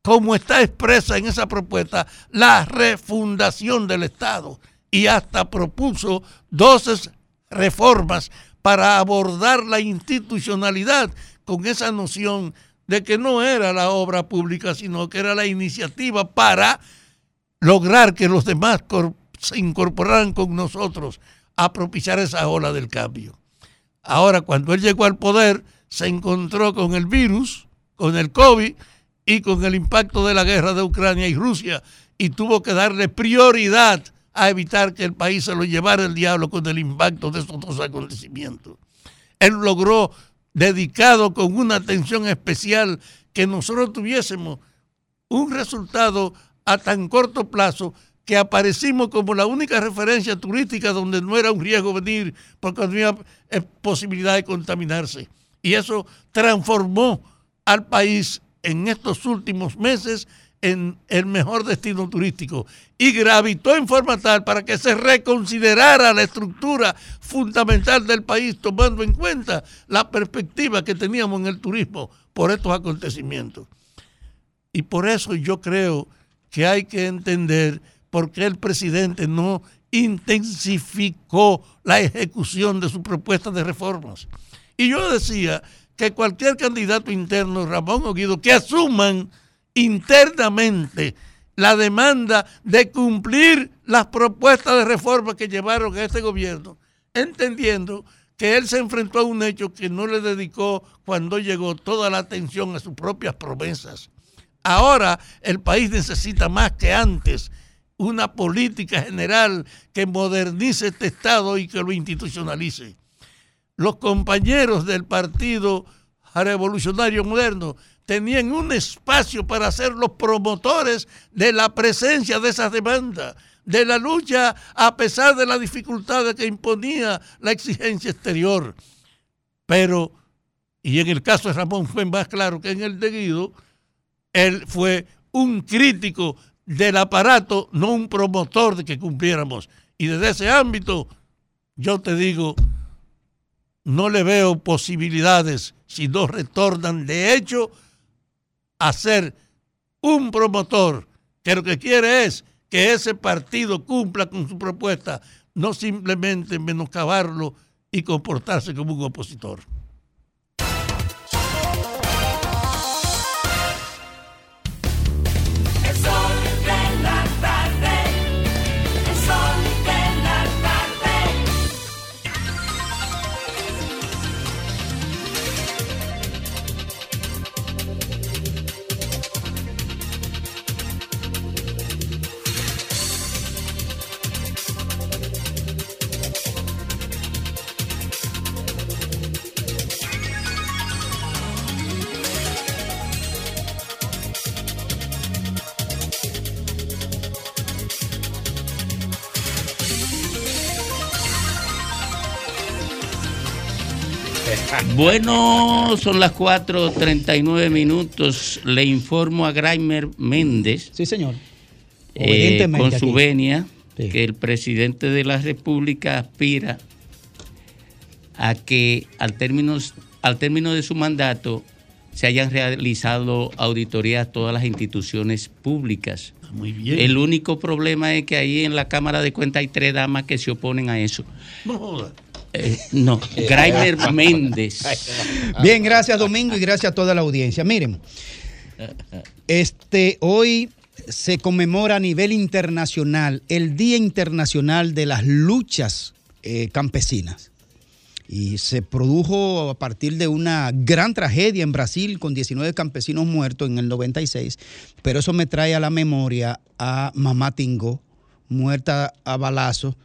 como está expresa en esa propuesta, la refundación del Estado. Y hasta propuso 12 reformas para abordar la institucionalidad con esa noción de que no era la obra pública, sino que era la iniciativa para lograr que los demás se incorporaran con nosotros a propiciar esa ola del cambio. Ahora, cuando él llegó al poder, se encontró con el virus, con el COVID y con el impacto de la guerra de Ucrania y Rusia y tuvo que darle prioridad a evitar que el país se lo llevara el diablo con el impacto de estos dos acontecimientos. Él logró dedicado con una atención especial, que nosotros tuviésemos un resultado a tan corto plazo que aparecimos como la única referencia turística donde no era un riesgo venir porque no había eh, posibilidad de contaminarse. Y eso transformó al país en estos últimos meses en el mejor destino turístico y gravitó en forma tal para que se reconsiderara la estructura fundamental del país, tomando en cuenta la perspectiva que teníamos en el turismo por estos acontecimientos. Y por eso yo creo que hay que entender por qué el presidente no intensificó la ejecución de su propuesta de reformas. Y yo decía que cualquier candidato interno, Ramón Oguido, que asuman internamente la demanda de cumplir las propuestas de reforma que llevaron a este gobierno, entendiendo que él se enfrentó a un hecho que no le dedicó cuando llegó toda la atención a sus propias promesas. Ahora el país necesita más que antes una política general que modernice este Estado y que lo institucionalice. Los compañeros del Partido Revolucionario Moderno tenían un espacio para ser los promotores de la presencia de esas demandas, de la lucha a pesar de las dificultades que imponía la exigencia exterior. Pero, y en el caso de Ramón fue más claro que en el de Guido, él fue un crítico del aparato, no un promotor de que cumpliéramos. Y desde ese ámbito, yo te digo, no le veo posibilidades si no retornan de hecho a ser un promotor que lo que quiere es que ese partido cumpla con su propuesta, no simplemente menoscabarlo y comportarse como un opositor.
Bueno, son las 4.39 minutos. Le informo a Graimer Méndez.
Sí, señor.
eh, con su
aquí.
venia,
Sí.
que el presidente de la República aspira a que al término, al término de su mandato se hayan realizado auditorías a todas las instituciones públicas.
Muy bien.
El único problema es que ahí en la Cámara de Cuentas hay tres damas que se oponen a eso.
No joda.
Eh, no, Graimer Méndez.
Bien, gracias Domingo y gracias a toda la audiencia. Miren, este hoy se conmemora a nivel internacional el Día Internacional de las Luchas eh, Campesinas. Y se produjo a partir de una gran tragedia en Brasil con 19 campesinos muertos en el 96. Pero eso me trae a la memoria a Mamá Tingo, muerta a balazo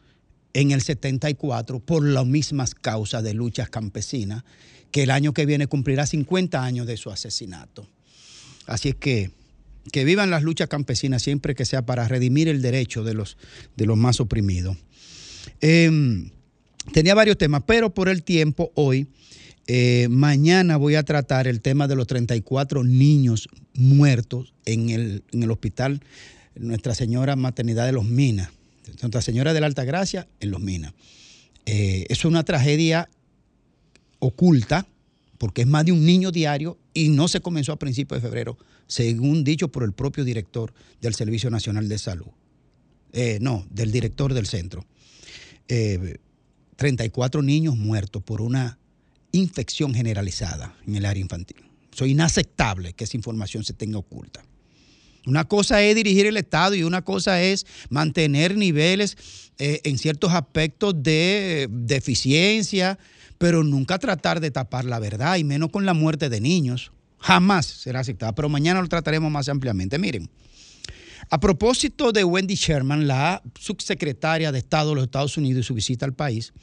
en el 74 por las mismas causas de luchas campesinas, que el año que viene cumplirá 50 años de su asesinato. Así es que que vivan las luchas campesinas siempre que sea para redimir el derecho de los, de los más oprimidos. Em, tenía varios temas, pero por el tiempo hoy, eh, mañana voy a tratar el tema de los 34 niños muertos en el, en el hospital Nuestra Señora Maternidad de los Minas, Nuestra Señora de la Alta Gracia en los Minas. Eh, es una tragedia oculta, porque es más de un niño diario y no se comenzó a principios de febrero, según dicho por el propio director del Servicio Nacional de Salud. Eh, no, del director del centro. Eh, 34 niños muertos por una infección generalizada en el área infantil. Es inaceptable que esa información se tenga oculta. Una cosa es dirigir el Estado y una cosa es mantener niveles eh, en ciertos aspectos de deficiencia, pero nunca tratar de tapar la verdad, y menos con la muerte de niños. Jamás será aceptada. Pero mañana lo trataremos más ampliamente. Miren, a propósito de Wendy Sherman, la subsecretaria de Estado de los Estados Unidos y su visita al país,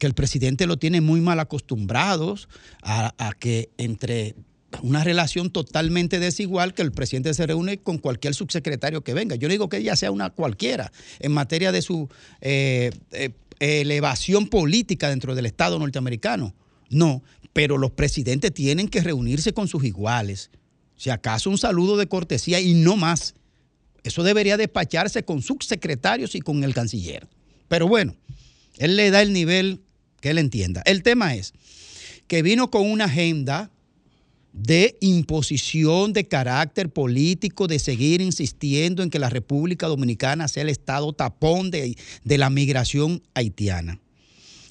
que el presidente lo tiene muy mal acostumbrados a, a que entre una relación totalmente desigual que el presidente se reúne con cualquier subsecretario que venga. Yo no digo que ella sea una cualquiera en materia de su eh, eh, elevación política dentro del Estado norteamericano. No, pero los presidentes tienen que reunirse con sus iguales. Si acaso un saludo de cortesía y no más. Eso debería despacharse con subsecretarios y con el canciller. Pero bueno, él le da el nivel que él entienda. El tema es que vino con una agenda de imposición de carácter político, de seguir insistiendo en que la República Dominicana sea el estado tapón de, la migración haitiana.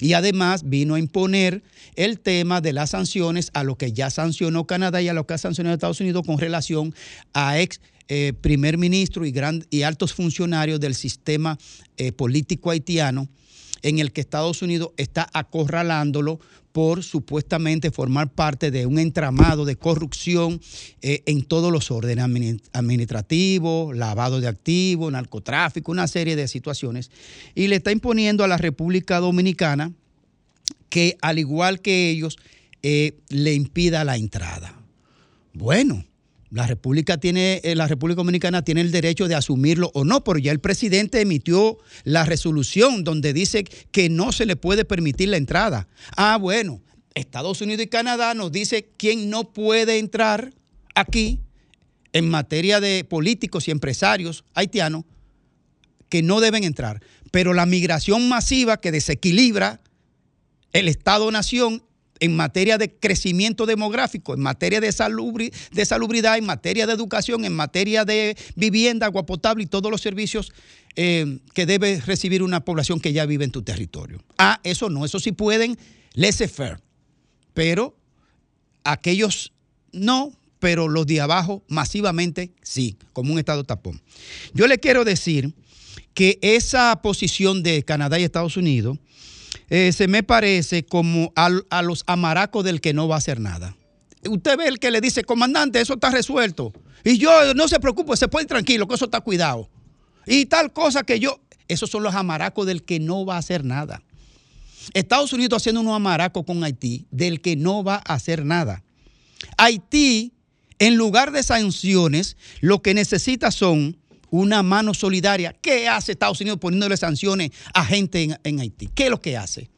Y además vino a imponer el tema de las sanciones a lo que ya sancionó Canadá y a lo que ha sancionado Estados Unidos con relación a ex eh, primer ministro y, gran, y altos funcionarios del sistema eh, político haitiano, en el que Estados Unidos está acorralándolo por supuestamente formar parte de un entramado de corrupción eh, en todos los órdenes admini- administrativos, lavado de activos, narcotráfico, una serie de situaciones, y le está imponiendo a la República Dominicana que al igual que ellos eh, le impida la entrada. Bueno, la República tiene, eh, la República Dominicana tiene el derecho de asumirlo o no, pero ya el presidente emitió la resolución donde dice que no se le puede permitir la entrada. Ah, bueno, Estados Unidos y Canadá nos dice quién no puede entrar aquí en materia de políticos y empresarios haitianos que no deben entrar. Pero la migración masiva que desequilibra el Estado-Nación en materia de crecimiento demográfico, en materia de, salubri- de salubridad, en materia de educación, en materia de vivienda, agua potable y todos los servicios eh, que debe recibir una población que ya vive en tu territorio. Ah, eso no, eso sí pueden, laissez-faire. Pero aquellos no, pero los de abajo masivamente sí, como un Estado tapón. Yo le quiero decir que esa posición de Canadá y Estados Unidos eh, se me parece como al- a, los amaracos del que no va a hacer nada. Usted ve el que le dice, comandante, eso está resuelto. Y yo, no se preocupe, se puede ir tranquilo, que eso está cuidado. Y tal cosa que yo, esos son los amaracos del que no va a hacer nada. Estados Unidos haciendo unos amaracos con Haití del que no va a hacer nada. Haití, en lugar de sanciones, lo que necesita son una mano solidaria. ¿Qué hace Estados Unidos poniéndole sanciones a gente en, en Haití? ¿Qué es lo que hace?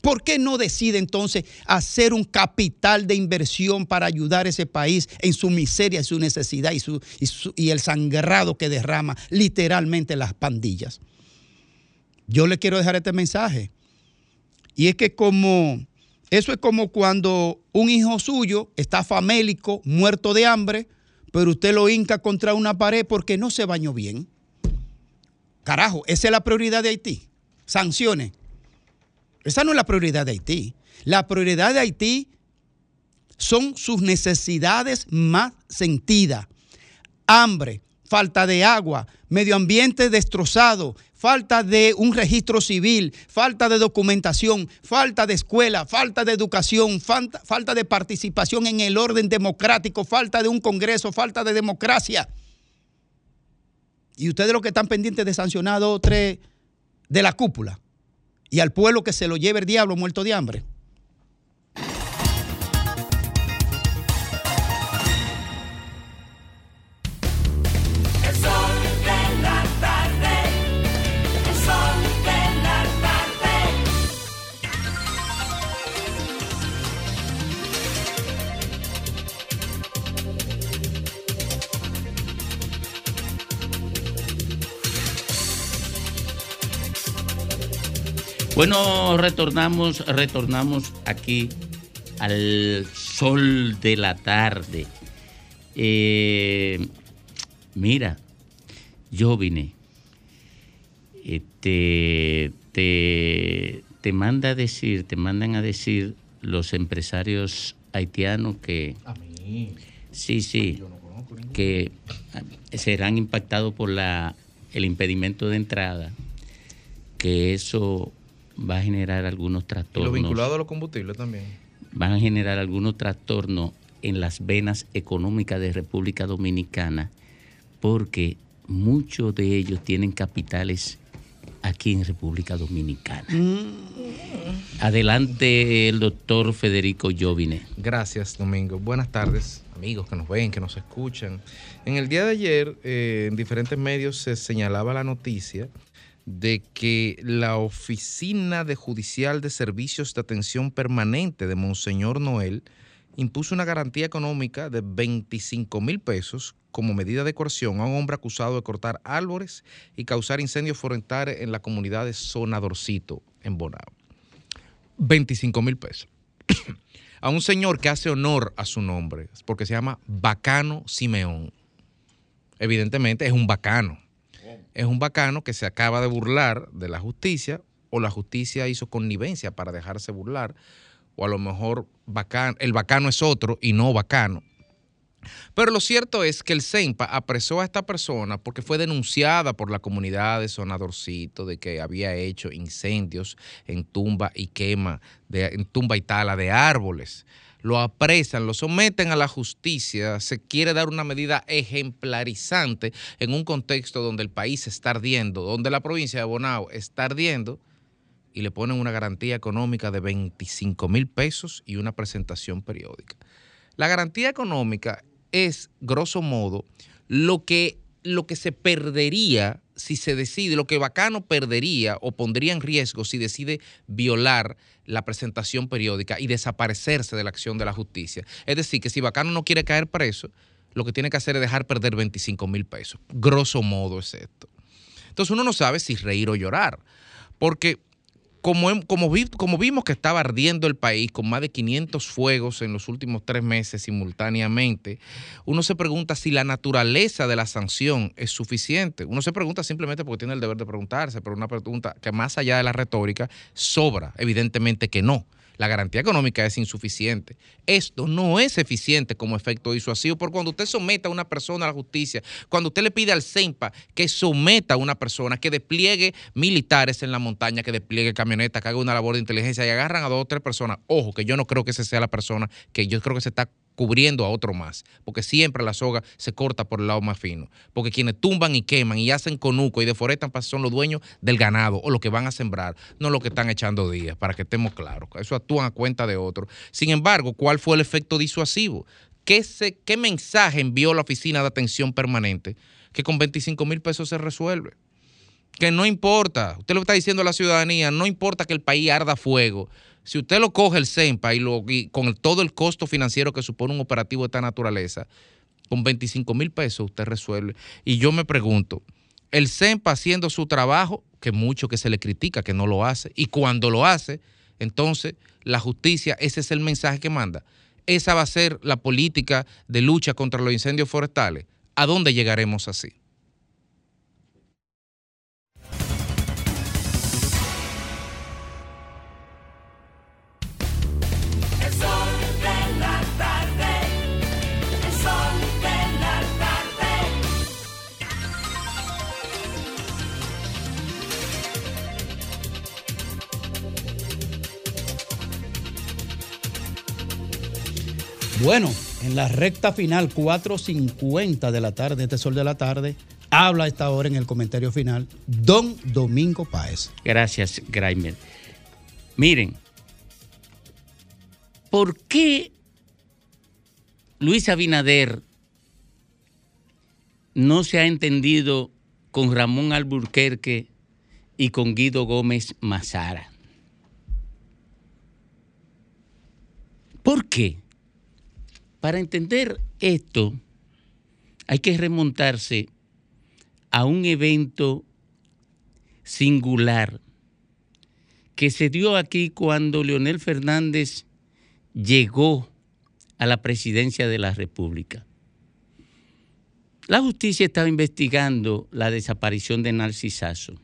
¿Por qué no decide entonces hacer un capital de inversión para ayudar a ese país en su miseria, y su necesidad y, su, y, y el sangrado que derrama literalmente las pandillas? Yo le quiero dejar este mensaje. Y es que como, eso es como cuando un hijo suyo está famélico, muerto de hambre, pero usted lo hinca contra una pared porque no se bañó bien. Carajo, esa es la prioridad de Haití. Sanciones. Esa no es la prioridad de Haití. La prioridad de Haití son sus necesidades más sentidas. Hambre, falta de agua, medio ambiente destrozado, falta de un registro civil, falta de documentación, falta de escuela, falta de educación, falta, falta de participación en el orden democrático, falta de un Congreso, falta de democracia. Y ustedes los que están pendientes de sancionar a dos tres de la cúpula y al pueblo que se lo lleve el diablo muerto de hambre.
Bueno, retornamos, retornamos aquí al sol de la tarde. Eh, mira, yo vine. Este, te, te manda a decir, te mandan a decir los empresarios haitianos que sí, sí, que ah, serán impactados por la el impedimento de entrada, que eso va a generar algunos
Y
trastornos
lo vinculado a los combustibles también.
van a generar algunos trastornos en las venas económicas de República Dominicana porque muchos de ellos tienen capitales aquí en República Dominicana. Adelante el doctor Federico Jovine.
Gracias, Domingo. Buenas tardes, amigos que nos ven, que nos escuchan. En el día de ayer, eh, en diferentes medios se señalaba la noticia de que la Oficina de Judicial de Servicios de Atención Permanente de Monseñor Noel impuso una garantía económica de 25 mil pesos como medida de coerción a un hombre acusado de cortar árboles y causar incendios forestales en la comunidad de Sonadorcito, en Bonao. 25 mil pesos. a un señor que hace honor a su nombre, porque se llama Bacano Simeón. Evidentemente es un bacano. Es un bacano que se acaba de burlar de la justicia o la justicia hizo connivencia para dejarse burlar o a lo mejor el bacano es otro y no bacano. Pero lo cierto es que el CEMPA apresó a esta persona porque fue denunciada por la comunidad de Sonadorcito de que había hecho incendios en tumba y quema, de, en tumba y tala de árboles. Lo apresan, lo someten a la justicia, se quiere dar una medida ejemplarizante en un contexto donde el país está ardiendo, donde la provincia de Bonao está ardiendo y le ponen una garantía económica de 25 mil pesos y una presentación periódica. La garantía económica es, grosso modo, lo que, lo que se perdería si se decide, lo que Bacano perdería o pondría en riesgo si decide violar la presentación periódica y desaparecerse de la acción de la justicia. Es decir, que si Bacano no quiere caer preso, lo que tiene que hacer es dejar perder 25 mil pesos. Grosso modo es esto. Entonces uno no sabe si reír o llorar, porque como, como vimos que estaba ardiendo el país con más de 500 fuegos en los últimos tres meses simultáneamente, uno se pregunta si la naturaleza de la sanción es suficiente. Uno se pregunta simplemente porque tiene el deber de preguntarse, pero una pregunta que más allá de la retórica sobra, evidentemente que no. La garantía económica es insuficiente. Esto no es eficiente como efecto disuasivo, porque cuando usted someta a una persona a la justicia, cuando usted le pide al CEMPA que someta a una persona, que despliegue militares en la montaña, que despliegue camionetas, que haga una labor de inteligencia y agarran a dos o tres personas, ojo, que yo no creo que esa sea la persona, que yo creo que se está cubriendo a otro más, porque siempre la soga se corta por el lado más fino, porque quienes tumban y queman y hacen conuco y deforestan son los dueños del ganado o los que van a sembrar, no los que están echando días, para que estemos claros, eso actúan a cuenta de otros. Sin embargo, ¿cuál fue el efecto disuasivo? ¿Qué, se, ¿Qué mensaje envió la Oficina de Atención Permanente? Que con 25 mil pesos se resuelve que no importa, usted lo está diciendo a la ciudadanía, no importa que el país arda fuego, Si usted lo coge el CEMPA y, lo, y con todo el costo financiero que supone un operativo de esta naturaleza, con 25 mil pesos usted resuelve. Y yo me pregunto, el CEMPA haciendo su trabajo, que mucho que se le critica que no lo hace, y cuando lo hace, entonces la justicia, ese es el mensaje que manda. Esa va a ser la política de lucha contra los incendios forestales. ¿A dónde llegaremos así?
Bueno, en la recta final, 4.50 de la tarde, este sol de la tarde, habla a esta hora en el comentario final Don Domingo Páez.
Gracias, Graimer. Miren, ¿por qué Luis Abinader no se ha entendido con Ramón Alburquerque y con Guido Gómez Mazara? ¿Por qué? Para entender esto, hay que remontarse a un evento singular que se dio aquí cuando Leonel Fernández llegó a la presidencia de la República. La justicia estaba investigando la desaparición de Narcisazo.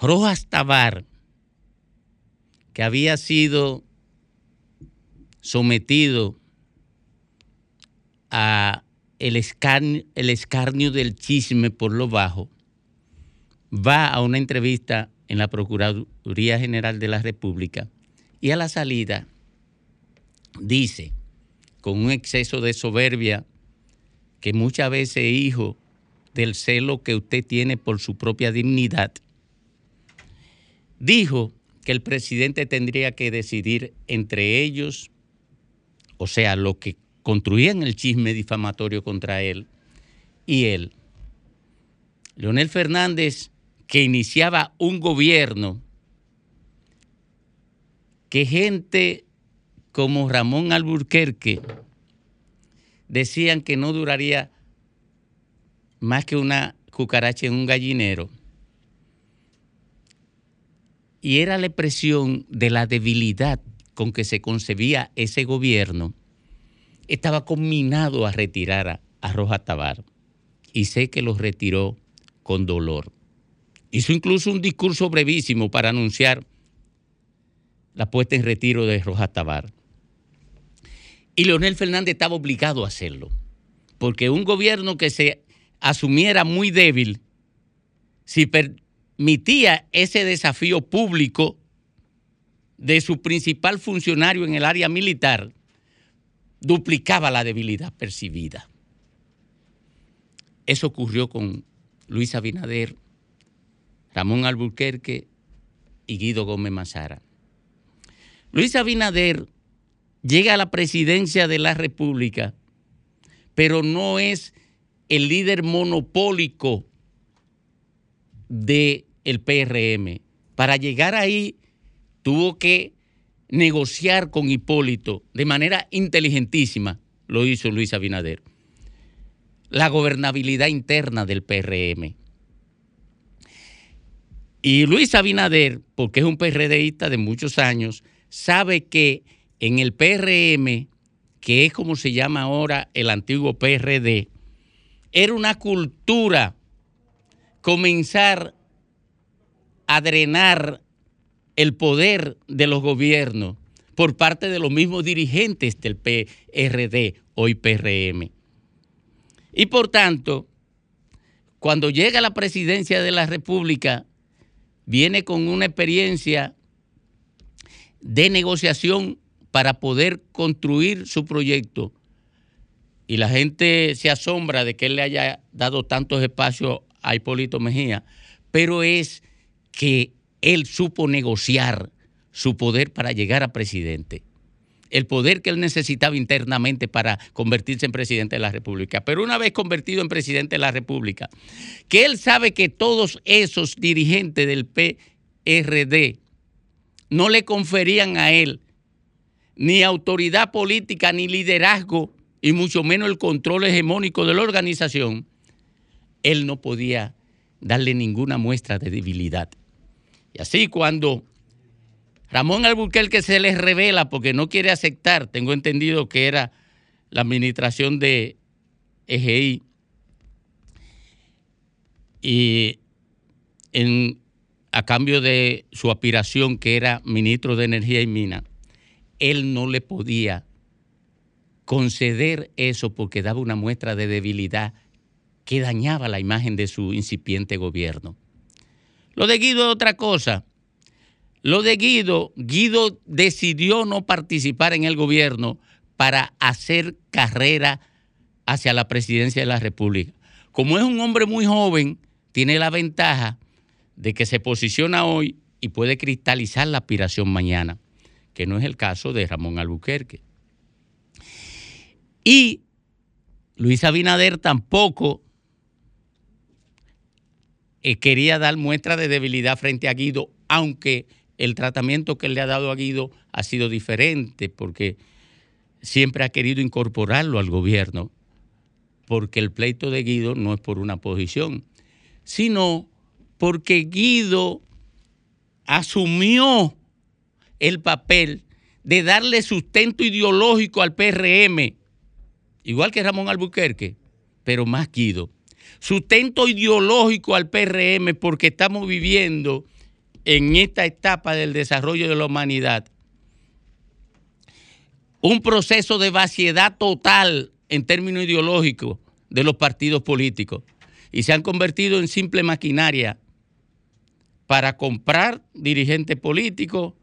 Rojas Tabar, que había sido sometido a el escarnio, el escarnio del chisme por lo bajo, va a una entrevista en la Procuraduría General de la República y a la salida dice, con un exceso de soberbia, que muchas veces es hijo del celo que usted tiene por su propia dignidad, dijo que el presidente tendría que decidir entre ellos, o sea, lo que construían el chisme difamatorio contra él y él. Leonel Fernández, que iniciaba un gobierno que gente como Ramón Alburquerque decían que no duraría más que una cucaracha en un gallinero. Y era la expresión de la debilidad con que se concebía ese gobierno. Estaba combinado a retirar a, a Tabar. Y sé que lo retiró con dolor. Hizo incluso un discurso brevísimo para anunciar la puesta en retiro de Rojas Tabar. Y Leonel Fernández estaba obligado a hacerlo, porque un gobierno que se asumiera muy débil, si permitía ese desafío público de su principal funcionario en el área militar, duplicaba la debilidad percibida. Eso ocurrió con Luis Abinader, Ramón Alburquerque y Guido Gómez Mazara. Luis Abinader llega a la presidencia de la República, pero no es el líder monopólico del PRM. Para llegar ahí tuvo que negociar con Hipólito de manera inteligentísima, lo hizo Luis Abinader, la gobernabilidad interna del PRM. Y Luis Abinader, porque es un PRDista de muchos años, sabe que en el PRM, que es como se llama ahora el antiguo PRD, era una cultura comenzar a drenar el poder de los gobiernos por parte de los mismos dirigentes del PRD, hoy PRM. Y por tanto, cuando llega la presidencia de la República, viene con una experiencia de negociación para poder construir su proyecto. Y la gente se asombra de que él le haya dado tantos espacios a Hipólito Mejía, pero es que él supo negociar su poder para llegar a presidente. El poder que él necesitaba internamente para convertirse en presidente de la República. Pero una vez convertido en presidente de la República, que él sabe que todos esos dirigentes del PRD no le conferían a él ni autoridad política, ni liderazgo, y mucho menos el control hegemónico de la organización, él no podía darle ninguna muestra de debilidad. Y así cuando Ramón Albuquerque se les revela porque no quiere aceptar, tengo entendido que era la administración de EGI, y en, a cambio de su aspiración, que era ministro de Energía y Minas, él no le podía conceder eso porque daba una muestra de debilidad que dañaba la imagen de su incipiente gobierno. Lo de Guido es otra cosa. Lo de Guido, Guido decidió no participar en el gobierno para hacer carrera hacia la presidencia de la República. Como es un hombre muy joven, tiene la ventaja de que se posiciona hoy y puede cristalizar la aspiración mañana, que no es el caso de Ramón Albuquerque. Y Luis Abinader tampoco eh, quería dar muestra de debilidad frente a Guido, aunque el tratamiento que le ha dado a Guido ha sido diferente, porque siempre ha querido incorporarlo al gobierno, porque el pleito de Guido no es por una posición, sino porque Guido asumió el papel de darle sustento ideológico al PRM, igual que Ramón Albuquerque, pero más Guido. Sustento ideológico al PRM porque estamos viviendo en esta etapa del desarrollo de la humanidad. Un proceso de vaciedad total en términos ideológicos de los partidos políticos. Y se han convertido en simple maquinaria para comprar dirigentes políticos,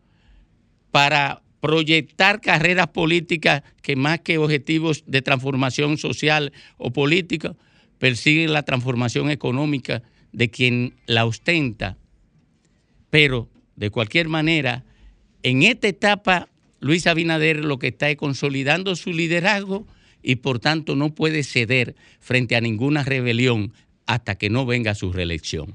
para proyectar carreras políticas que más que objetivos de transformación social o política, persiguen la transformación económica de quien la ostenta. Pero, de cualquier manera, en esta etapa, Luis Abinader lo que está es consolidando su liderazgo y por tanto no puede ceder frente a ninguna rebelión hasta que no venga su reelección.